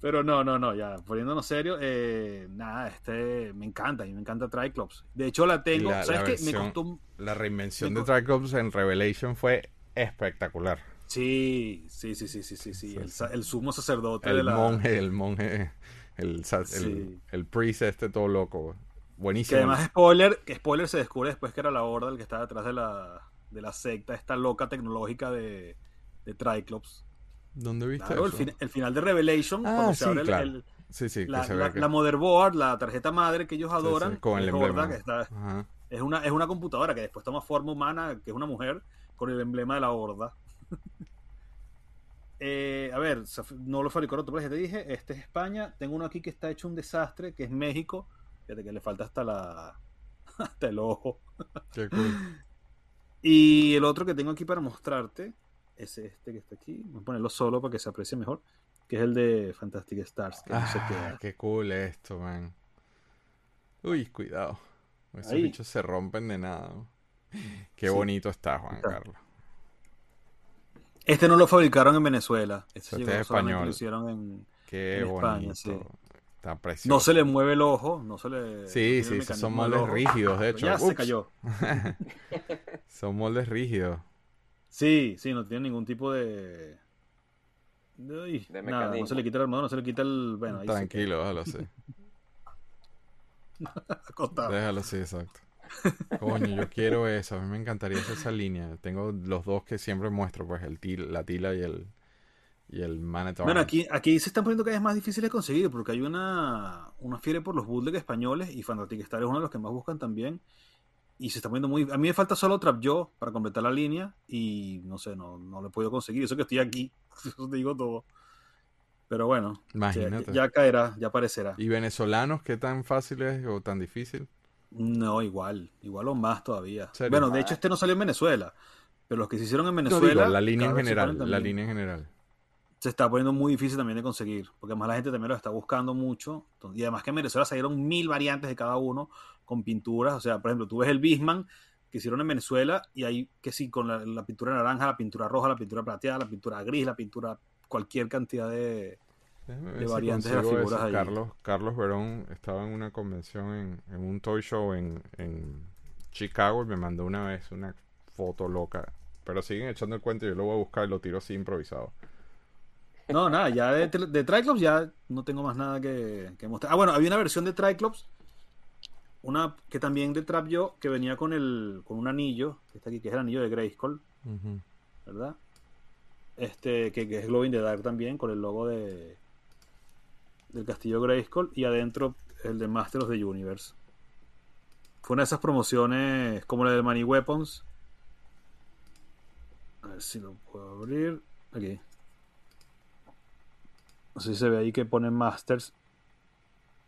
Pero no, no, no, ya, poniéndonos serio, eh, nada, este me encanta, y me encanta Triclops. De hecho, la tengo,
la-
¿sabes
la
qué? Me
versión-
costó, un-
La reinvención de Triclops en Revelation fue espectacular.
Sí, sí, sí, sí, sí, sí, sí, el, sumo sacerdote de
El
la...
monje, el monje, el, el,
Sí.
el priest este todo loco.
Que
Buenísimo.
además, spoiler, que spoiler se descubre después que era la horda el que estaba detrás de la, de la secta, esta loca tecnológica de, de Triclops.
¿Dónde viste
Claro, el,
eso?
fin- el final de Revelation,
Ah,
cuando se
sí,
abre el-
claro.
el-
Sí, sí,
la,
se
la-
que-
la motherboard, la tarjeta madre que ellos
sí,
adoran,
con el
es
emblema.
Horda, que está. Es una, es una computadora que después toma forma humana, que es una mujer, con el emblema de la horda. Eh, a ver, no lo fabricó otro, ya te dije. Este es España. Tengo uno aquí que está hecho un desastre, que es México. Fíjate que le falta hasta la hasta el ojo.
Qué cool.
Y el otro que tengo aquí para mostrarte es este que está aquí. Voy a ponerlo solo para que se aprecie mejor. Que es el de Fantastic Stars. Que no se
Ah,
queda.
qué cool esto, man. Uy, cuidado. Esos
Ahí.
bichos se rompen de nada. ¿no? Qué
Sí.
bonito está, Juan
Está.
Carlos.
Este no lo fabricaron en Venezuela. Este,
Este es español.
lo hicieron en.
Qué
En España,
bonito.
sí.
Está precioso.
No se le mueve el ojo. No se le. no
Sí,
tiene
sí, son moldes rígidos, de hecho.
Ya se cayó.
Son moldes rígidos.
Sí, sí, no tiene ningún tipo de. de, uy,
De
nada, no se le quita el armador, no se le quita el. Bueno, ahí
Tranquilo, déjalo así.
acostado.
Déjalo así, exacto. Coño, yo quiero eso. A mí me encantaría hacer esa línea. Tengo los dos que siempre muestro, pues el til, la tila y el y el Manitoba.
Bueno, aquí, aquí se están poniendo cada vez más difíciles de conseguir porque hay una, una fiebre por los bootleg españoles y Fantastic Star es uno de los que más buscan también. Y se está poniendo muy. A mí me falta solo Trap Yo para completar la línea y no sé, no, no lo he podido conseguir. Eso que estoy aquí, eso te digo todo. Pero bueno, ya,
Imagínate.
ya caerá, ya aparecerá.
¿Y venezolanos qué tan fácil es o tan difícil?
No, igual, igual o más todavía.
¿Serio?
Bueno, de
Ah.
hecho este no salió en Venezuela, pero los que se hicieron en
No
Venezuela,
digo, la línea en general, la línea en general.
Se está poniendo muy difícil también de conseguir, porque además la gente también lo está buscando mucho, y además que en Venezuela salieron mil variantes de cada uno con pinturas, o sea, por ejemplo, tú ves el Bisman que hicieron en Venezuela y hay que sí, con la, la pintura naranja, la pintura roja, la pintura plateada, la pintura gris, la pintura, cualquier cantidad de...
Si
variantes de las figuras ahí.
Carlos, Carlos Verón estaba en una convención en, en un toy show en, en Chicago y me mandó una vez una foto loca. Pero siguen echando el cuento y yo lo voy a buscar y lo tiro así improvisado.
No, nada, ya de, de Triclops ya no tengo más nada que, que mostrar. Ah, bueno, había una versión de Triclops, una que también de Trap Yo, que venía con el con un anillo, que está aquí, que es el anillo de Grayskull.
Ujú.
¿verdad? Este, que, que es Glow in the Dark también, con el logo de del castillo Grayskull y adentro el de Master of the Universe. Fue una de esas promociones como la de Money Weapons. A ver si lo puedo abrir. Aquí. No sé si se ve ahí que pone Masters.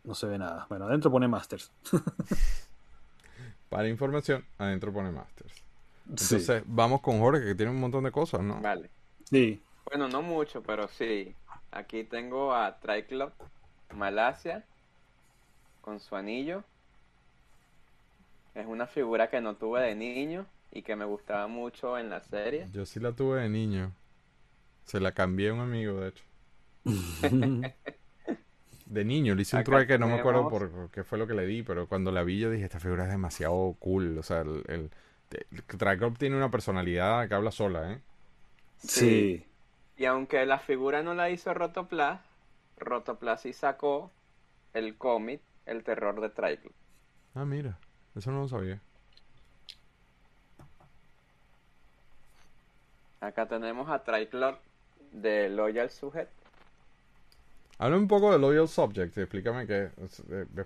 No se ve nada. Bueno, adentro pone Masters.
Para información, adentro pone Masters.
Sí.
Entonces, vamos con Jorge, que tiene un montón de cosas, ¿no?
Vale.
Sí.
Bueno, no mucho, pero sí. Aquí tengo a Triclop Malasia con su anillo. Es una figura que no tuve de niño y que me gustaba mucho en la serie.
Yo sí la tuve de niño. Se la cambié a un amigo, de hecho. De niño, le hice un trueque, no me acuerdo por qué fue lo que le di, pero cuando la vi yo dije, esta figura es demasiado cool. O sea, el, el, el tiene una personalidad que habla sola, ¿eh?
sí.
Y aunque la figura no la hizo Rotoplas, Rotoplas sí sacó el cómic El terror de Triclop.
Ah, mira, eso no lo sabía.
Acá tenemos a Triclop de Loyal Sujet.
Habla un poco de Loyal Subject, explícame qué. eh, eh,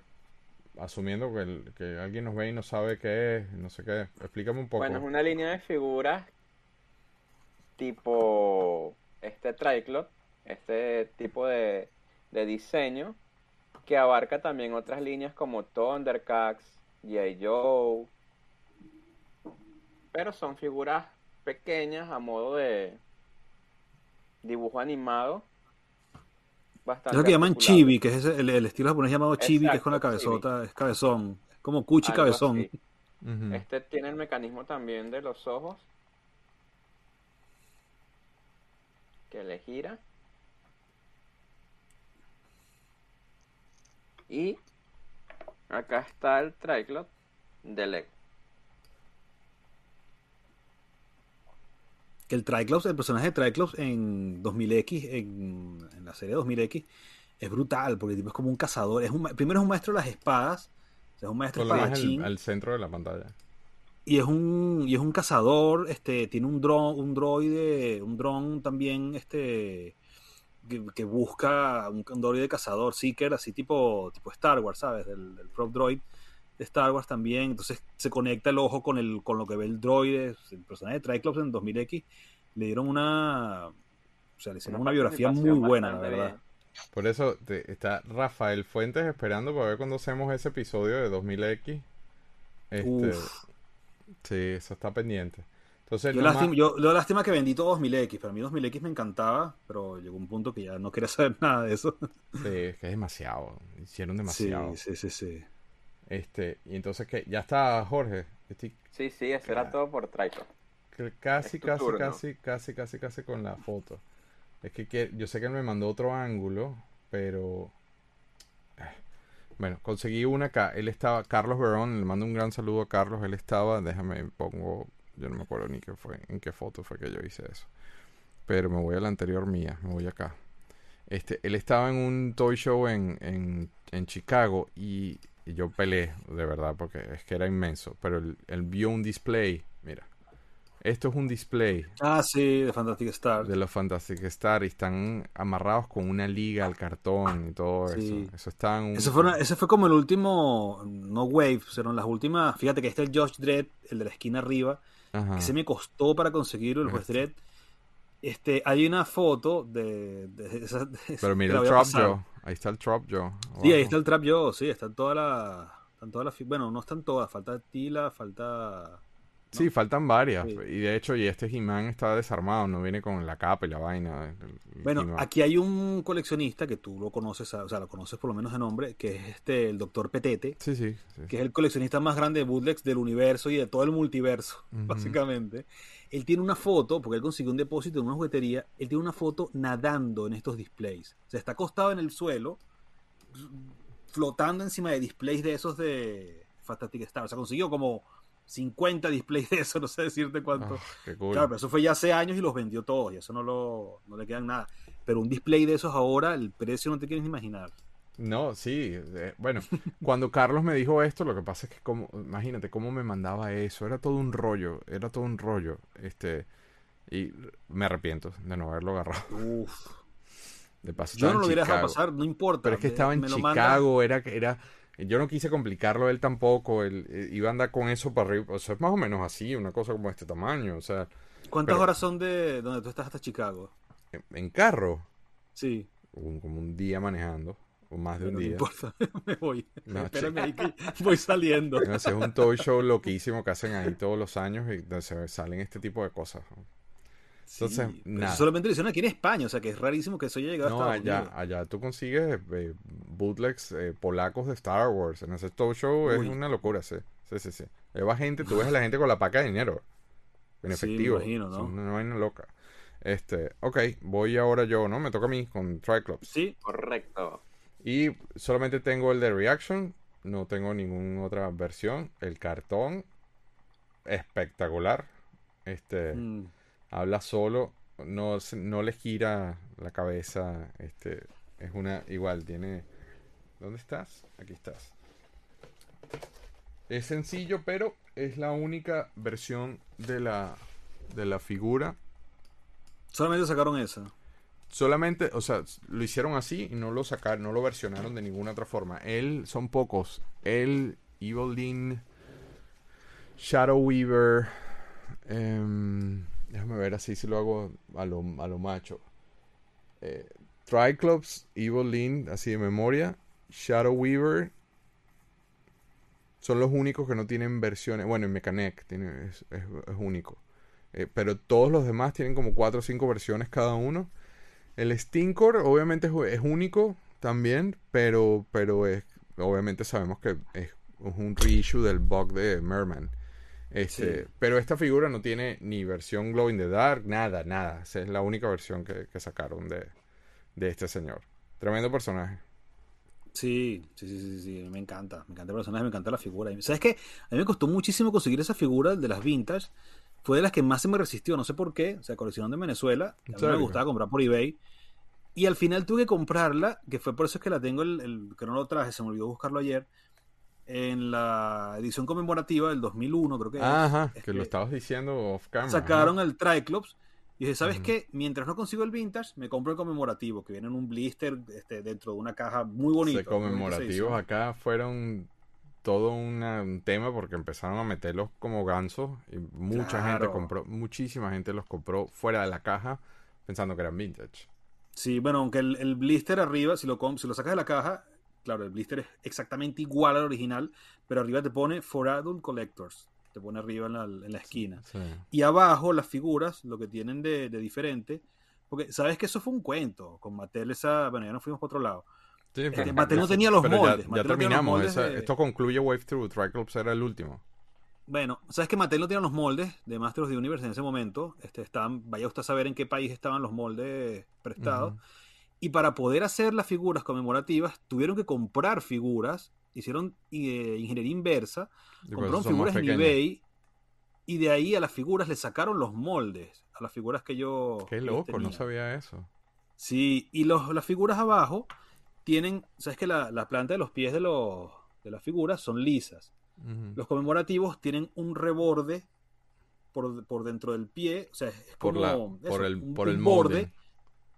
asumiendo que, alguien nos ve y no sabe qué es, no sé qué. Explícame un poco.
Bueno, es una línea de figuras tipo este Triclop, este tipo de, de diseño que abarca también otras líneas como Thundercats, G.I. Joe, pero son figuras pequeñas a modo de dibujo animado. Bastante
Es lo que llaman chibi, que es ese- el, el estilo japonés llamado chibi, que es con la cabezota, es cabezón. Es como cuchi
Algo
cabezón.
así. Este tiene el mecanismo también de los ojos que le gira. Y acá está el Triclop de Lego.
Que el Triclops, el personaje de Triclops en 2000X, en, en la serie 2000X, es brutal, porque el tipo es como un cazador. Es un, primero es un maestro de las espadas, o sea, es un maestro espadachín,
al, al centro de la pantalla.
y es un y es un cazador, este, tiene un dron, un droide, un dron también, este, que, que busca un, un droide cazador, Seeker, así tipo, tipo Star Wars, ¿sabes? Del, del prop droid. De Star Wars también. Entonces se conecta el ojo con, el, con lo que ve el droide. El personaje de Triclops en 2000X le dieron una. O sea, le hicieron una, biografía muy buena, la verdad. Bien.
Por eso te, está Rafael Fuentes esperando para ver cuando hacemos ese episodio de 2000X. Este, sí, eso está pendiente. Entonces,
yo, lástima, yo, yo, lástima que vendí todo 2000X. Para mí 2000X me encantaba, pero llegó un punto que ya no quería saber nada de eso.
Sí, es que es demasiado. Hicieron demasiado.
Sí, sí, sí. sí.
Este, y entonces, ¿qué? ¿Ya está Jorge?
Estoy... Sí, sí, eso era todo por Traito.
Casi, casi, casi, casi, casi, casi con la foto. Es que, yo sé que él me mandó otro ángulo, pero... Eh, bueno, conseguí una acá. Él estaba, Carlos Verón, le mando un gran saludo a Carlos. Él estaba, déjame, pongo, yo no me acuerdo ni qué fue, en qué foto fue que yo hice eso. Pero me voy a la anterior mía, me voy acá. Este, él estaba en un toy show en, en, en Chicago y, y, yo peleé, de verdad, porque es que era inmenso. Pero él, él vio un display, mira, esto es un display.
Ah, sí, de Fantastic Star.
De los Fantastic Star y están amarrados con una liga al cartón y todo eso. Eso está un...
Ese fue, ese fue como el último, no Wave, fueron las últimas. Fíjate que este es el Josh Dredd, el de la esquina arriba, que se me costó para conseguirlo, el juez Dredd. Este, hay una foto de, de, esa, de
Pero mira el Trap Joe. Ahí está el Trap Joe.
Sí, ahí está el Trap Joe, sí, están todas las. Están todas las. Bueno, no están todas, falta Tila, falta.
Sí, faltan varias. Sí. Y de hecho, y este He-Man está desarmado, no viene con la capa y la vaina. El,
bueno, aquí hay un coleccionista que tú lo conoces, o sea, lo conoces por lo menos de nombre, que es este el doctor Petete.
Sí, sí, sí,
Que es el coleccionista más grande de bootlegs del universo y de todo el multiverso, uh -huh. básicamente. Él tiene una foto, porque él consiguió un depósito en una juguetería, él tiene una foto nadando en estos displays. O sea, está acostado en el suelo, flotando encima de displays de esos de Fantastic Star. O sea, consiguió como 50 displays de eso, no sé decirte cuánto.
Cool.
Claro, pero eso fue ya hace años y los vendió todos, y eso no, lo, no le quedan nada. Pero un display de esos ahora, el precio no te quieres imaginar.
No, sí. Eh, bueno, cuando Carlos me dijo esto, lo que pasa es que, como, imagínate cómo me mandaba eso. Era todo un rollo, era todo un rollo. Este, y me arrepiento de no haberlo agarrado.
Uf.
De paso,
Yo no lo hubiera dejado pasar, no importa.
Pero es que estaba en Chicago, era, era yo no quise complicarlo él tampoco. Él, él, iba a andar con eso para arriba. O sea, es más o menos así, una cosa como este tamaño. O sea.
¿Cuántas pero, horas son de donde tú estás hasta Chicago?
En, en carro.
Sí.
Un, como un día manejando. O más de pero un día.
No importa, me voy. No, Espérame ahí que voy saliendo.
No, es un toy show loquísimo que hacen ahí todos los años y se salen este tipo de cosas. Entonces,
sí,
nada.
solamente lo hicieron aquí en España, o sea que es rarísimo que eso haya llegado
no,
a Estados
allá,
Unidos.
allá tú consigues eh, bootlegs eh, polacos de Star Wars. En ese talk show Uy. es una locura, sí. Sí, sí, sí. Lleva gente, tú ves a la gente con la paca de dinero. En efectivo.
Sí, imagino, ¿no?
Es una vaina loca. Este, ok, voy ahora yo, ¿no? Me toca a mí con Triclops.
Sí,
correcto.
Y solamente tengo el de Reaction, no tengo ninguna otra versión. El cartón, espectacular. Este, mm. habla solo, no, no le gira la cabeza. Este, es una, igual, tiene... ¿Dónde estás? Aquí estás. Es sencillo, pero es la única versión de la, de la figura.
Solamente sacaron esa.
Solamente, o sea, lo hicieron así y no lo sacaron, no lo versionaron de ninguna otra forma. Él, son pocos. Él, Evelyn, Shadow Weaver. Eh, déjame ver así si lo hago a lo, a lo macho. Eh, Triclops, Evelyn, así de memoria. Shadow Weaver. Son los únicos que no tienen versiones. Bueno, en Mechanec tiene, es único. Eh, pero todos los demás tienen como 4 o 5 versiones cada uno. El Stinkor obviamente es, único también, pero, pero es, obviamente sabemos que es, un reissue del bug de Merman. Este, sí. Pero esta figura no tiene ni versión Glow in the Dark, nada, nada. Esa es la única versión que, que sacaron de, de, este señor. Tremendo personaje.
Sí, sí, sí, sí, sí, me encanta. Me encanta el personaje, me encanta la figura. ¿Sabes qué? A mí me costó muchísimo conseguir esa figura de las vintage fue de las que más se me resistió, no sé por qué, o sea, coleccionando de Venezuela, a mí me gustaba comprar por eBay, y al final tuve que comprarla, que fue por eso es que la tengo, el, el, que no lo traje, se me olvidó buscarlo ayer, en la edición conmemorativa del 2001, creo que
Ajá, es, que, lo estabas diciendo off camera.
Sacaron el Triclops, y dije, ¿sabes uh -huh. qué? Mientras no consigo el vintage, me compro el conmemorativo, que viene en un blister este, dentro de una caja muy bonita.
Los conmemorativos acá fueron todo una- un tema porque empezaron a meterlos como gansos y mucha gente compró, muchísima gente los compró fuera de la caja pensando que eran vintage.
Sí, bueno, aunque el, el blister arriba, si lo, si lo sacas de la caja, claro, el blister es exactamente igual al original, pero arriba te pone For Adult Collectors. Te pone arriba en la, en la esquina.
Sí.
Y abajo las figuras, lo que tienen de, de diferente, porque sabes que eso fue un cuento con Mattel, esa, bueno, ya nos fuimos para otro lado.
Sí,
Este, Mattel no tenía los
pero
moldes.
Ya, terminamos.
moldes
esa-
de-
Esto concluye Wave Through. Triclops era el último.
Bueno, sabes que Mattel no tenía los moldes de Masters of the Universe en ese momento. Este, estaban, vaya usted a saber en qué país estaban los moldes prestados. Y para poder hacer las figuras conmemorativas, tuvieron que comprar figuras, hicieron eh, ingeniería inversa,
Y
compraron figuras en eBay y de ahí a las figuras le sacaron los moldes, a las figuras que yo...
Qué loco, no sabía eso.
Sí, y los, las figuras abajo tienen, sabes que la, la planta de los pies de, los, de las figuras son lisas. Los conmemorativos tienen un reborde por, por dentro del pie, o sea, es
Por
como
la-
eso,
por el-
un-
por
un
el molde.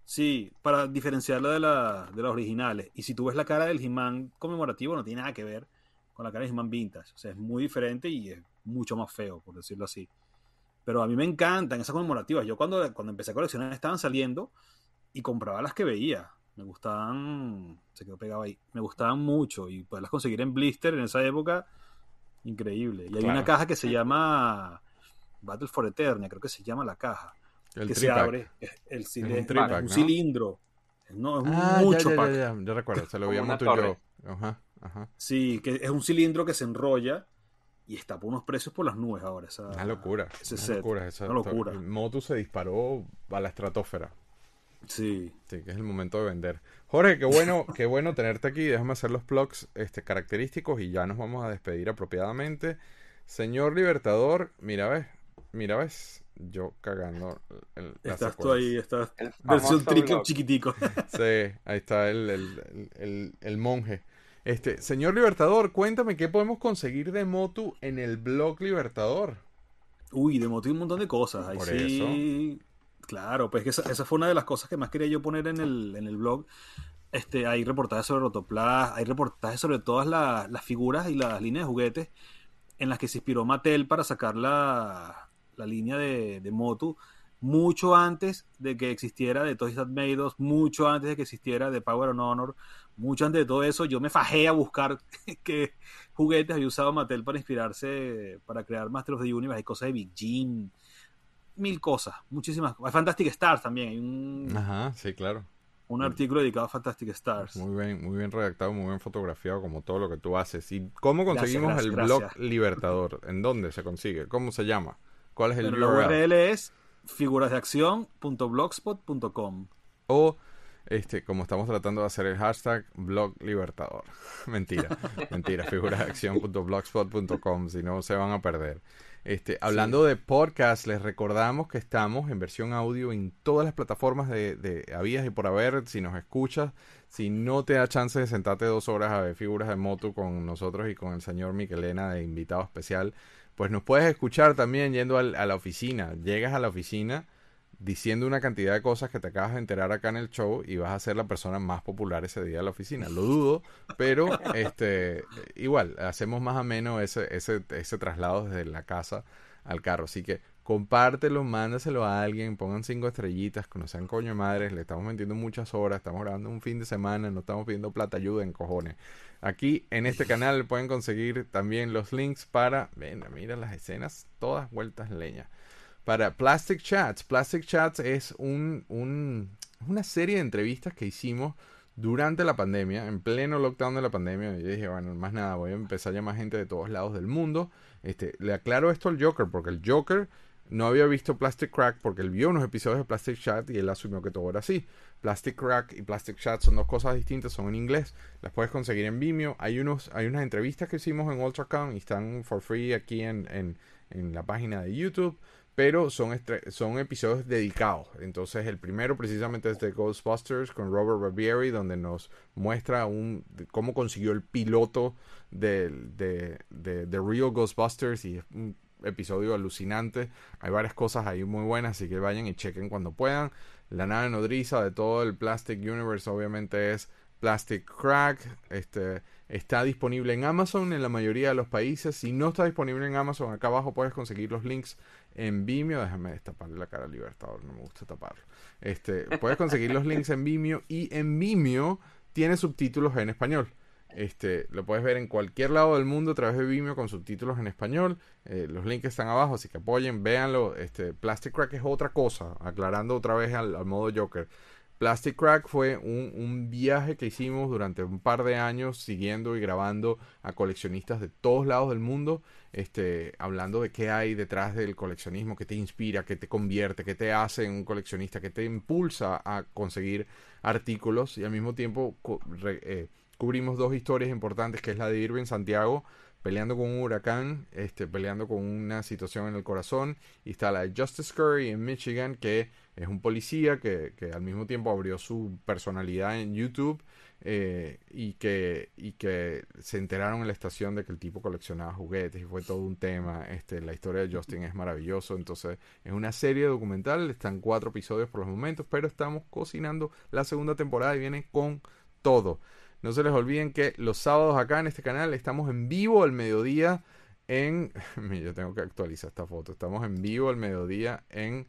Sí, para diferenciarla de, la, de las originales. Y si tú ves la cara del He-Man conmemorativo, no tiene nada que ver con la cara del He-Man Vintage. O sea, es muy diferente y es mucho más feo, por decirlo así. Pero a mí me encantan esas conmemorativas. Yo cuando, cuando empecé a coleccionar estaban saliendo y compraba las que veía. Me gustaban, se quedó pegado ahí. Me gustaban mucho y poderlas conseguir en blister en esa época, increíble. Y hay
Claro.
una caja que se llama Battle for Eternia, creo que se llama la caja
El
que se abre. Es, el
un
cilindro,
tripack,
un
¿no?
cilindro. No, es
Ah,
mucho
ya, ya,
pack.
ya, ya, ya recuerdo, se lo tú y yo.
torre.
Ajá, ajá.
Sí, que es un cilindro que se enrolla y está por unos precios por las nubes ahora. esa-
Una locura.
ese
una
set.
locura. esa-
Una locura.
El Motu se disparó a la estratosfera.
Sí.
Sí, que es el momento de vender. Jorge, qué bueno, qué bueno tenerte aquí. Déjame hacer los plugs este, característicos y ya nos vamos a despedir apropiadamente. Señor Libertador, mira ves, mira ves, yo cagando el,
Estás tú ahí, estás
El
versión
blog.
chiquitico.
Sí, ahí está el, el- el- el- el monje. Este, señor Libertador, cuéntame qué podemos conseguir de Motu en el blog Libertador.
Uy, de moto y un montón de cosas. Ahí
Por
sí. Claro, pues que esa, fue una de las cosas que más quería yo poner en el, en el blog. Este, hay reportajes sobre Rotoplas, hay reportajes sobre todas la- las figuras y las líneas de juguetes en las que se inspiró Mattel para sacar la, la línea de, de Motu mucho antes de que existiera de Toys That Made mucho antes de que existiera de Power and Honor, mucho antes de todo eso, yo me fajé a buscar qué juguetes había usado Mattel para inspirarse, para crear Master of the Universe, hay cosas de Big Jim, mil cosas, muchísimas. Hay Fantastic Stars también, hay un,
Ajá, sí, claro.
un artículo dedicado a Fantastic Stars.
Muy bien, muy bien redactado, muy bien fotografiado, como todo lo que tú haces. ¿Y cómo conseguimos
Gracias,
el
gracias,
blog Libertador? ¿En dónde se consigue? ¿Cómo se llama? ¿Cuál es el
Pero la
URL?
URL es figurasdeacción.blogspot.com.
O, este, como estamos tratando de hacer el hashtag blog Libertador. mentira, mentira, figurasdeacción.blogspot.com, si no se van a perder. Este, hablando de podcast, les recordamos que estamos en versión audio en todas las plataformas de, de habidas y por haber. Si nos escuchas, si no te da chance de sentarte dos horas a ver figuras de moto con nosotros y con el señor Miquelena de invitado especial, pues nos puedes escuchar también yendo al- a la oficina. Llegas a la oficina diciendo una cantidad de cosas que te acabas de enterar acá en el show y vas a ser la persona más popular ese día de la oficina. Lo dudo, pero este igual, hacemos más o menos ese, ese, ese traslado desde la casa al carro. Así que compártelo, mándaselo a alguien, pongan cinco estrellitas, que no sean coño de madres, le estamos metiendo muchas horas, estamos grabando un fin de semana, no estamos pidiendo plata, ayuda en cojones. Aquí en este canal pueden conseguir también los links para, ven, mira las escenas, todas vueltas leña para Plastic Chats. Plastic Chats es un, un- una serie de entrevistas que hicimos durante la pandemia, en pleno lockdown de la pandemia. Y dije, bueno, más nada, voy a empezar a llamar gente de todos lados del mundo. Este, le aclaro esto al Joker, porque el Joker no había visto Plastic Crack porque él vio unos episodios de Plastic Chat y él asumió que todo era así. Plastic Crack y Plastic Chat son dos cosas distintas, son en inglés. Las puedes conseguir en Vimeo. Hay unos, hay unas entrevistas que hicimos en UltraCon y están for free aquí en la página de YouTube pero son, son episodios dedicados. Entonces, el primero precisamente es de Ghostbusters con Robert Barbieri, donde nos muestra cómo consiguió el piloto de, de Real Ghostbusters y es un episodio alucinante. Hay varias cosas ahí muy buenas, así que vayan y chequen cuando puedan. La nave nodriza de todo el Plastic Universe obviamente es Plastic Crack. Este, Está disponible en Amazon en la mayoría de los países. Si no está disponible en Amazon, acá abajo puedes conseguir los links en Vimeo. Déjame destaparle la cara al Libertador, no me gusta taparlo. Este, puedes conseguir los links en Vimeo y en Vimeo tiene subtítulos en español. Este, lo puedes ver en cualquier lado del mundo a través de Vimeo con subtítulos en español. Eh, los links están abajo, así que apoyen, véanlo. Este, Plastic Crack es otra cosa, aclarando otra vez al modo Joker. Plastic Crack fue un, viaje que hicimos durante un par de años siguiendo y grabando a coleccionistas de todos lados del mundo, este, hablando de qué hay detrás del coleccionismo, qué te inspira, qué te convierte, qué te hace un coleccionista, qué te impulsa a conseguir artículos. Y al mismo tiempo eh, cubrimos dos historias importantes, que es la de Irving Santiago, peleando con un huracán, este, peleando con una situación en el corazón. Y está la Justice Curry en Michigan, que es un policía que, que al mismo tiempo abrió su personalidad en YouTube eh, y, que, y que se enteraron en la estación de que el tipo coleccionaba juguetes y fue todo un tema. Este, la historia de Justin es maravilloso. Entonces es una serie documental, están cuatro episodios por los momentos, pero estamos cocinando la segunda temporada y viene con todo. No se les olviden que los sábados acá en este canal estamos en vivo al mediodía en... Yo tengo que actualizar esta foto. Estamos en vivo al mediodía en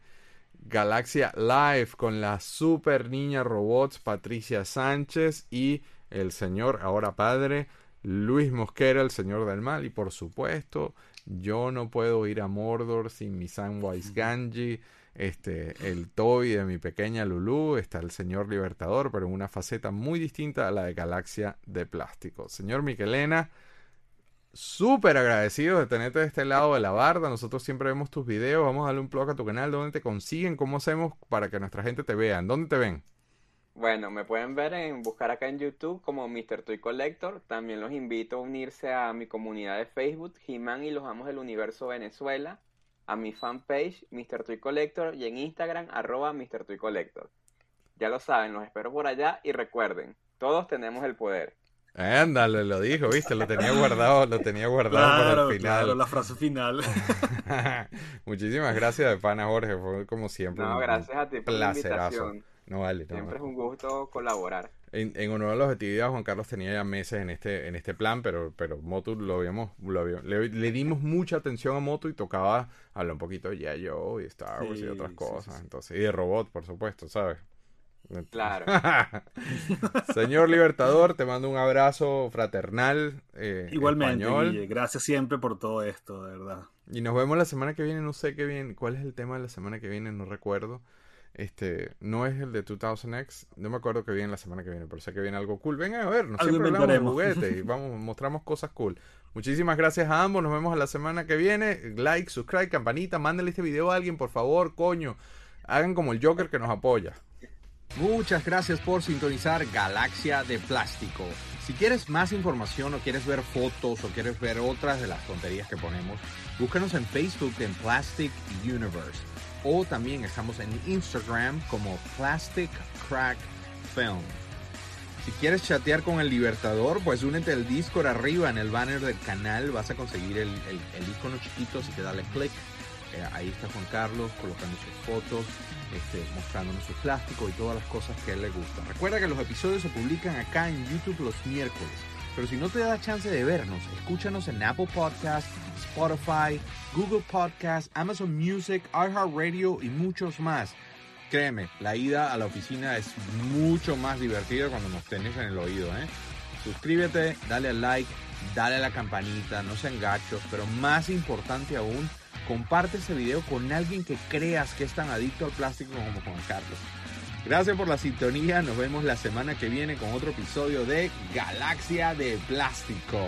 Galaxia Live con la super niña robots Patricia Sánchez y el señor, ahora padre, Luis Mosquera, el señor del mal. Y por supuesto, yo no puedo ir a Mordor sin mi Samwise Ganji este, el Toby de mi pequeña Lulu, está el señor Libertador, pero en una faceta muy distinta a la de Galaxia de Plástico. Señor Miquelena, súper agradecido de tenerte de este lado de la barda. Nosotros siempre vemos tus videos. Vamos a darle un plug a tu canal. ¿Dónde te consiguen? ¿Cómo hacemos para que nuestra gente te vea? ¿Dónde te ven?
Bueno, me pueden ver en buscar acá en YouTube como Mr. Toy Collector. También los invito a unirse a mi comunidad de Facebook, He-Man y los Amos del Universo Venezuela a mi fanpage Mr. Toy Collector y en Instagram arroba Mr. Toy Collector. Ya lo saben, los espero por allá y recuerden, todos tenemos el poder.
Ándale, lo dijo, viste, lo tenía guardado, lo tenía guardado para el final.
Claro, la frase final.
Muchísimas gracias de pana Jorge, fue como siempre.
No, gracias a ti por la invitación.
No vale,
Siempre es un gusto colaborar.
En, en honor a los actividades, Juan Carlos tenía ya meses en este, en este plan, pero, pero Motu lo habíamos, lo le, dimos mucha atención a Motu y tocaba hablar un poquito de ya yo y Star Wars y otras cosas. Entonces, y de robot, por supuesto, ¿sabes?
Claro.
Señor Libertador, te mando un abrazo fraternal. Eh,
Igualmente, gracias siempre por todo esto, de verdad.
Y nos vemos la semana que viene, no sé qué bien, cuál es el tema de la semana que viene, no recuerdo. Este, no es el de 2000X, no me acuerdo que viene la semana que viene, pero sé que viene algo cool. Vengan a ver, nos siempre hablamos de juguetes y vamos, mostramos cosas cool. Muchísimas gracias a ambos, nos vemos la semana que viene. Like, subscribe, campanita, mándenle este video a alguien, por favor, coño. Hagan como el Joker que nos apoya. Muchas gracias por sintonizar Galaxia de Plástico. Si quieres más información o quieres ver fotos o quieres ver otras de las tonterías que ponemos, búscanos en Facebook en Plastic Universe o también estamos en Instagram como Plastic Crack Film. Si quieres chatear con el Libertador, pues únete al Discord arriba en el banner del canal. Vas a conseguir el, el, icono chiquito, así que dale click. Eh, ahí está Juan Carlos colocando sus fotos, este, mostrándonos su plástico y todas las cosas que a él le gustan. Recuerda que los episodios se publican acá en YouTube los miércoles. Pero si no te da chance de vernos, escúchanos en Apple Podcasts, Spotify, Google Podcasts, Amazon Music, iHeartRadio y muchos más. Créeme, la ida a la oficina es mucho más divertida cuando nos tenés en el oído. ¿eh? Suscríbete, dale al like, dale a la campanita, no sean gachos, pero más importante aún, comparte este video con alguien que creas que es tan adicto al plástico como Juan Carlos. Gracias por la sintonía. Nos vemos la semana que viene con otro episodio de Galaxia de Plástico.